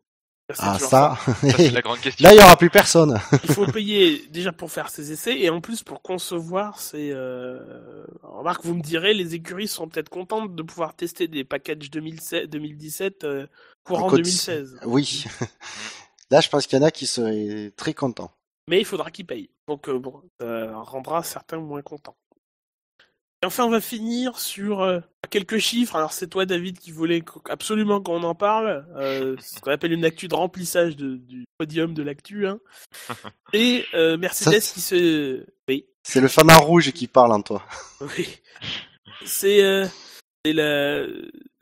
Ah, ça, [LAUGHS] Ça, c'est la grande question. là, il y aura plus personne. [LAUGHS] il faut payer déjà pour faire ces essais et en plus pour concevoir ces. Euh... Remarque, vous me direz, les écuries sont peut-être contentes de pouvoir tester des packages 2007, 2017 euh, courant Code- 2016. Oui. [LAUGHS] Là, je pense qu'il y en a qui seraient très contents. Mais il faudra qu'ils payent. Donc euh, bon, ça rendra certains moins contents. Et enfin, on va finir sur euh, quelques chiffres. Alors c'est toi, David, qui voulais qu- absolument qu'on en parle. Euh, [LAUGHS] ce qu'on appelle une actu de remplissage de- du podium de l'actu. Hein. [LAUGHS] Et euh, Mercedes Ça- qui se... Oui. C'est le fanard rouge qui parle en toi. [LAUGHS] Oui. C'est euh, c'est la-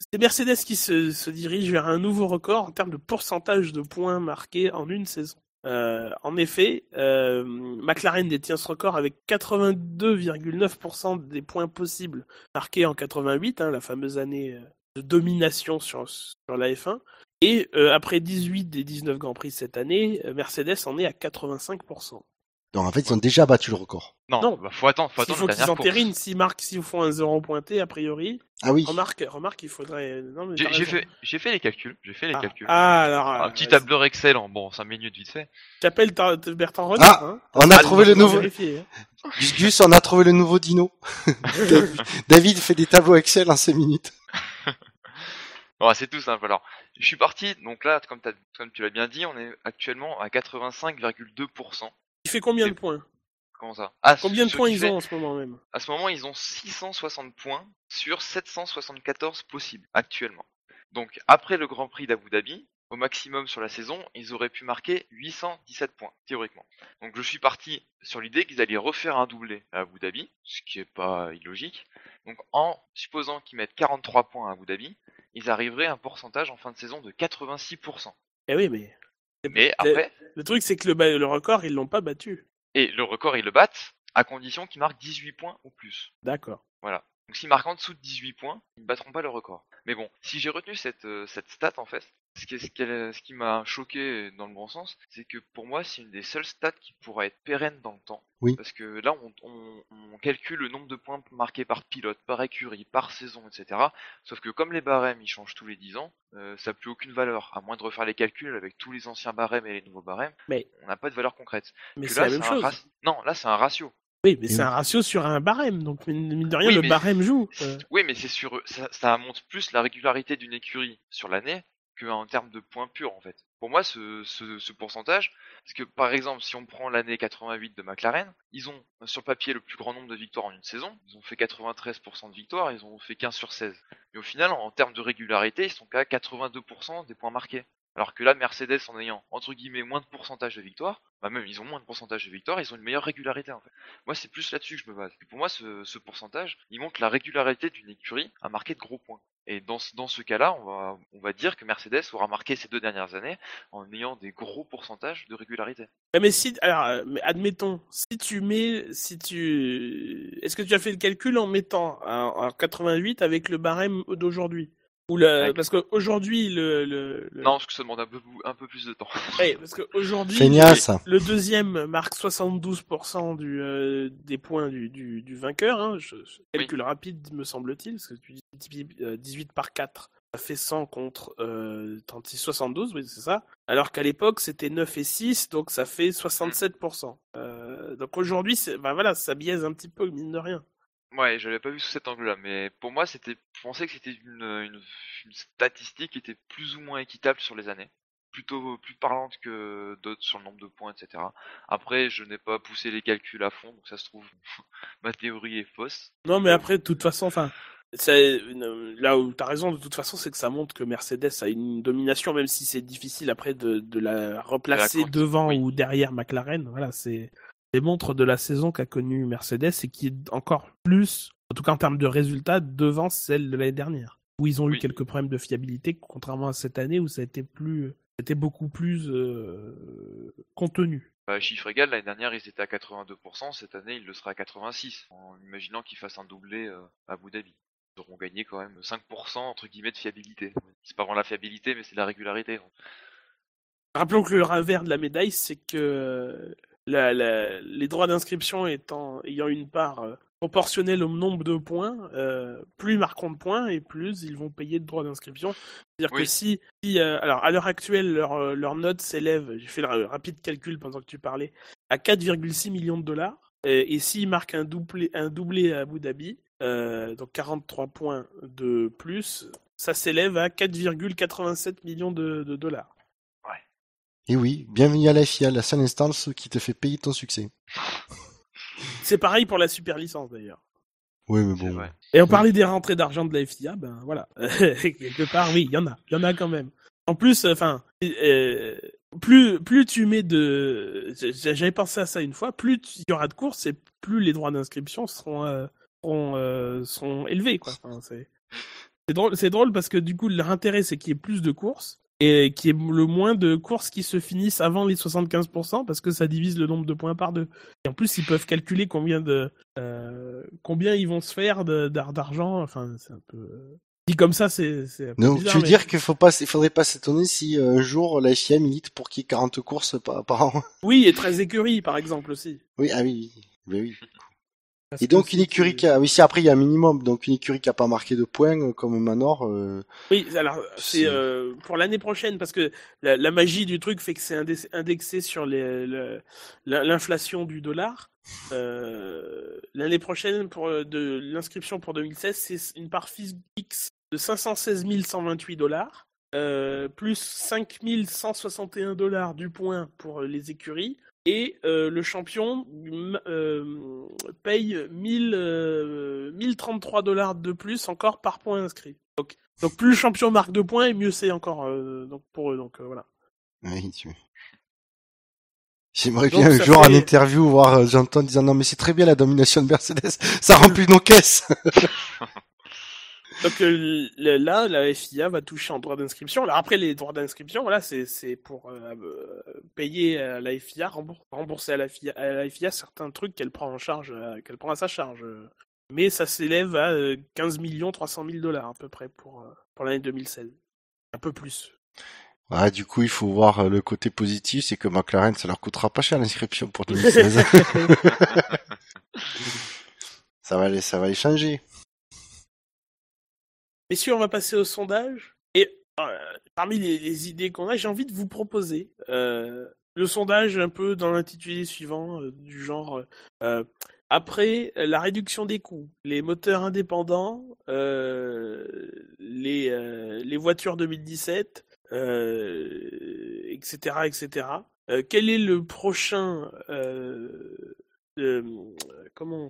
c'est Mercedes qui se, se dirige vers un nouveau record en termes de pourcentage de points marqués en une saison. Euh, en effet, euh, McLaren détient ce record avec 82,9% des points possibles marqués en 88, hein, la fameuse année euh, de domination sur, la F1. Et après 18 des 19 Grands Prix cette année, Mercedes en est à 85%. Donc, en fait, ils ont déjà battu le record. Non, Non. bah, faut attendre, faut Il attendre faut la qu'ils entérinent, s'ils marquent, s'ils font un zéro pointé, a priori, Ah oui. Remarque, remarque, il faudrait. Non, mais J'ai fait, j'ai fait les calculs, j'ai fait les Ah, calculs. ah, alors. Un euh, petit tableur Excel en bon 5 minutes vite fait. J'appelle Bertrand Renard. Ah, hein. On a trouvé le Faut nouveau. Gus Gus, on a trouvé le nouveau dino. [LAUGHS] David- fait des tableaux Excel en 5 minutes. [LAUGHS] Bon, c'est tout simple. Alors, je suis parti. Donc là, comme, t'as- comme tu l'as bien dit, on est actuellement à 85,2%. Fait combien de points Comment ça? Ah, Combien de points ils fait- ont en ce moment même? À ce moment, ils ont 660 points sur 774 possibles actuellement. Donc, après le Grand Prix d'Abu Dhabi, au maximum sur la saison, ils auraient pu marquer 817 points, théoriquement. Donc, je suis parti sur l'idée qu'ils allaient refaire un doublé à Abu Dhabi, ce qui est pas illogique. Donc, en supposant qu'ils mettent 43 points à Abu Dhabi, ils arriveraient à un pourcentage en fin de saison de 86%. Eh oui, mais. Mais après, Le truc, c'est que le, record, ils l'ont pas battu. et le record, ils le battent à condition qu'ils marquent 18 points ou plus. D'accord. Voilà. Donc s'ils marquent en dessous de 18 points, ils ne battront pas le record. Mais bon, si j'ai retenu cette, euh, cette stat en fait, ce qui, est- ce qu'elle- ce qui m'a choqué dans le bon sens, c'est que pour moi c'est une des seules stats qui pourra être pérenne dans le temps. Oui. Parce que là on, on- on calcule le nombre de points marqués par pilote, par écurie, par saison, etc. Sauf que comme les barèmes ils changent tous les 10 ans, euh, ça n'a plus aucune valeur. À moins de refaire les calculs avec tous les anciens barèmes et les nouveaux barèmes, Mais- on n'a pas de valeur concrète. Mais c'est la même chose. Non, là c'est un ratio. Oui, mais c'est un ratio sur un barème, donc mine de rien, Oui, le mais- barème joue. Euh, Oui, mais c'est sur ça, ça montre plus la régularité d'une écurie sur l'année que en termes de points purs en fait. Pour moi, ce, ce, ce pourcentage, parce que par exemple, si on prend l'année 88 de McLaren, ils ont sur le papier le plus grand nombre de victoires en une saison. Ils ont fait 93% de victoires, ils ont fait 15 sur 16. Mais au final, en termes de régularité, ils sont qu'à 82% des points marqués. Alors que là, Mercedes, en ayant entre guillemets moins de pourcentage de victoires, bah même ils ont moins de pourcentage de victoires, ils ont une meilleure régularité en fait. Moi, c'est plus là-dessus que je me base. Pour moi, ce, ce pourcentage, il montre la régularité d'une écurie à marquer de gros points. Et dans ce, dans ce cas-là, on va, dire que Mercedes aura marqué ces deux dernières années en ayant des gros pourcentages de régularité. Mais si, alors, euh, admettons, si tu mets, si tu, est-ce que tu as fait le calcul en mettant en 88 avec le barème d'aujourd'hui? Ou le, Avec- parce qu'aujourd'hui le, le, le- Non, parce que ça demande un peu, un peu plus de temps. [LAUGHS] Ouais, parce qu'aujourd'hui le deuxième marque 72% du, euh, des points du, du, du vainqueur. Hein. Je, je- calcul rapide, me semble-t-il, parce que tu dis euh, 18 par 4, ça fait 100 contre euh, 36, 72, oui, c'est ça. Alors qu'à l'époque, c'était 9 et 6, donc ça fait 67%. Euh, donc aujourd'hui, bah voilà, ça biaise un petit peu, mine de rien. Ouais, je l'avais pas vu sous cet angle-là, mais pour moi, c'était, je pensais que c'était une, une, une statistique qui était plus ou moins équitable sur les années, plutôt plus parlante que d'autres sur le nombre de points, etc. Après, je n'ai pas poussé les calculs à fond, donc ça se trouve, [LAUGHS] ma théorie est fausse. Non, mais après, de toute façon, enfin, là où tu as raison, de toute façon, c'est que ça montre que Mercedes a une domination, même si c'est difficile après de, de la replacer devant ou derrière McLaren. Voilà, c'est des montres de la saison qu'a connue Mercedes et qui est encore plus, en tout cas en termes de résultats, devant celle de l'année dernière, où ils ont eu quelques problèmes de fiabilité, contrairement à cette année où ça a été plus, c'était beaucoup plus euh, contenu. Bah, chiffre égal, l'année dernière, ils étaient à 82%, cette année, il le sera à 86%, en imaginant qu'ils fassent un doublé euh, à Abu Dhabi. Ils auront gagné quand même 5% entre guillemets de fiabilité. C'est pas vraiment la fiabilité, mais c'est la régularité. Rappelons que le revers de la médaille, c'est que la- la- les droits d'inscription étant ayant une part euh, proportionnelle au nombre de points, euh, plus ils marqueront de points et plus ils vont payer de droits d'inscription. C'est-à-dire que si, si, euh, alors à l'heure actuelle, leur, leur note s'élève, j'ai fait le ra- rapide calcul pendant que tu parlais, à 4,6 millions de dollars. Et, et s'ils marquent un doublé, un doublé à Abu Dhabi, euh, donc 43 points de plus, ça s'élève à 4,87 millions de- de dollars. Et oui, bienvenue à la FIA, la seule instance qui te fait payer ton succès. C'est pareil pour la super licence d'ailleurs. Oui, mais bon. vrai. Et on parlait des rentrées d'argent de la FIA, ben voilà. [LAUGHS] Quelque part, oui, il y en a. Il y en a quand même. En plus, enfin, euh, plus, plus tu mets de. J'avais pensé à ça une fois, plus il y aura de courses et plus les droits d'inscription seront, euh, seront, euh, seront élevés, quoi. Enfin, c'est drôle, c'est drôle parce que du coup, leur intérêt, c'est qu'il y ait plus de courses et qu'il y ait le moins de courses qui se finissent avant les 75% parce que ça divise le nombre de points par deux. Et en plus, ils peuvent calculer combien de euh, combien ils vont se faire d'argent. Enfin, c'est un peu euh, dit comme ça, c'est c'est un peu Donc, bizarre, tu veux mais- dire qu'il faut pas, il faudrait pas s'étonner si euh, un jour la FIA milite pour qu'il y ait 40 courses par, par an? Oui, et 13 écuries, par exemple aussi. Oui, ah oui, oui. Ben oui. Parce Et donc si une écurie tu- qui a, oui, si après il y a un minimum, donc une écurie qui a pas marqué de points euh, comme Manor, euh, Oui, alors c'est euh, pour l'année prochaine parce que la, la magie du truc fait que c'est indexé sur le- l'inflation du dollar. Euh, l'année prochaine pour de l'inscription pour 2016, c'est une part fixe de 516 128 dollars. plus 5161 dollars du point pour les écuries et euh, le champion euh, paye 1000, euh, 1033 dollars de plus encore par point inscrit. Donc, donc plus le champion marque de points et mieux c'est encore euh, donc pour eux. Donc euh, voilà. oui, tu- J'aimerais bien un jour en fait- interview voir euh, j'entends disant non mais c'est très bien la domination de Mercedes, ça remplit nos caisses. [LAUGHS] Donc euh, le- là, la FIA va toucher en droit d'inscription. Alors après, les droits d'inscription, voilà, c'est c'est pour euh, euh, payer à la FIA, rembour- rembourser à la FIA, à la FIA certains trucs qu'elle prend en charge, qu'elle prend à sa charge. Mais ça s'élève à euh, 15 millions 300 000 dollars à peu près pour pour l'année 2016. Un peu plus. Ah, du coup, il faut voir le côté positif, c'est que McLaren, ça leur coûtera pas cher l'inscription pour 2016. [LAUGHS] ça va les, ça va les changer. Messieurs, on va passer au sondage? Et euh, parmi les, idées qu'on a, j'ai envie de vous proposer euh, le sondage un peu dans l'intitulé suivant, euh, du genre après la réduction des coûts, les moteurs indépendants, les, les voitures 2017, euh, etc., etc. Quel est le prochain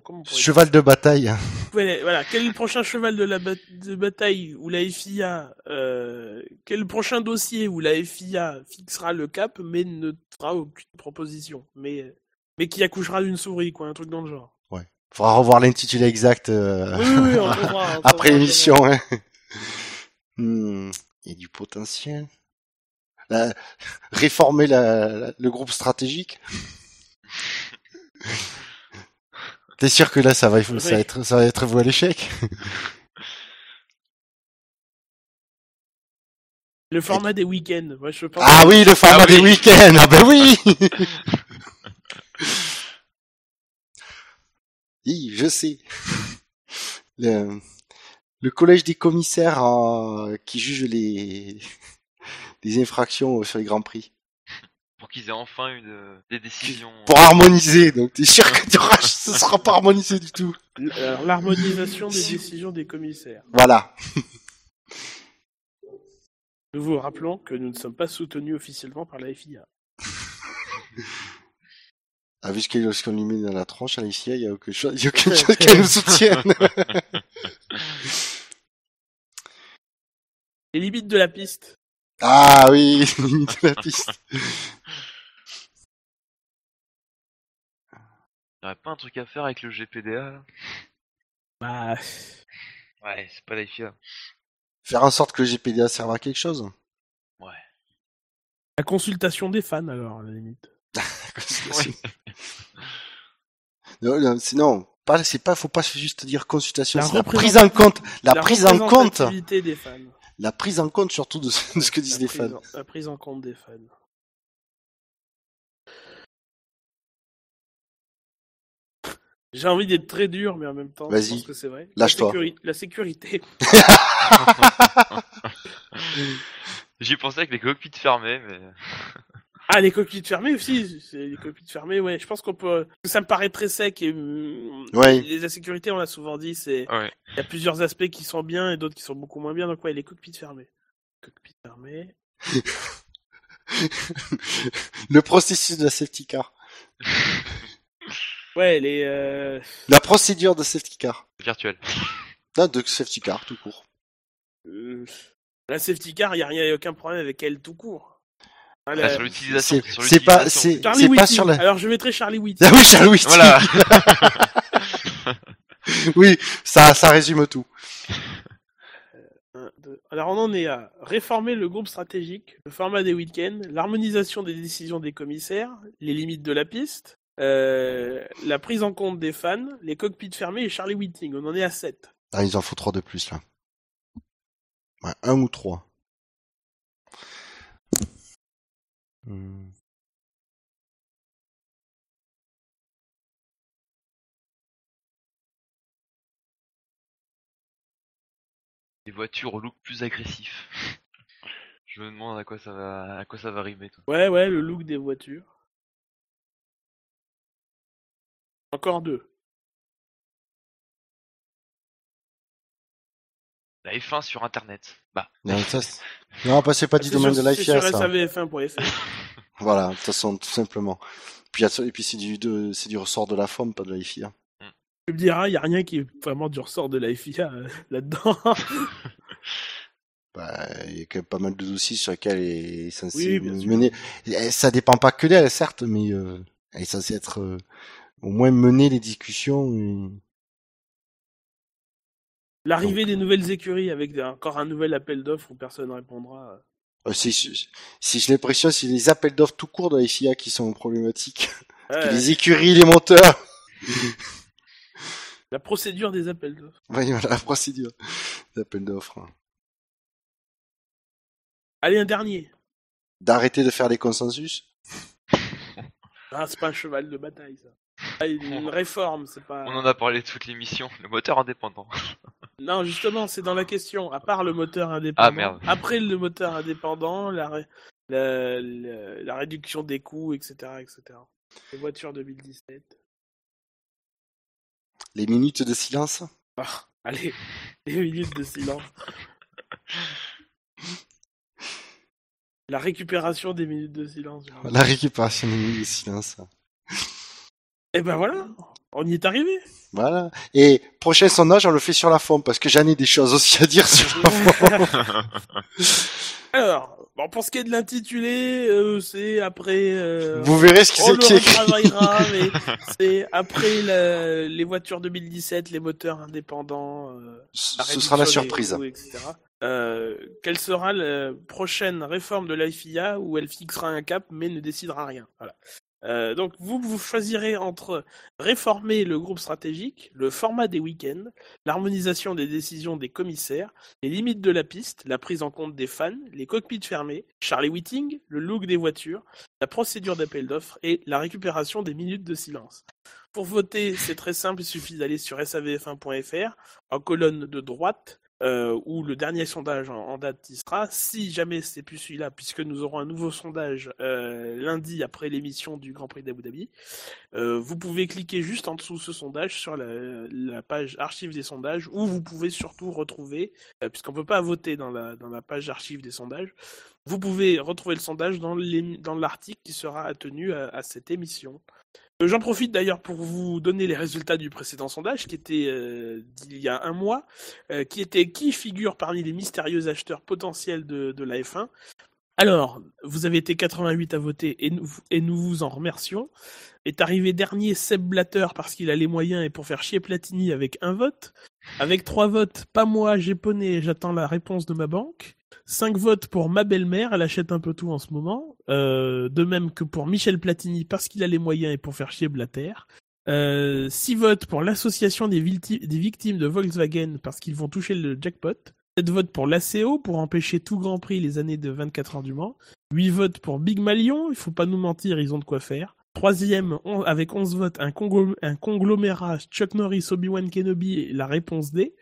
comment comment on pourrait dire Cheval de bataille. Ouais, voilà, quel est le prochain cheval de la ba- de bataille où la FIA, euh, quel prochain dossier où la FIA fixera le cap mais ne fera aucune proposition, mais mais qui accouchera d'une souris, quoi, un truc dans le genre. Faudra revoir l'intitulé exact euh, Oui, oui, oui, on trouvera, on [LAUGHS] après l'émission. Hein. Hmm, Il y a du potentiel. La- réformer la, la- le groupe stratégique. T'es sûr que là, ça va, ça va Oui. être, ça va être voué à l'échec? Le format des week-ends, moi je pense. Ah oui, le format Ah oui. des week-ends. Ah ben oui. [LAUGHS] oui, je sais. Le, le collège des commissaires euh, qui juge les [LAUGHS] les infractions sur les grands prix. Pour qu'ils aient enfin une euh, des décisions. Pour harmoniser. Donc t'es sûr que ce sera pas harmonisé du tout. Alors, L'harmonisation des Si. décisions des commissaires. Voilà. Nous vous rappelons que nous ne sommes pas soutenus officiellement par la FIA. Ah, vu ce qu'on lui met dans la tronche à l'ICI, il y a aucune chose, il y a aucune [LAUGHS] chose qui nous soutienne. Les limites de la piste. Ah oui, [LAUGHS] limite de la piste. [LAUGHS] Il y aurait pas un truc à faire avec le GPDA là? Bah, Ouais, c'est pas la FIA. Faire en sorte que le GPDA serve à quelque chose. la consultation des fans alors, à la limite. [LAUGHS] Ouais. Non, non, c'est non, pas, c'est pas, faut pas juste dire consultation, La c'est la prise en compte, la, prise en compte, des fans. La prise en compte surtout de, ce de ce que disent La les prise fans. en- La prise en compte des fans. J'ai envie d'être très dur, mais en même temps, je Vas-y. pense que c'est vrai. Lâche-toi. La, sécuri- la sécurité. [LAUGHS] [LAUGHS] J'y pensais avec les cockpits fermés, mais. Ah, les coquilles fermées aussi. c'est- Les coquilles fermées, ouais. Je pense qu'on peut. Ça me paraît très sec et. hum, Ouais. Les la sécurité, on l'a souvent dit, c'est. Ouais. Il y a plusieurs aspects qui sont bien et d'autres qui sont beaucoup moins bien. Donc ouais, les cockpits fermés. Cockpits fermés. [LAUGHS] le processus de la safety car. [LAUGHS] Ouais, les. Euh... La procédure de safety car. Virtuel. [LAUGHS] Non, de safety car, tout court. euh, La safety car, il y a rien, y a aucun problème avec elle tout court. Ah, sur l'utilisation. C'est pas, sur la. Alors je mettrai Charlie Witt. Ah oui, Charlie Witt. Voilà. [LAUGHS] oui, ça, ça résume tout. Euh, alors on en est à réformer le groupe stratégique, le format des week-ends, l'harmonisation des décisions des commissaires, les limites de la piste, euh, la prise en compte des fans, les cockpits fermés et Charlie Whiting. On en est à 7. Ah, ils en font 3 de plus là. Un ou 3. Mmh. Des voitures au look plus agressif. [LAUGHS] Je me demande à quoi ça va, à quoi ça va rimer. Toi. Ouais, ouais, le look des voitures. Encore deux. La F1 sur Internet. Bah, Non, ça, c'est- non, bah, c'est pas du domaine sur- de l'IFIA, sur ça. savf1.fr. [LAUGHS] Voilà, de toute façon, tout simplement. Puis, et puis c'est du, de- c'est du ressort de la forme, pas de l'IFIA. Tu me diras, il n'y a rien qui est vraiment du ressort de la FIA euh, [LAUGHS] là-dedans. [LAUGHS] Bah, il y a quand même pas mal de dossiers sur lesquels elle est censée Oui, mener. Et Ça dépend pas que d'elle, certes, mais euh, elle est censée être euh, au moins mener les discussions. L'arrivée des nouvelles écuries avec des- encore un nouvel appel d'offres où personne ne répondra. Euh, Si, si, si j'ai l'impression, c'est les appels d'offres tout court dans les FIA qui sont problématiques. [LAUGHS] Ouais, Les écuries, les moteurs. La procédure des appels d'offres. [LAUGHS] Oui, voilà, la procédure d'appel d'offres. Allez, un dernier. D'arrêter de faire des consensus. Ah, c'est pas un cheval de bataille, ça. Ah, une [LAUGHS] réforme, c'est pas. On en a parlé toute l'émission. Le moteur indépendant. [LAUGHS] Non, justement, c'est dans la question. À part le moteur indépendant. Ah, merde. Après le moteur indépendant, la, ré- la, la, la réduction des coûts, etc., etc. Les voitures 2017. Les minutes de silence? Ah, allez, les minutes de silence. [LAUGHS] La récupération des minutes de silence. La récupération des minutes de silence. Et ben voilà, on y est arrivé. Voilà. Et prochain sondage, on le fait sur la forme parce que j'en ai des choses aussi à dire sur la forme. [LAUGHS] Alors, bon, pour ce qui est de l'intitulé, euh, c'est après. euh, Vous verrez ce c'est qui est écrit. [LAUGHS] c'est après la- les voitures 2017, les moteurs indépendants. euh, Ce sera la surprise. etc. Euh, quelle sera la prochaine réforme de la FIA où elle fixera un cap mais ne décidera rien voilà. Euh, donc vous, vous choisirez entre réformer le groupe stratégique, le format des week-ends, l'harmonisation des décisions des commissaires, les limites de la piste, la prise en compte des fans, les cockpits fermés, Charlie Whiting, le look des voitures, la procédure d'appel d'offres et la récupération des minutes de silence. Pour voter, c'est très simple, il suffit d'aller sur savf1.fr, en colonne de droite, euh, où le dernier sondage en, en date sera. Si jamais c'est plus celui-là, puisque nous aurons un nouveau sondage euh, lundi après l'émission du Grand Prix d'Abu Dhabi, euh, vous pouvez cliquer juste en dessous ce sondage sur la, page archive des sondages, où vous pouvez surtout retrouver, euh, puisqu'on ne peut pas voter dans la, dans la page archive des sondages, vous pouvez retrouver le sondage dans l'article qui sera tenu à cette émission. Euh, J'en profite d'ailleurs pour vous donner les résultats du précédent sondage qui était euh, d'il y a un mois, euh, qui était qui figure parmi les mystérieux acheteurs potentiels de, la F1. Alors, vous avez été 88 à voter et nous, et nous vous en remercions. Est arrivé dernier Seb Blatter parce qu'il a les moyens et pour faire chier Platini avec un vote. Avec trois votes, pas moi, j'ai poney, j'attends la réponse de ma banque. Cinq votes pour ma belle-mère, elle achète un peu tout en ce moment. Euh, de même que pour Michel Platini parce qu'il a les moyens et pour faire chier Blatter. Euh, six votes pour l'association des, victimes de Volkswagen parce qu'ils vont toucher le jackpot. 7 votes pour l'ACO pour empêcher tout Grand Prix les années de 24 heures du Mans. 8 votes pour Big Malion, il faut pas nous mentir, ils ont de quoi faire. Troisième, avec 11 votes, un, un conglomérat Chuck Norris, Obi-Wan Kenobi la réponse D.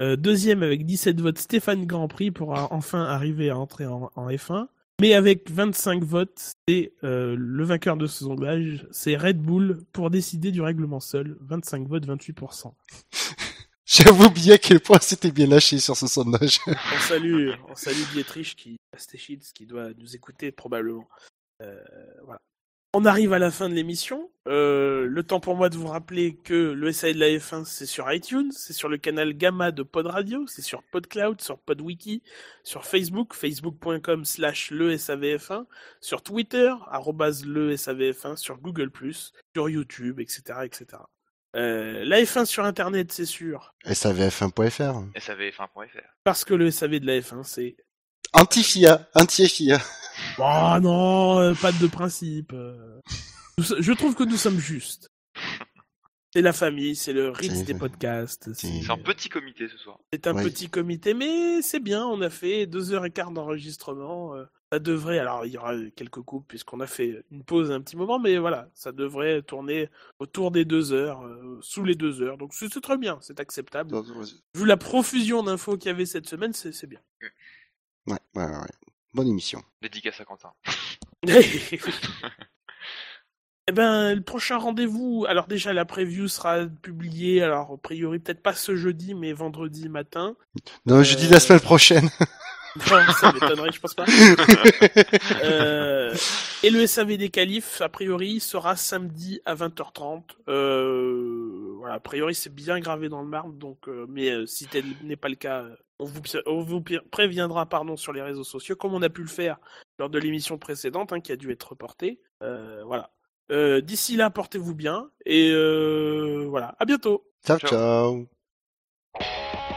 Euh, deuxième, avec 17 votes, Stéphane Grand Prix pour a- enfin arriver à entrer en, en F1. Mais avec 25 votes, c'est euh, le vainqueur de ce sondage, c'est Red Bull pour décider du règlement seul. 25 votes, 28%. [LAUGHS] J'avoue oublié à quel point c'était bien lâché sur ce sondage. On salue, on salue Dietrich qui, Stechitz, qui doit nous écouter probablement. Euh, voilà. On arrive à la fin de l'émission. Euh, le temps pour moi de vous rappeler que le SAE de la F1, c'est sur iTunes, c'est sur le canal Gamma de Pod Radio, c'est sur PodCloud, sur PodWiki, sur Facebook, facebook.com slash le SAVF1, sur Twitter, arrobase le SAVF1, sur Google+, sur YouTube, etc., etc. Euh, la F1 sur Internet, c'est sûr, SAVF1.fr. SAVF1.fr. parce que le SAV de la F1, c'est Anti-FIA, anti-FIA. Oh non, euh, pas de principe. Nous Je trouve que nous sommes justes. C'est la famille, c'est le rythme des podcasts. c'est- un petit comité ce soir. c'est un Ouais. petit comité, mais c'est bien. On a fait deux heures et quart d'enregistrement. euh, Ça devrait, alors il y aura quelques coupes puisqu'on a fait une pause un petit moment, mais voilà, ça devrait tourner autour des deux heures, euh, sous les deux heures. Donc c'est très bien, c'est acceptable. Vu la profusion d'infos qu'il y avait cette semaine, c'est c'est bien. Ouais, ouais, ouais. Bonne émission. Dédicace à Quentin. [LAUGHS] Eh ben, le prochain rendez-vous, alors déjà la preview sera publiée, alors a priori peut-être pas ce jeudi, mais vendredi matin. Non, je dis la semaine prochaine. [LAUGHS] Non, ça m'étonnerait, je pense pas. [LAUGHS] Euh, et le SAV des qualifs, a priori, sera samedi à 20h30. Euh, voilà, a priori c'est bien gravé dans le marbre, donc, euh, mais euh, si tel n'est pas le cas, on vous, on vous préviendra pardon, sur les réseaux sociaux, comme on a pu le faire lors de l'émission précédente, hein, qui a dû être reportée. Euh, voilà. Euh, D'ici là, portez-vous bien et euh, voilà. À bientôt. ciao. Ciao. ciao.